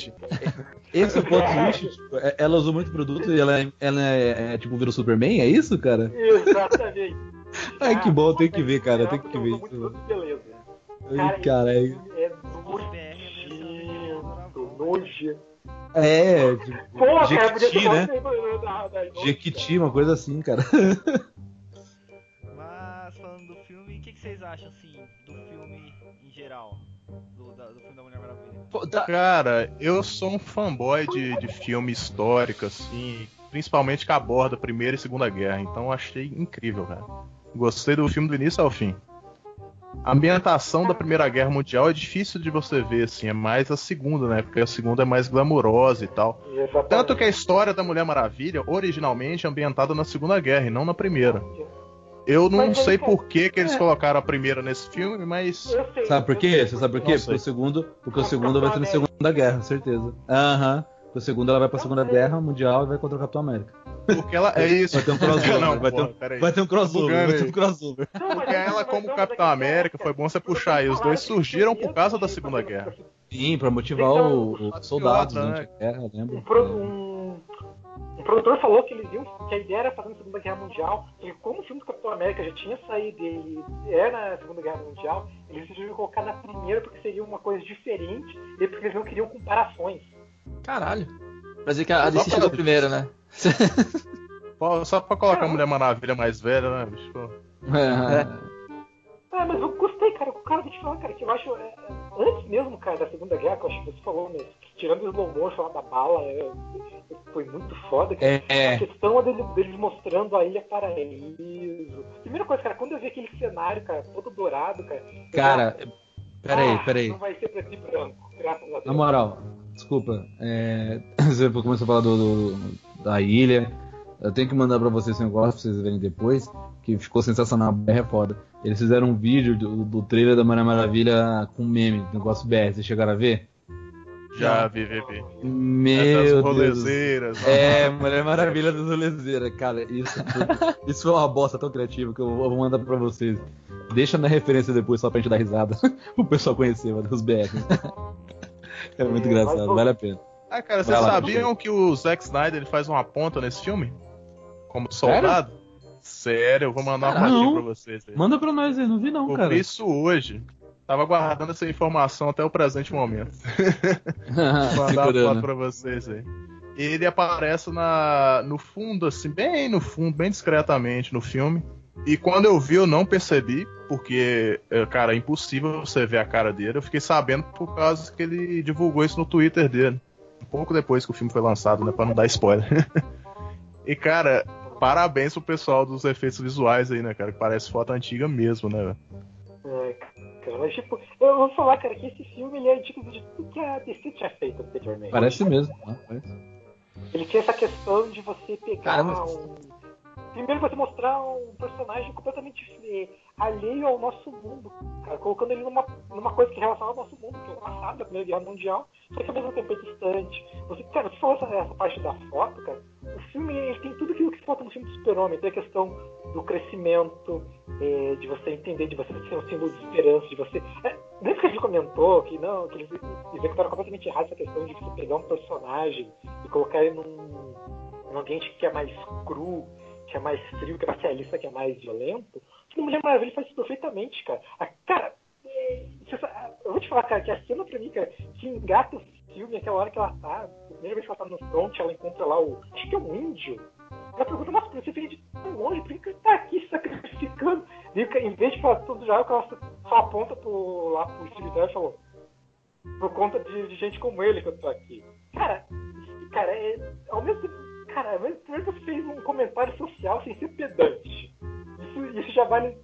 Esse é o plot twist? Tipo, é- ela usou muito produto e ela, é, ela é, é, tipo virou Superman? É isso, cara? Exatamente. Ai, que bom, tem é que ver, cara, tem que ver muito produto de beleza. Ai, caralho. É é nojento, nojento. É, tipo, Pô, cara, Jequiti, tomar né? da- da- da- Jequiti, uma coisa assim, cara. vocês acham assim do filme em geral? Do, da- do filme da Mulher Maravilha? Pô, tá- Cara, eu sou um fanboy de, de filme histórico, assim, principalmente que aborda a Primeira e Segunda Guerra, então eu achei incrível, cara. Gostei do filme do início ao fim. A ambientação da Primeira Guerra Mundial é difícil de você ver, assim, é mais a segunda, né? Porque a segunda é mais glamurosa e tal. Exatamente. Tanto que a história da Mulher Maravilha, originalmente, é ambientada na Segunda Guerra e não na Primeira. Eu não Mas sei por que, que eles colocaram a Primeira nesse filme, mas Eu sei, Sabe por eu quê? sei Você sabe por quê? Não Porque sei. o segundo, porque o segundo vai ser na Segunda Guerra, certeza. Aham. Porque o segundo ela vai pra Segunda Guerra Mundial e vai contra o Capitão América. porque ela é isso. Vai ter um crossover, Não, vai, ter, um- peraí. vai ter um crossover, vai ter um crossover. Porque é que- ela, como Capitão é América, foi bom você puxar aí. Os dois surgiram por causa da Segunda Guerra. Sim, pra motivar o, os soldados outra, durante a guerra, eu lembro. Um, um- um produtor falou que eles viam que a ideia era fazer na Segunda Guerra Mundial, e como o filme do Capitão América já tinha saído e era na Segunda Guerra Mundial, eles decidiram colocar na primeira porque seria uma coisa diferente e porque eles não queriam comparações. Caralho. Pra dizer que a DC pra- chegou primeiro, né? Só pra colocar a Mulher Maravilha mais velha, né, bicho? É. Ah, mas eu gostei, cara. O cara, vou te falar, cara, que eu acho. é, é, antes mesmo, cara, da Segunda Guerra, que eu acho que você falou, né? Tirando o slow motion lá da bala, é, foi muito foda. É, é. A questão dele, deles mostrando a Ilha Paraíso. Primeira coisa, cara, quando eu vi aquele cenário, cara, todo dourado, cara. eu Cara, já- peraí, Ah, peraí. Não vai ser preto e branco, graças a Deus. Na moral, desculpa. é, você começou a falar do, do- da ilha. Eu tenho que mandar pra vocês esse negócio pra vocês verem depois. Que ficou sensacional. A BR é foda. Eles fizeram um vídeo do, do trailer da Mulher Maravilha com meme, negócio BR. Vocês chegaram a ver? Já vi, vi, vi. É Meu das Deus. rolezeiras. É, Mulher Maravilha das Rolezeiras, cara. Isso, foi- isso foi uma bosta tão criativa que eu vou mandar pra vocês. Deixa na referência depois só pra gente dar risada. o pessoal conhecer, mano, os BR. É muito É, engraçado, mas- vale a pena. Ah, cara, vocês sabiam que o Zack Snyder ele faz uma ponta nesse filme? Como soldado? Sério, eu vou mandar uma Caralho. fotinha pra vocês. aí. Manda pra nós aí, não vi não, Por cara. isso hoje. Tava guardando essa informação até o presente momento. Vou mandar uma foto pra vocês aí. Ele aparece na, no fundo, assim, bem no fundo, bem discretamente no filme. E quando eu vi, eu não percebi, porque, é, cara, é impossível você ver a cara dele. Eu fiquei sabendo por causa que ele divulgou isso no Twitter dele. Um pouco depois que o filme foi lançado, né? Pra não dar spoiler. e, cara, parabéns pro pessoal dos efeitos visuais aí, né, cara? Que parece foto antiga mesmo, né? É, cara, mas tipo, eu vou falar, cara, que esse filme ele é digno de tudo que a DC tinha feito anteriormente. Parece mesmo. ah, parece. Ele tinha essa questão de você pegar Cara, mas- um. Primeiro você mostrar um personagem completamente eh, alheio ao nosso mundo, cara, colocando ele numa, numa coisa que é relacionada ao nosso mundo, que é o passado da Primeira Guerra Mundial, só que ao mesmo tempo é distante. Você, cara, você falou essa, essa parte da foto, cara, o filme ele tem tudo aquilo que falta no filme do Super-Homem, tem a questão do crescimento, eh, de você entender, de você ser um símbolo de esperança, de você. É, que a gente comentou que não, que eles executaram completamente errado essa questão de você pegar um personagem e colocar ele num, num ambiente que é mais cru, que é mais frio, que é mais realista, que é mais violento. O Mulher Maravilha faz isso perfeitamente, cara. A, cara, eu vou te falar, cara, que a cena pra mim, cara, que engata o filme, aquela hora que ela tá, a primeira vez que ela tá no front, ela encontra lá o. Acho que é um índio. Ela pergunta, nossa, você veio de tão longe, por que que você tá aqui sacrificando? E, em vez de falar tudo já, ela só aponta pro, lá pro cemitério e falou, por conta de, de gente como ele que eu tô aqui. Cara, cara, é, ao mesmo tempo, cara, ao mesmo tempo fez um comentário social sem ser pedante. Isso, isso já vale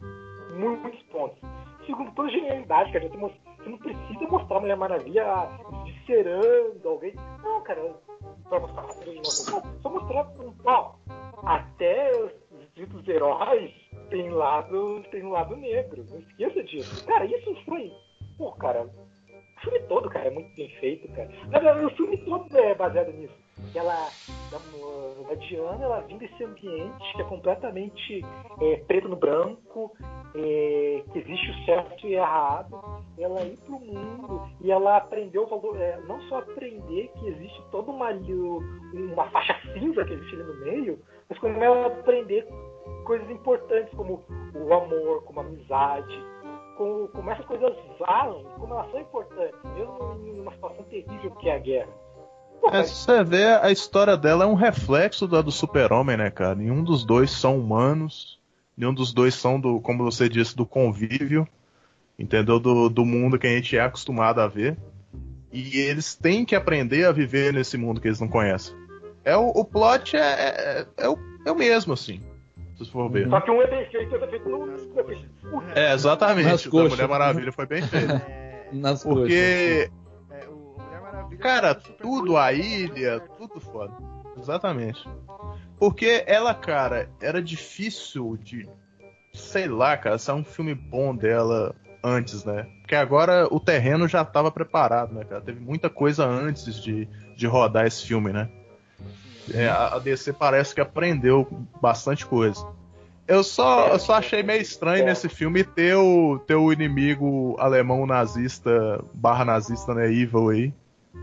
mu- muitos pontos. Segundo, toda genialidade, cara, você, não precisa mostrar a Mulher Maravilha viscerando alguém. Não, cara, pra mostrar não, só mostrar um ó, até os ditos heróis tem lado, tem um lado negro. Não esqueça disso. Cara, isso foi. Pô, cara, o filme todo, cara, é muito bem feito, cara. Verdade, o filme todo é baseado nisso. Ela, da, da Diana, ela vem desse ambiente que é completamente é, preto no branco, é, que existe o certo e o errado. Ela ir pro mundo e ela aprendeu o valor, é, não só aprender que existe toda uma, uma faixa cinza que existe ali no meio, mas como ela aprender coisas importantes como o amor, como a amizade, como, como essas coisas valem, como elas são importantes, mesmo em uma situação terrível que é a guerra. É, você vê, a história dela é um reflexo da do super-homem, né, cara? Nenhum dos dois são humanos, nenhum dos dois são, do, como você disse, do convívio, entendeu? Do, do mundo que a gente é acostumado a ver. E eles têm que aprender a viver nesse mundo que eles não conhecem. É o, o plot é, é, é o, é o mesmo, assim, se você for ver. Só que um é bem feito outro é feito no. Coxas. É, exatamente. Nas o da coxas. Mulher Maravilha foi bem feito. É, Nas. Porque, é, cara, tudo, a ilha, tudo foda. Exatamente. Porque ela, cara, era difícil de. Sei lá, cara, sair um filme bom dela antes, né? Porque agora o terreno já tava preparado, né, cara? Teve muita coisa antes de, de rodar esse filme, né? É, a DC parece que aprendeu bastante coisa. Eu só, eu só achei meio estranho nesse filme ter o, ter o inimigo alemão nazista, barra nazista, né, evil aí.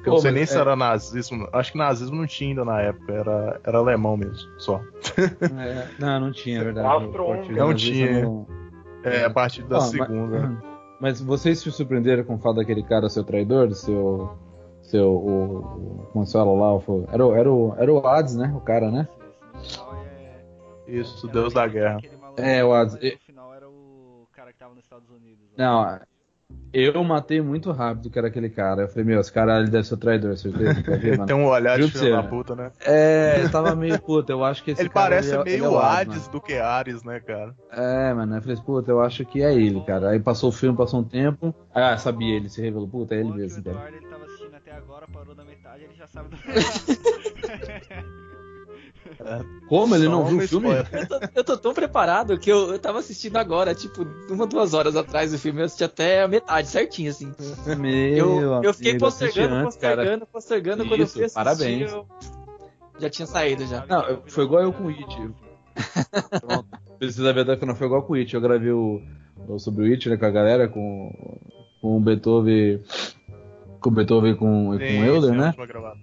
Eu não sei mas nem se é- era nazismo. Acho que nazismo não tinha ainda na época, era, era alemão mesmo, só. É, não, não tinha, é verdade. Não tinha. não- É, a partir da Ah, mas- segunda. Mas vocês se surpreenderam com o fato daquele cara ser o traidor, do seu, Seu, o, se fala lá? o- Era, o- era, o, era o Hades, né? O cara, né? Isso, no final é. Isso, o Deus da Guerra. É, o Hades. No final era o cara que tava nos Estados Unidos. né? Não, eu matei muito rápido que era aquele cara. Eu falei, meu, esse cara ele deve ser o traidor, certeza. Ver? Tem um olhar de filho da puta, né? É, eu tava meio puta, eu acho que esse Ele cara. parece ele é- meio ele é Hades, do que Ares, né, cara? É, mano, eu falei, puta, eu acho que é ele, cara. Aí passou o filme, passou um tempo. Ah, sabia, ele se revelou, puta, é ele que mesmo, O cara. Eduardo ele tava assistindo até agora, parou na metade, ele já sabe do Como ele não Só viu uma o filme? Eu tô, eu tô tão preparado que eu, eu tava assistindo agora, tipo, uma, duas horas atrás do filme, eu assisti até a metade, certinho, assim. Meu Eu, eu fiquei amigo, postergando, antes, cara. postergando, postergando, quando eu Isso, fui assistir, parabéns. eu já tinha saído já. Não, foi igual eu com o It. Pronto. Precisa ver até que não foi igual com o It. Eu gravei o, o sobre o It, né, com a galera, com, com o Beethoven. Com o Beethoven e com, e com Sim, o Euler, né?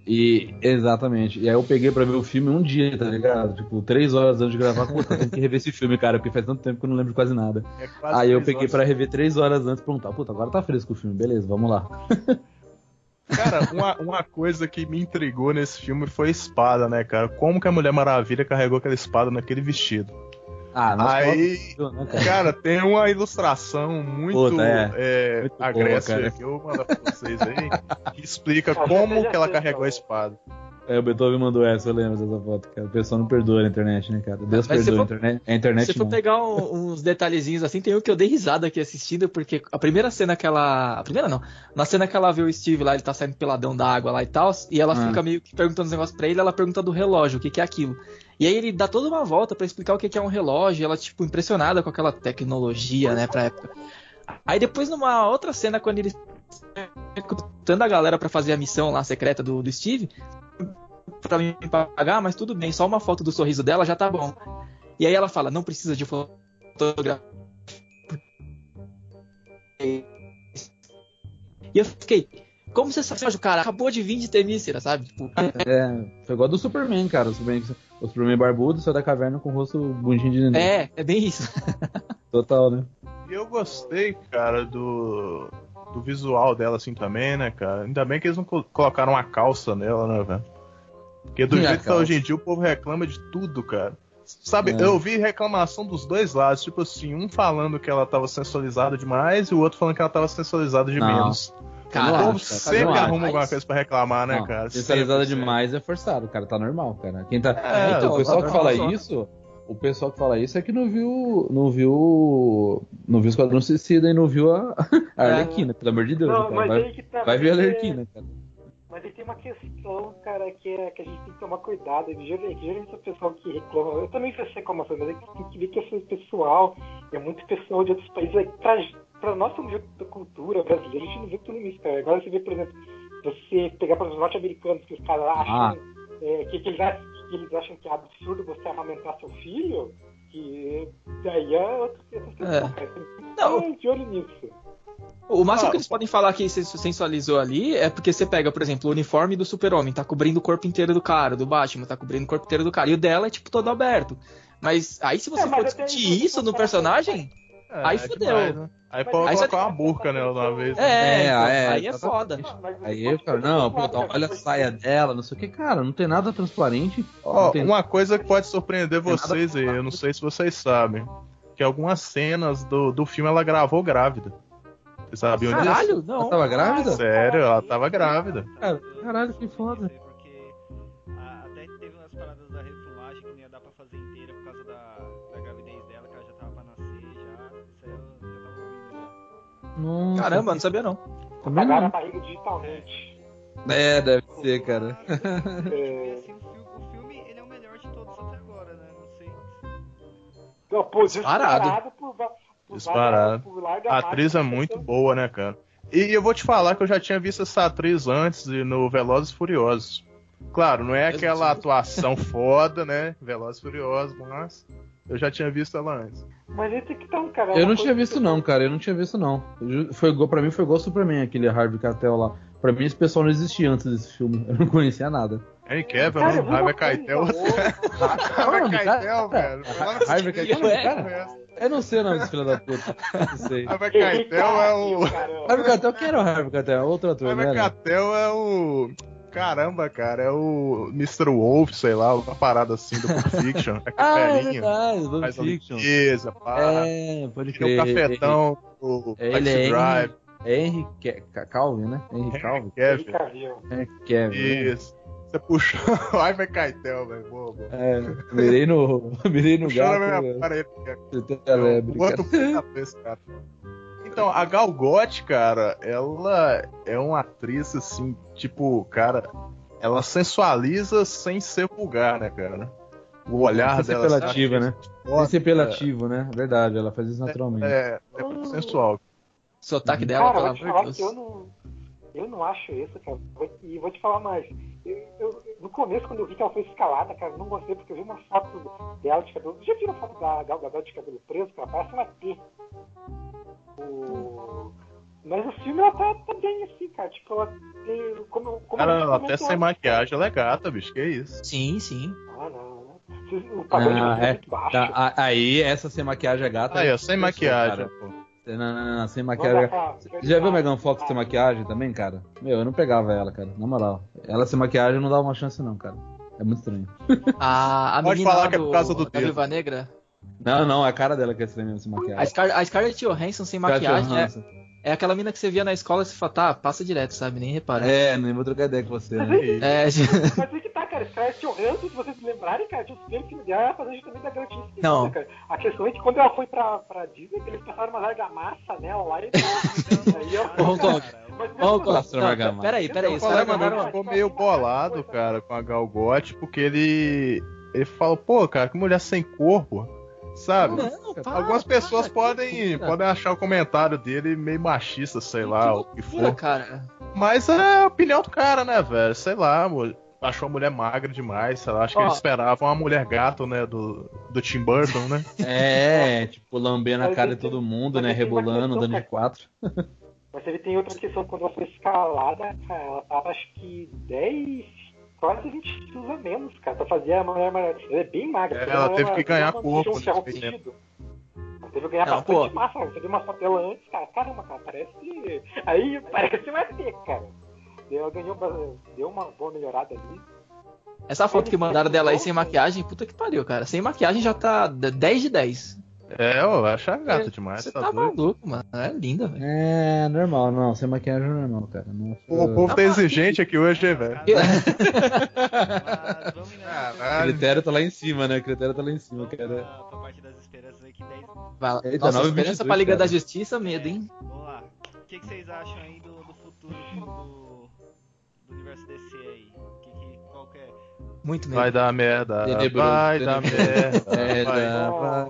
E exatamente. E aí eu peguei pra ver o filme um dia, tá ligado? Tipo, três horas antes de gravar, puta, tem que rever esse filme, cara, porque faz tanto tempo que eu não lembro quase nada. É quase Aí eu peguei pra rever três horas antes e perguntar, puta, agora tá fresco o filme, beleza, vamos lá. Cara, uma, uma coisa que me intrigou nesse filme foi a espada, né, cara? Como que a Mulher Maravilha carregou aquela espada naquele vestido? Ah, Aí, né, cara? cara, tem uma ilustração muito, Puta, é. é, Muito boa, agressiva cara. que eu vou mandar pra vocês aí, que explica como que ela carregou a espada. É, o Beethoven mandou essa, eu lembro dessa foto, cara. O pessoal não perdoa na internet, né, cara? Deus Mas se perdoa a for- internet. A Se internet você for pegar um- uns detalhezinhos assim, tem um que eu dei risada aqui assistindo, porque a primeira cena que ela. A primeira não. Na cena que ela vê o Steve lá, ele tá saindo peladão da água lá e tal, e ela Ah. fica meio que perguntando os negócios pra ele, ela pergunta do relógio, o que, que é aquilo. E aí ele dá toda uma volta pra explicar o que, que é um relógio, e ela, tipo, impressionada com aquela tecnologia, né, pra época. Aí depois, numa outra cena, quando ele recrutando a galera pra fazer a missão lá secreta do, do Steve, pra me pagar, mas tudo bem, só uma foto do sorriso dela já tá bom. E aí ela fala, não precisa de fotografia. E eu fiquei, como você sabe, o cara acabou de vir de Temícera, sabe? Tipo, É, foi igual do Superman, cara. O Superman, o Superman barbudo saiu da caverna com o rosto bundinho de neném. é, é bem isso. Total, né? E eu gostei, cara, do, do visual dela assim também, né, cara? Ainda bem que eles não co- colocaram uma calça nela, né, velho? Porque do E a jeito que tá hoje em dia o povo reclama de tudo, cara. Sabe, É. eu vi reclamação dos dois lados, tipo assim, um falando que ela tava sensualizada demais e o outro falando que ela tava sensualizada de Não. menos. Cara, o não povo sempre arruma alguma coisa pra reclamar, né, Não, cara? Sensualizada Sempre, demais é forçado, cara. Tá normal, cara. Quem tá. É, então, o pessoal tá que fala isso. O pessoal que fala isso é que não viu. Não viu. Não viu o Esquadrão Suicida e não viu a, a É. Arlequina, pelo amor de Deus. Não, cara. mas Vai, tá. vai ver a Arlequina, cara. Mas aí tem uma questão, cara, que, é, que a gente tem que tomar cuidado. Que geralmente o pessoal que reclama, eu também sei reclamações, mas é que tem que ver que esse pessoal é muito pessoal de outros países. É, pra, pra nossa da cultura brasileira, a gente não vê tudo isso, cara. Agora você vê, por exemplo, você pegar para os norte-americanos que os caras acham Ah. é, que, que eles acham que eles acham que é absurdo você amamentar seu filho, que daí é outra questão. É. Não. de olho nisso. O máximo Ah, que eles podem falar que se sensualizou ali é porque você pega, por exemplo, o uniforme do super-homem, tá cobrindo o corpo inteiro do cara, do Batman, tá cobrindo o corpo inteiro do cara, e o dela é tipo todo aberto. Mas aí se você É, for discutir isso, no você personagem, É, Aí é fudeu. demais, né? Aí pode Aí você colocar uma burca nela de uma vez. né? é, É, então, é, aí é foda. Você Aí eu falo, não, olha a você- saia dela, não sei o que, cara, não tem nada transparente. Ó, não tem- uma coisa que pode surpreender vocês aí, eu não sei se vocês sabem, que algumas cenas do, do filme ela gravou grávida. Vocês sabiam disso? Caralho, Ela não. tava grávida? Sério, ela tava grávida. Cara, caralho, que foda. Porque ah, até teve umas paradas da refilmagem que não ia dar pra fazer inteira por causa da, da gravidez dela, que ela já tava pra nascer já. Isso aí já tava ouvindo já. Nossa, Caramba, não sabia não. também Apagaram a não. barriga digitalmente. É, deve ser, cara. É, o filme, o filme, ele é o melhor de todos até agora? Não pô, por, va- por Disparado. A atriz é muito boa, né, cara? E eu vou te falar que eu já tinha visto essa atriz antes e no Velozes e Furiosos. Claro, não é aquela atuação foda, né? Velozes e Furiosos, mas eu já tinha visto ela antes. Mas esse que tá, cara. é Eu uma não tinha visto não, cara, eu não tinha visto não. Foi igual, pra mim foi igual Superman, aquele Harvey Keitel lá. Pra mim esse pessoal não existia antes desse filme, eu não conhecia nada. Henry Cavill, Cara, vamos Harvey Keitel. Harvey Keitel, velho. Harvey Keitel, cara, eu não sei o nome desse filho da puta. Não sei. Harvey Keitel é o. Harvey Keitel, quem era o Harvey Keitel? É Outro ator, Harvey né? Keitel é o. Caramba, cara, é o Mr. Wolf, sei lá, uma parada assim do Pulp Fiction. Aquele Ah, é velhinho. verdade, Pulp Fiction. limpeza, pá. É, pode Tem crer. um cafetão do Taxi é Drive. É Henry Ca- Ca- Calvin, né? Henry Calvin. Kevin. Cavill. Henry Calvin. né? Isso. Você puxou o Harvey Keitel, velho. Boa, boa. É, mirei no, mirei no Puxou gato. minha né? parede, cara. Você tem a lebre, O outro cara. Então, a Gal Gadot, cara, ela é uma atriz assim, tipo, cara, ela sensualiza sem ser vulgar, né, cara? O olhar Sem ser dela. apelativa, né? Sem Nossa, ser apelativo, né? Verdade, ela faz isso naturalmente. É, é muito sensual. O sotaque dela, Cara, pelo amor de que eu Deus. não, eu não acho isso, cara. E vou te falar mais. Eu, eu- no começo, quando eu vi que ela foi escalada, cara, não gostei porque eu vi uma foto dela de cabelo. Já viram a foto da Gal Gadot de cabelo preso? Cara, parece uma T. O... Mas o filme ela tá, tá bem assim, cara. Tipo, ela tem. Como, como Cara, ela até sem antes, maquiagem, ela é gata, bicho, que isso. Sim, sim. Ah, não, não. O padrão Ah, é é. muito baixo. Tá, aí, essa sem maquiagem é gata. Aí, ó, sem Pessoa, maquiagem, cara. pô. Não, não, não, não, sem maquiagem. lá. Já viu a Megan Fox sem maquiagem também, cara? Meu, eu não pegava ela, cara. Na moral. Ela sem maquiagem não dava uma chance, não, cara. É muito estranho. A, a Pode menina falar lá que é por causa do dedo. Viúva Negra, Não, não, é a cara dela que é estranha sem a, maquiagem. Scar a Scarlett Johansson sem Scarlett maquiagem, é, Johansson. é aquela mina que você via na escola e você fala, tá, passa direto, sabe? Nem repara. É, nem vou trocar ideia com você, né? É, Mas aí que tá, cara. Scarlett Johansson, se vocês se lembrarem, cara, tinha os filmes que dela fazer justamente da esquisita, Não. cara. A questão é que quando ela foi pra, pra Disney, que eles passaram uma argamassa nela lá e... aí eu... Ô, Hong Kong. Hong Kong. Peraí, peraí. O mandaram. ficou meio bolado, cara, com a Gal Gadot, porque ele ele falou, pô, cara, que mulher sem corpo, sabe? Não, para, Algumas pessoas para, podem, que loucura. podem achar o comentário dele meio machista, sei lá, o que loucura, for. cara. Mas é a opinião do cara, né, velho? Sei lá. Achou a mulher magra demais, sei lá. Acho que Ó. ele esperava uma mulher gato, né, do, do Tim Burton, né? É, tipo, lambendo a cara de todo mundo, né? Rebolando, dando de quatro. Mas ele tem outra questão, quando ela foi escalada, cara, ela tava acho que 10, quase 20 quilos a menos, cara, pra fazer a Mulher Maravilha. Ela é bem magra. É, ela não teve que ganhar corpo um. Ela teve que ganhar Não, bastante pô. massa, você viu uma foto dela antes, cara, caramba, cara, parece... Aí parece um ET, cara. Ela ganhou, deu uma boa melhorada ali. Essa foto que mandaram dela aí sem maquiagem, puta que pariu, cara. Sem maquiagem já tá 10 de 10. É, eu acho a gata É, demais, Você tá, tá maluco, mano. É linda, velho. É, normal, não. Sem maquiagem é normal, cara. Não, Pô, o povo tá exigente aqui hoje, velho. Indo O Caralho. critério tá lá em cima, né? O critério tá lá em cima, cara. pra, pra parte das esperanças aí que 10. Vai lá. Eita, Nossa, 9,22, esperança pra Liga cara. da Justiça, medo, hein? Vamos lá. O que, que vocês acham aí do, do futuro do, do universo DC aí? Que, que, qual que é? Muito medo. Vai dar merda, Tenebroso, vai dar tenebroso. merda. É, vai. dá. vai.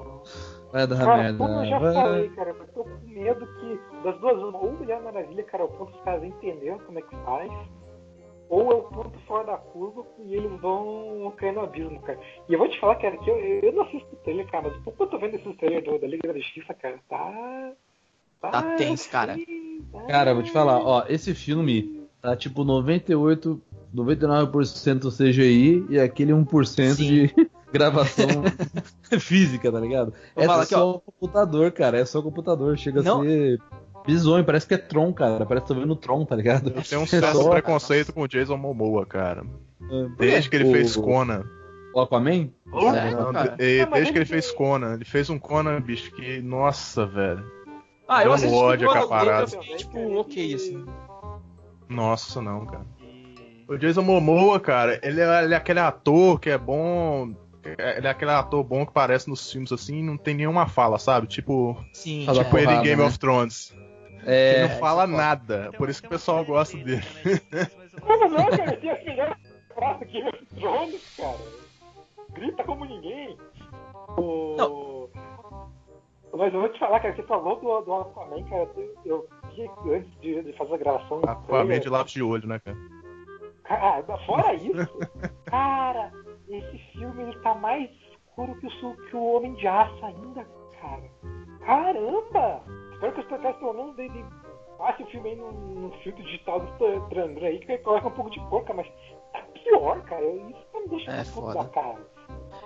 Vai dar Cara, merda. como eu já vai. falei, cara, eu tô com medo que das duas uma, ou Mulher Maravilha, cara, é o ponto os caras entenderam como é que faz, ou é o ponto fora da curva e eles vão cair no abismo, cara. E eu vou te falar, cara, que eu, eu não assisto o trailer, cara, mas pouco eu tô vendo esses trailers do- da Liga da Justiça, cara, tá. Tá tenso, cara. assim, tá- Cara, vou te falar, ó, esse filme tá tipo 98, 99% CGI e aquele 1% Sim. de gravação física, tá ligado? Vou É falar aqui, só computador, cara, é só computador, chega Não. a ser bizonho, parece que é Tron, cara, parece que tô vendo Tron, tá ligado? Eu tenho um É certo só- preconceito com o Jason Momoa, cara. Desde que ele O- fez Conan. O Aquaman? Sério, Não, cara? Ah, desde que ele fez Conan. Ele fez um Conan, bicho, que. Nossa, velho. Ah, eu um assisti ódio o acaparado. eu tipo, ok, assim. Nossa, não, cara. O Jason Momoa, cara, ele é, ele é aquele ator que é bom. Ele é aquele ator bom que aparece nos filmes assim e não tem nenhuma fala, sabe? Tipo, Sim, Fala tipo ele em porrada, Game né? of Thrones. É, ele não fala é foda. nada. tem Por isso que o pessoal gosta dele. mas Como não, cara? Tem as melhores frases aqui no Thrones, cara. Grita como ninguém. O... Mas eu vou te falar, cara, você falou do, do Aquaman, cara. Eu, vi antes de, de fazer a gravação. do Aquaman trailer, de lápis de olho, né, cara? Cara, fora isso, cara, esse filme ele tá mais escuro que o, que o Homem de Aço ainda, cara. Caramba! Espero que os protetos pelo menos dele passe o filme aí no, no filtro digital do Trandran aí, que coloca um pouco de porca, mas tá pior, cara. Isso que me deixa É puto da cara.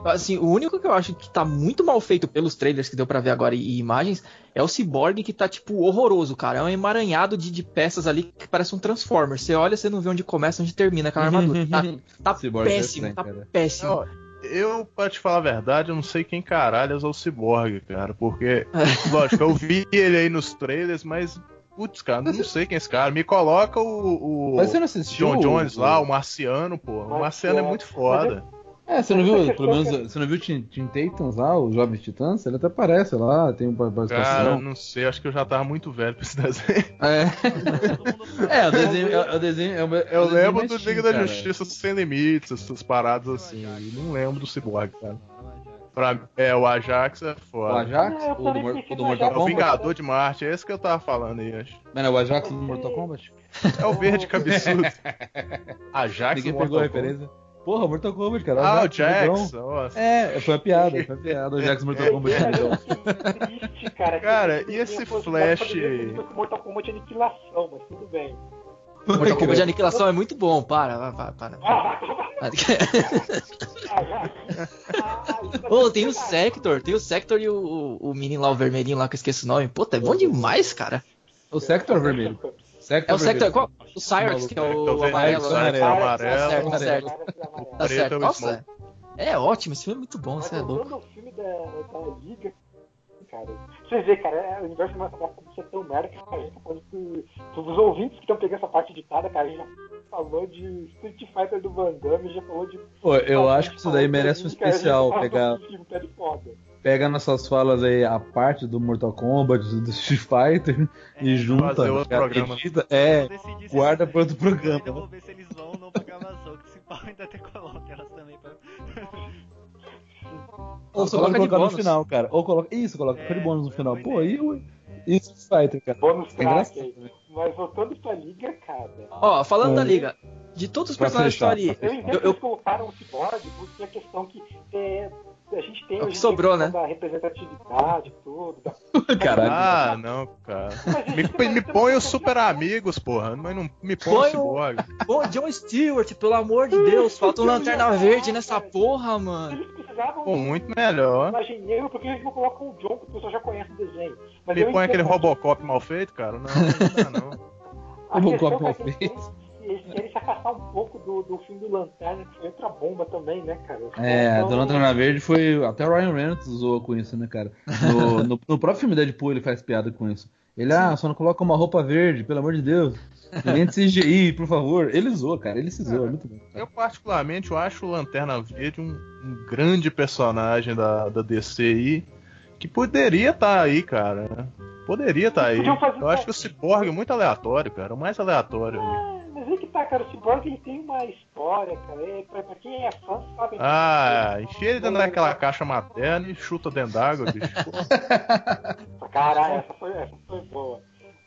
Assim, o único que eu acho que tá muito mal feito pelos trailers que deu pra ver agora e, imagens é o Cyborg que tá, tipo, horroroso, cara. É um emaranhado de, de peças ali que parece um Transformer. Você olha, você não vê onde começa, onde termina aquela armadura. Tá, tá Cyborg é péssimo, estranho, tá cara. péssimo. Eu, pra te falar a verdade, eu não sei quem caralho é o Cyborg, cara. Porque, lógico, eu vi ele aí nos trailers, mas. Putz, cara, não sei quem é esse cara. Me coloca o. o Mas você não assistiu? John Jones lá, o Marciano, pô. O Marciano é muito foda. É, você não viu, pelo menos, você não viu Teen, Teen Titans lá, os Jovens Titãs? Ele até aparece lá, tem uma Cara, participação. não sei, acho que eu já tava muito velho pra esse desenho. É, é, o desenho, é, o desenho, é, o- é Eu o desenho lembro do Liga da cara. Justiça Sem Limites, essas paradas assim. E não lembro do Cyborg, cara. Ajax. Pra, é, o Ajax é O foda. Ajax? É, o do, também Mor- pensei o do Mortal É o Ajax. Kombat? Vingador de Marte, é esse que eu tava falando aí, acho. Mano, é o Ajax do Mortal Kombat? É o verde cabeçudo. Ajax Ninguém no pegou a Mortal Kombat. referência. Porra, Mortal Kombat, cara. Ah, o. Nossa. É, foi a piada, foi a piada. O Jax Mortal Kombat. Cara, negrão. eu fiquei triste, cara. Cara, e esse Flash- com Mortal Kombat aniquilação, mas tudo bem. Mortal Kombat de aniquilação é muito bom, para, para, para. para. Ah, já. Ah, tem o Sector, tem o Sector e o, o, o menino lá, o vermelhinho lá, que eu esqueci o nome. Puta, é bom demais, cara. O Sector vermelho. Sector É o Sector, qual? O Cyrus, que é o Sector amarelo. amarelo. Certo, Cara, certo. Tá certo. é o Nossa, é ótimo, esse filme é muito bom, você é louco. ao filme da, da Liga, cara. Você vê, cara, é, o universo ser tão merda que a gente tá falando que os ouvintes que estão pegando essa parte editada, cara, a gente já falou de Street Fighter do Van Damme, já falou de. Pô, eu acho que isso daí de merece um especial. Pegar, de filme, tá de foda. Pega nossas falas aí, a parte do Mortal Kombat, do Street Fighter, e junta. fazer outro cara, programa. edita- é, guarda pra outro programa. Eu ainda vou ver se eles vão ou não pra gravação, que se pau ainda até coloca elas também pra... ou só Coloca colocar no final, cara. Ou coloca. Isso, coloca É, de bônus no é final. boa Pô, e o. O Street Fighter, cara? Bônus É engraçado. aí. Mas voltando pra Liga, cara. Ó, falando É. da Liga, de todos os Pra personagens que estão ali, Eu entendo Eu- que eu- eles colocaram o Cyborg porque a questão que é, a gente tem É o que sobrou, né? da representatividade, tudo. Da... Caralho. Ah, não, cara. Mas, Me, me põe os super amigos, porra. Mas não me põe o Põe o- Cyborg. Pô, John Stewart, pelo amor de Deus, falta um lanterna verde nessa porra, mano. Eles precisavam Pô, muito melhor. negro, porque eles não colocam o John, que o pessoal já conhece o desenho. Mas Me põe entendo aquele que Robocop mal feito, cara. Não, não dá não. A Robocop mal é feito. Querem- se afastar um pouco do, do filme do Lanterna, que foi outra bomba também, né, cara? É, caras a tão- do Lanterna Verde foi. Até o Ryan Reynolds zoou com isso, né, cara? No, no, no próprio filme Deadpool ele faz piada com isso. Ele, ah, só não coloca uma roupa verde, pelo amor de Deus. De CGI, por favor. Ele zoa, cara. Ele se zoa, é muito bom. Eu, particularmente, eu acho o Lanterna Verde um, um grande personagem da, da DC aí. Que poderia estar aí, cara. Poderia estar aí. Podiam fazer Eu acho que o Cyborg é muito aleatório, cara. O mais aleatório aí. Mas aí que tá, cara. O Cyborg ele tem uma história, cara. É, pra, pra quem é fã, sabe. Ah, enfia ele dentro daquela caixa materna e chuta dentro d'água, bicho. Caralho, essa foi, essa foi boa.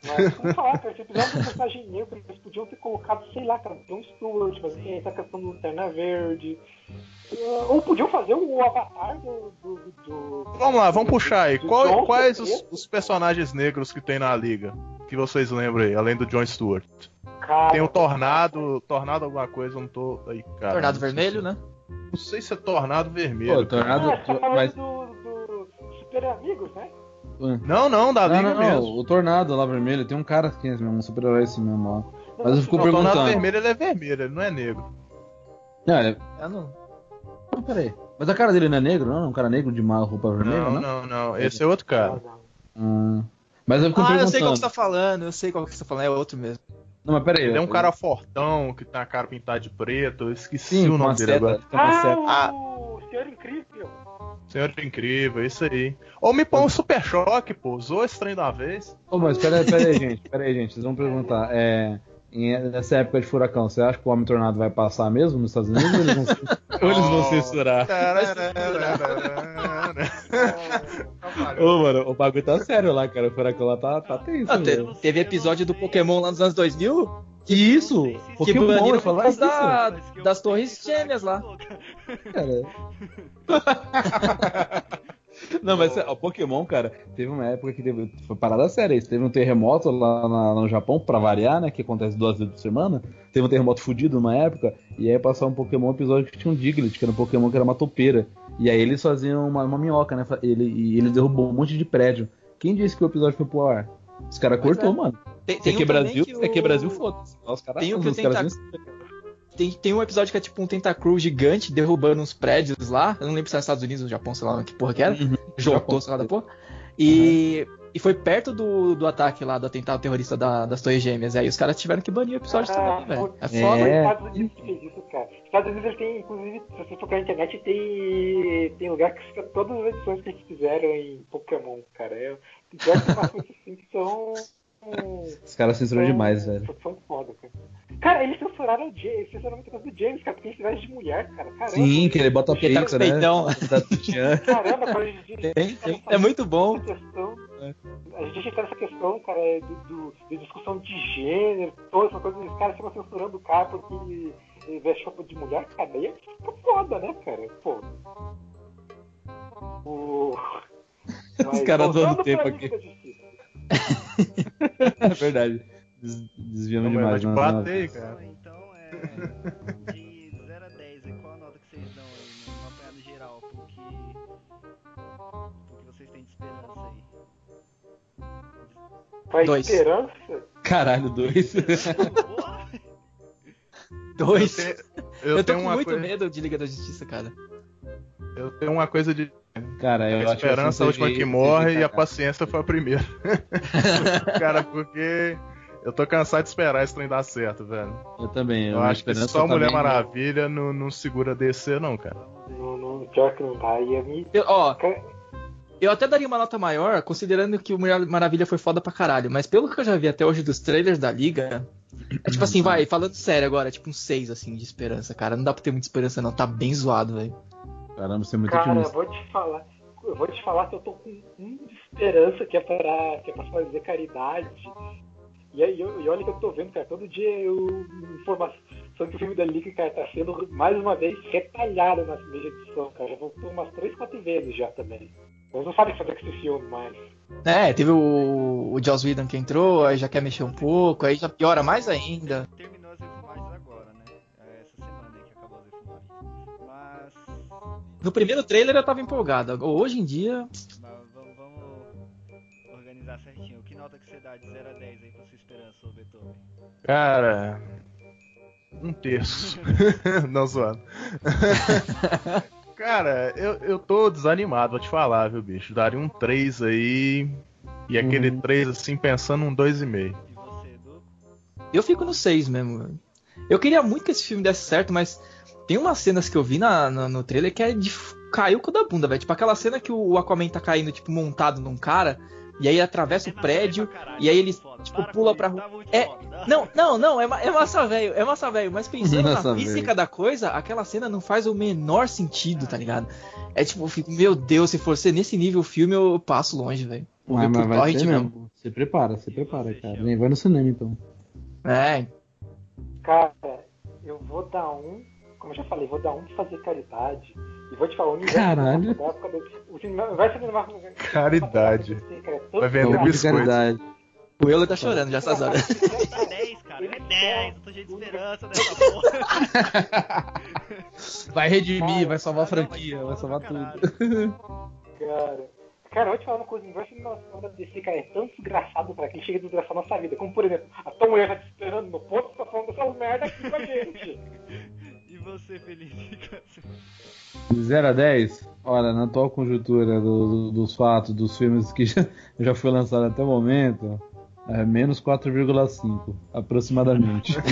Mas vamos falar, cara, se episódio do personagem negro, eles podiam ter colocado, sei lá, cara, John Stewart, mas tem essa questão do Lanterna Verde. Ou podiam fazer o avatar do. do, do- do- Vamos lá, vamos puxar aí. do Qual- John quais os, os personagens negros que tem na liga? Que vocês lembram aí, além do John Stewart? Cara, Tem o Tornado, Tornado alguma coisa, eu não tô aí, cara. Tornado Vermelho, se- né? Não sei se é Tornado Pô, Vermelho. cara. Tornado. Ah, você tá mas... do, do Super Amigos, né? Não, não, da Não, não, não. mesmo. O Tornado lá vermelho, tem um cara que é mesmo, um super-herói esse mesmo lá. Mas eu fico Não, o Tornado perguntando. Vermelho ele é vermelho, ele não é negro. Não, ele- Eu não. não, peraí. Mas a cara dele não é negro, não? É um cara negro de uma roupa vermelha, Não, não? não, não. Esse é outro cara. Hum. Mas eu fico Ah, eu perguntando. sei qual que você tá falando, eu sei qual que você tá falando, é outro mesmo. Não, mas peraí. Ele é um cara fortão, que tem a cara pintada de preto. Eu esqueci Sim, o nome dele seta. agora. Seta. Ah, o Senhor Incrível. Senhor incrível, isso aí. Ou me põe um super choque, pô. Usou esse trem uma vez. Ô, mas peraí, peraí, gente. Peraí, gente. Vocês vão perguntar. É, nessa época de furacão, você acha que o Homem Tornado vai passar mesmo nos Estados Unidos ou eles vão, ou eles vão censurar? Ô, mano, o bagulho tá sério lá, cara. O furacão lá tá, tá tenso. Ah, te- teve episódio do Pokémon lá nos anos 2000 Que isso? que Pokémon, baniram eu por falar isso, da, que das torres gêmeas lá. cara. Não, mas o Pokémon, cara, teve uma época que teve, foi parada séria isso. Teve um terremoto lá, na- no Japão, pra variar, né? Que acontece duas vezes por semana. Teve um terremoto fudido numa época. E aí passou um Pokémon um episódio que tinha um Diglett, que era um Pokémon que era uma topeira. E aí eles faziam uma, uma minhoca, né? Ele, e ele derrubou um monte de prédio. Quem disse que o episódio foi pro ar? Os caras cortou, é. mano. Tem, Se tem é um também Brasil, que aqui é o- Brasil, foda-se. Os caras Tem um que os o caras Tentac- Tem, tem um episódio que é tipo um Tentacruel gigante derrubando uns prédios lá. Eu não lembro se é nos Estados Unidos ou no Japão, sei lá que porra que era. Uhum. Jotô, sei lá da porra. E, e foi perto do, do ataque lá, do atentado terrorista da- das Torres Gêmeas. Aí os caras tiveram que banir o episódio também, velho. É É. foda. Os Estados Unidos fez isso, cara. Os Estados Unidos tem, inclusive, se você procurar na internet, tem, tem lugar que fica todas as edições que eles fizeram em Pokémon, cara. É, tem umas coisas assim que são. Os caras censuram demais, velho. São foda, cara. Cara, eles censuraram o James, eles censuraram muita coisa do James, cara, porque ele se veste de mulher, cara. Caramba. Sim, que ele bota tá peito, os né? peitão. Sutiã. Caramba, cara, a gente, Tem, tem. É muito bom. a gente entra nessa questão, cara, é do, do- de discussão de gênero, toda essa coisa, os caras ficam censurando o cara porque ele, ele veste roupa de mulher, cara, daí fica foda, né, cara? Pô. O... Mas, caras dando tempo aqui. É verdade. Des- Desviamos Não, demais, vai te não, bater, não. cara. Então, é. De 0 a 10, aí, qual a nota que vocês dão aí, numa apanhada geral, pro que. pro que vocês têm de esperança aí? Pra Dois. esperança, Caralho, dois. Dois. Eu, Eu, eu tô tenho com uma muito coisa, medo de Liga da Justiça, cara. eu tenho uma coisa de Cara, eu a esperança a última que morre e a paciência foi a primeira. cara, porque eu tô cansado de esperar esse trem dar certo, velho. Eu também. Eu acho que só tá Mulher Maravilha não, não segura DC, não, cara. no, no, pior que não tá, ia me. Eu- ó, eu até daria uma nota maior, considerando que o Mulher Maravilha foi foda pra caralho. Mas pelo que eu já vi até hoje dos trailers da Liga. É tipo assim, vai, falando sério agora, é tipo um 6 assim de esperança, cara. Não dá pra ter muita esperança, não. Tá bem zoado, velho. Caramba, você é muito Cara, eu otimista. vou te falar. Eu vou te falar que eu tô com um de esperança que é pra, que é pra fazer caridade. E aí, eu, e olha que eu tô vendo, cara, todo dia eu informação que o filme da Liga, cara, tá sendo mais uma vez retalhado na primeira edição, cara. Já voltou umas 3, 4 vezes já também. Mas não sabe fazer com esse filme mais. É, teve o, o Joss Whedon que entrou, aí já quer mexer um pouco, aí já piora mais ainda. Terminou No primeiro trailer eu tava empolgado. Hoje em dia, mas vamos, vamos organizar certinho. Que nota que você dá de 0 a 10 aí pra sua esperança, ô Beethoven? Cara. Um terço. não zoando. Cara, eu, eu tô desanimado, vou te falar, viu, bicho? Daria um 3 aí. E aquele 3 assim, pensando um 2,5. E você, Edu? eu fico no 6 mesmo. velho. Eu queria muito que esse filme desse certo, mas tem umas cenas que eu vi na, na- no trailer que é de o cu da bunda, velho. Tipo aquela cena que o Aquaman tá caindo, tipo, montado num cara, e aí atravessa o prédio, e aí ele, tipo, pula pra rua. É, Não, não, não, é, ma- é massa velho, é massa velho, mas pensando Massa na física velho. da coisa, aquela cena não faz o menor sentido, tá ligado? É tipo, eu fico, meu Deus, se for ser nesse nível o filme, eu passo longe, velho. Vou ver vai mesmo. mesmo. Se prepara, se prepara, você, cara. Nem vai no cinema, então. É, Cara, eu vou dar um. Como eu já falei, vou dar um de fazer caridade. E vou te falar, o universo Caralho. da época do. Vai ser cinema- Caridade. É Vai vender de biscoito. caridade. o Euler tá chorando já essas horas. É 10, cara, é 10. Eu tô cheio de esperança nessa porra. Vai redimir, vai salvar a franquia, vai salvar pra tudo. Cara. Cara, eu vou te falar uma coisa, o universo cinematográfico da DC, cara, é tão desgraçado, cara, que ele chega a desgraçar a nossa vida. Como, por exemplo, a Tom Mulher tá te esperando no ponto, tá falando dessas merda aqui com a gente. E você, Felipe? De 0 a 10, olha, na atual conjuntura do- do- dos fatos, dos filmes que já, já foi lançado até o momento, é menos 4,5, aproximadamente.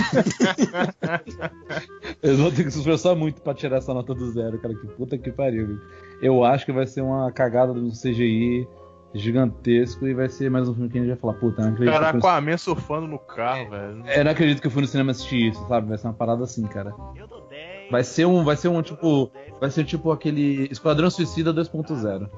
Eles vão ter que se esforçar muito pra tirar essa nota do zero, cara, que puta que pariu. viu? Eu acho que vai ser uma cagada do CGI gigantesco e vai ser mais um filme que a gente vai falar, puta, não acredito, Cara, no- Aquaman surfando no carro, velho. eu não acredito que eu fui no cinema assistir isso, sabe? Vai ser uma parada assim, cara. Eu 10. Vai ser um, vai ser um tipo, dou 10. vai ser tipo aquele Esquadrão Suicida 2.0.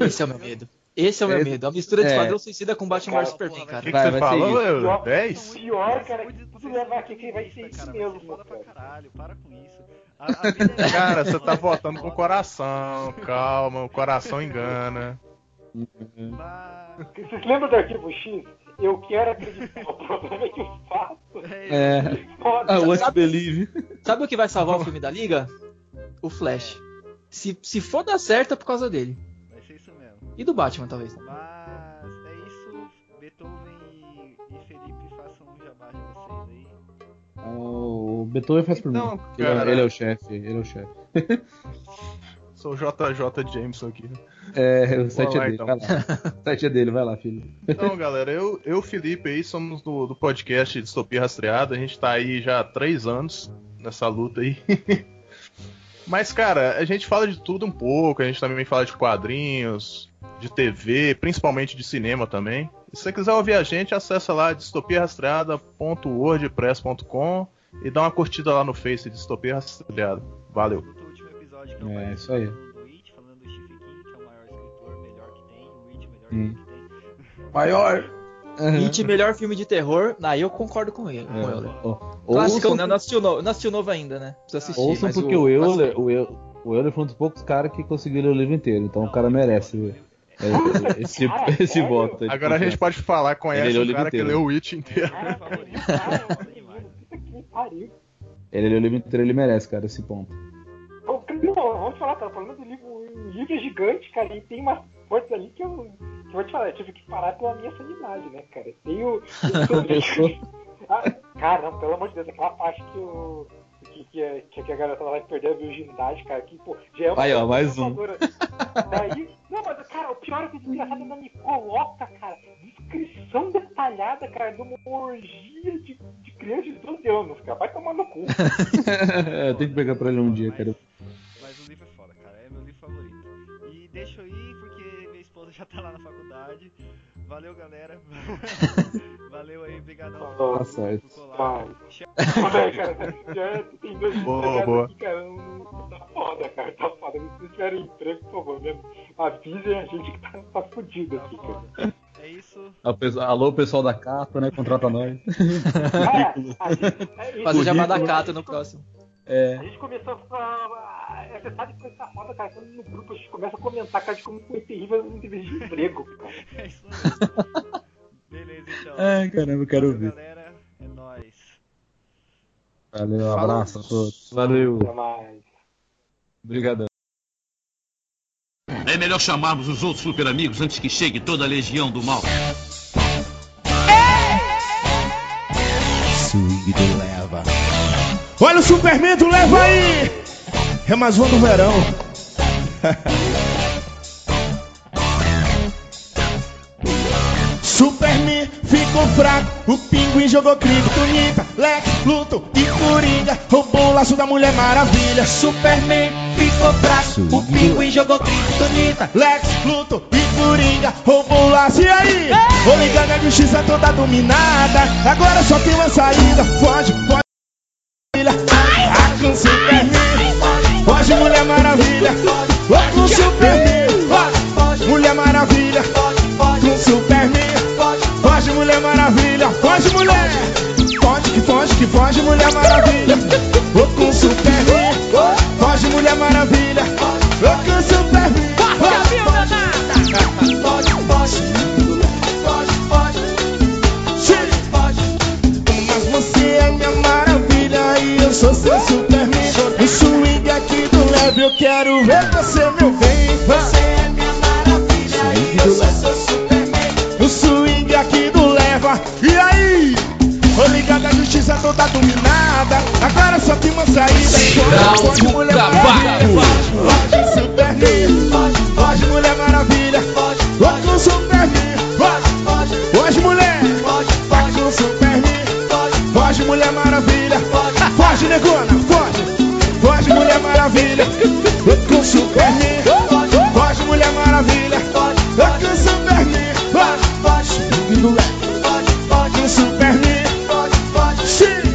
Esse é o meu medo. Esse é o meu É, medo. A mistura de é. Esquadrão Suicida com Batman vs Cara, Superman, O cara. que, que Vai, você vai ser falou? Pior- 10? O pior, cara, que tudo vocês leva são aqui que vai ser isso mesmo, falam pra cara. caralho, para com isso. A, a é- Cara, você tá votando com o coração. Calma, o coração engana. Mas- Vocês lembram do Arquivo X? Eu quero acreditar. O problema é que o fato É. foda. Ah, what Sabe- believe. Sabe o que vai salvar o filme da Liga? O Flash. Se, se for dar certo é por causa dele. Vai ser isso mesmo. E do Batman, talvez. Mas é isso. Beethoven e, e Felipe façam um jabá de vocês aí. Ah, O Beethoven faz por Então, mim. Ele é- cara- Ele é o chefe, ele é o chefe. Sou o JJ Jameson aqui. É, o site lá, é dele, então. vai lá. O site é dele, vai lá, filho. Então, galera, eu e o Felipe aí somos do, do podcast Distopia Rastreada. A gente tá aí já há três anos nessa luta aí. Mas, cara, a gente fala de tudo um pouco. A gente também fala de quadrinhos, de TV, principalmente de cinema também. E se você quiser ouvir a gente, acessa lá distopiarastreada.wordpress.com e dá uma curtida lá no Face Distopia Rastreada. Valeu. Episódio que eu É, isso aí. do It, falando do Stephen King, que é o maior escritor, melhor que tem, o It, melhor Hum. filme que tem. Maior. It, melhor filme de terror. Aí eu concordo com ele. Com É. ele. Ó, Clássico, né? Não novo, não assistiu novo ainda, né? Precisa assistir. Ouçam mas porque o Euler, clássico- o Eu- o Euler foi um dos poucos caras que conseguiu ler o livro inteiro, então o cara merece é, esse, Cara, esse sério? voto. aí Agora a gente pode falar, conhece leu o o cara que leu o It inteiro. Cara. Ele leu o livro inteiro, ele merece, cara, esse ponto. Não, vamos falar, cara. Falando do livro, o livro é gigante, cara, e tem umas coisas ali que eu, que eu vou te falar, eu tive que parar pela minha sanidade, né, cara? Tem o. Ah, cara, não, pelo amor de Deus, aquela parte que o. Que, que, a- que a garota vai perder a virgindade, cara, que, pô, já é uma Aí, ó, coisa mais um. Daí, não, mas, cara, o pior é que o desgraçado ainda me coloca, cara, descrição detalhada, cara, de uma orgia de, de criança de 12 anos, cara. Vai tomar no cu. Eu tenho que pegar pra ele um dia, cara. Deixa eu ir porque minha esposa já tá lá na faculdade. Valeu, galera. Valeu aí, brigadão Tá por, por colar. Cara, já tem dois Boa, boa. aqui, cara. Tá foda, cara, tá foda. Se vocês tiverem emprego, por favor, mesmo, avisem a gente que tá, tá fudido Tá aqui, cara. É isso. Alô, pessoal da capa, né? Contrata nós. A gente, é. Fazer chamada Cato no próximo. É. A gente começou a falar. É, você sabe que coisa tá foda, cara. Quando no grupo a gente começa a comentar, cara, de como foi terrível as entrevistas de emprego, cara. É isso aí. Beleza, então. Ai, caramba, eu quero Valeu, ouvir. galera. É nóis. Valeu, um abraço a todos. Valeu. Até mais. Obrigadão. É melhor chamarmos os outros super amigos antes que chegue toda a legião do mal. Swing leva. Olha o Superman do leva aí! É mais um do verão. Superman ficou fraco, o pinguim jogou Kryptonita, Lex, Luthor e Coringa roubou o laço da Mulher Maravilha. Superman ficou fraco, o pinguim jogou Kryptonita, Lex, Luthor e Coringa roubou o laço. E aí? Vou ligar na justiça toda dominada, agora só tem uma saída. Foge, foge, Maravilha. Ah, com foge Mulher Maravilha. Ah, com Superman, foge, Mulher Maravilha. Com Superman, foge Mulher Maravilha. Foge mulher, foge que foge que foge Mulher Maravilha. Ô com Superman, foge Mulher Maravilha. Eu quero ver você, meu bem. Você é minha maravilha e eu sou seu Superman. No swing aqui do leva, e aí? Tô ligado a justiça toda dominada. Agora só tem uma saída. Foge, foge, mulher maravilha. Foge, Superman. Foge, mulher maravilha. Foge com Superman. Foge, mulher. Vai com Superman. Foge, mulher maravilha. Foge, negona. Foge. Foge, mulher maravilha. Superman. Foge, mulher maravilha. Vai com Superman. Foge. Swing do leve. Com Superman. Sim.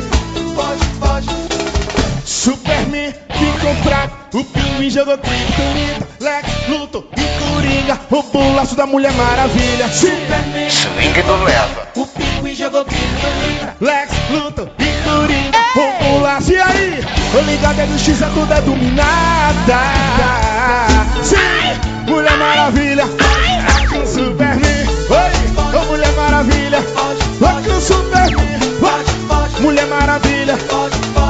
Superman ficou fraco, o pinguim jogou criptonita, Lex, Luto e Coringa, roubou o laço da Mulher Maravilha. Superman, Swing do Leva. o pinguim jogou criptonita, Lex, Luto e Coringa, roubou o laço. E aí? O ligado é do X, é tudo é dominada. Sim, Mulher Maravilha, com Superman. Oi, ô Mulher Maravilha, vai com Superman. Mulher Maravilha,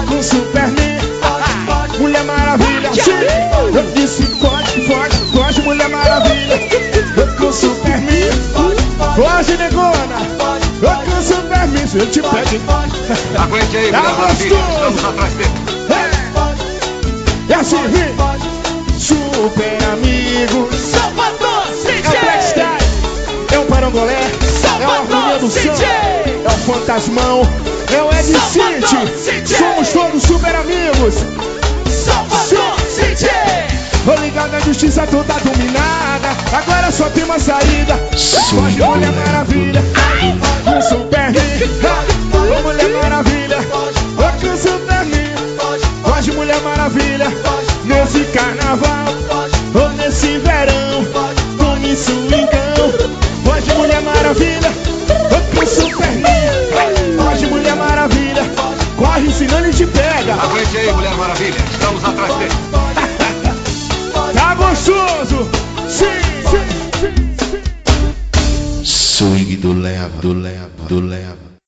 com Superman. Mulher Maravilha, sim. Eu disse pode, pode, pode, Mulher Maravilha. Com Superman. Foge, negona. Com Superman. Se eu te pego. Aguente aí, Tá Maravilha. gostoso. Estamos atrás dele. É. Assim. Super amigos. É o Black Style. É o Parangolé. É o Harmonia do Som. É o Fantasmão. É o Ed City. Somos todos super amigos. Tô ligado na justiça toda dominada. Agora só tem uma saída. Foge Mulher Maravilha. Com Superman. Ô Mulher Maravilha. Ô com Superman. Foge Mulher Maravilha. Nesse carnaval. Ou nesse verão. Tome swingão. Foge Mulher Maravilha. Ô com Superman. Foge Mulher Maravilha. Corre, senão ele te pega. Aguente aí, Mulher Maravilha. Estamos atrás dele. Tá gostoso? Sim, sim, sim, sim. Swing do Leva. Do Leva. Do Leva.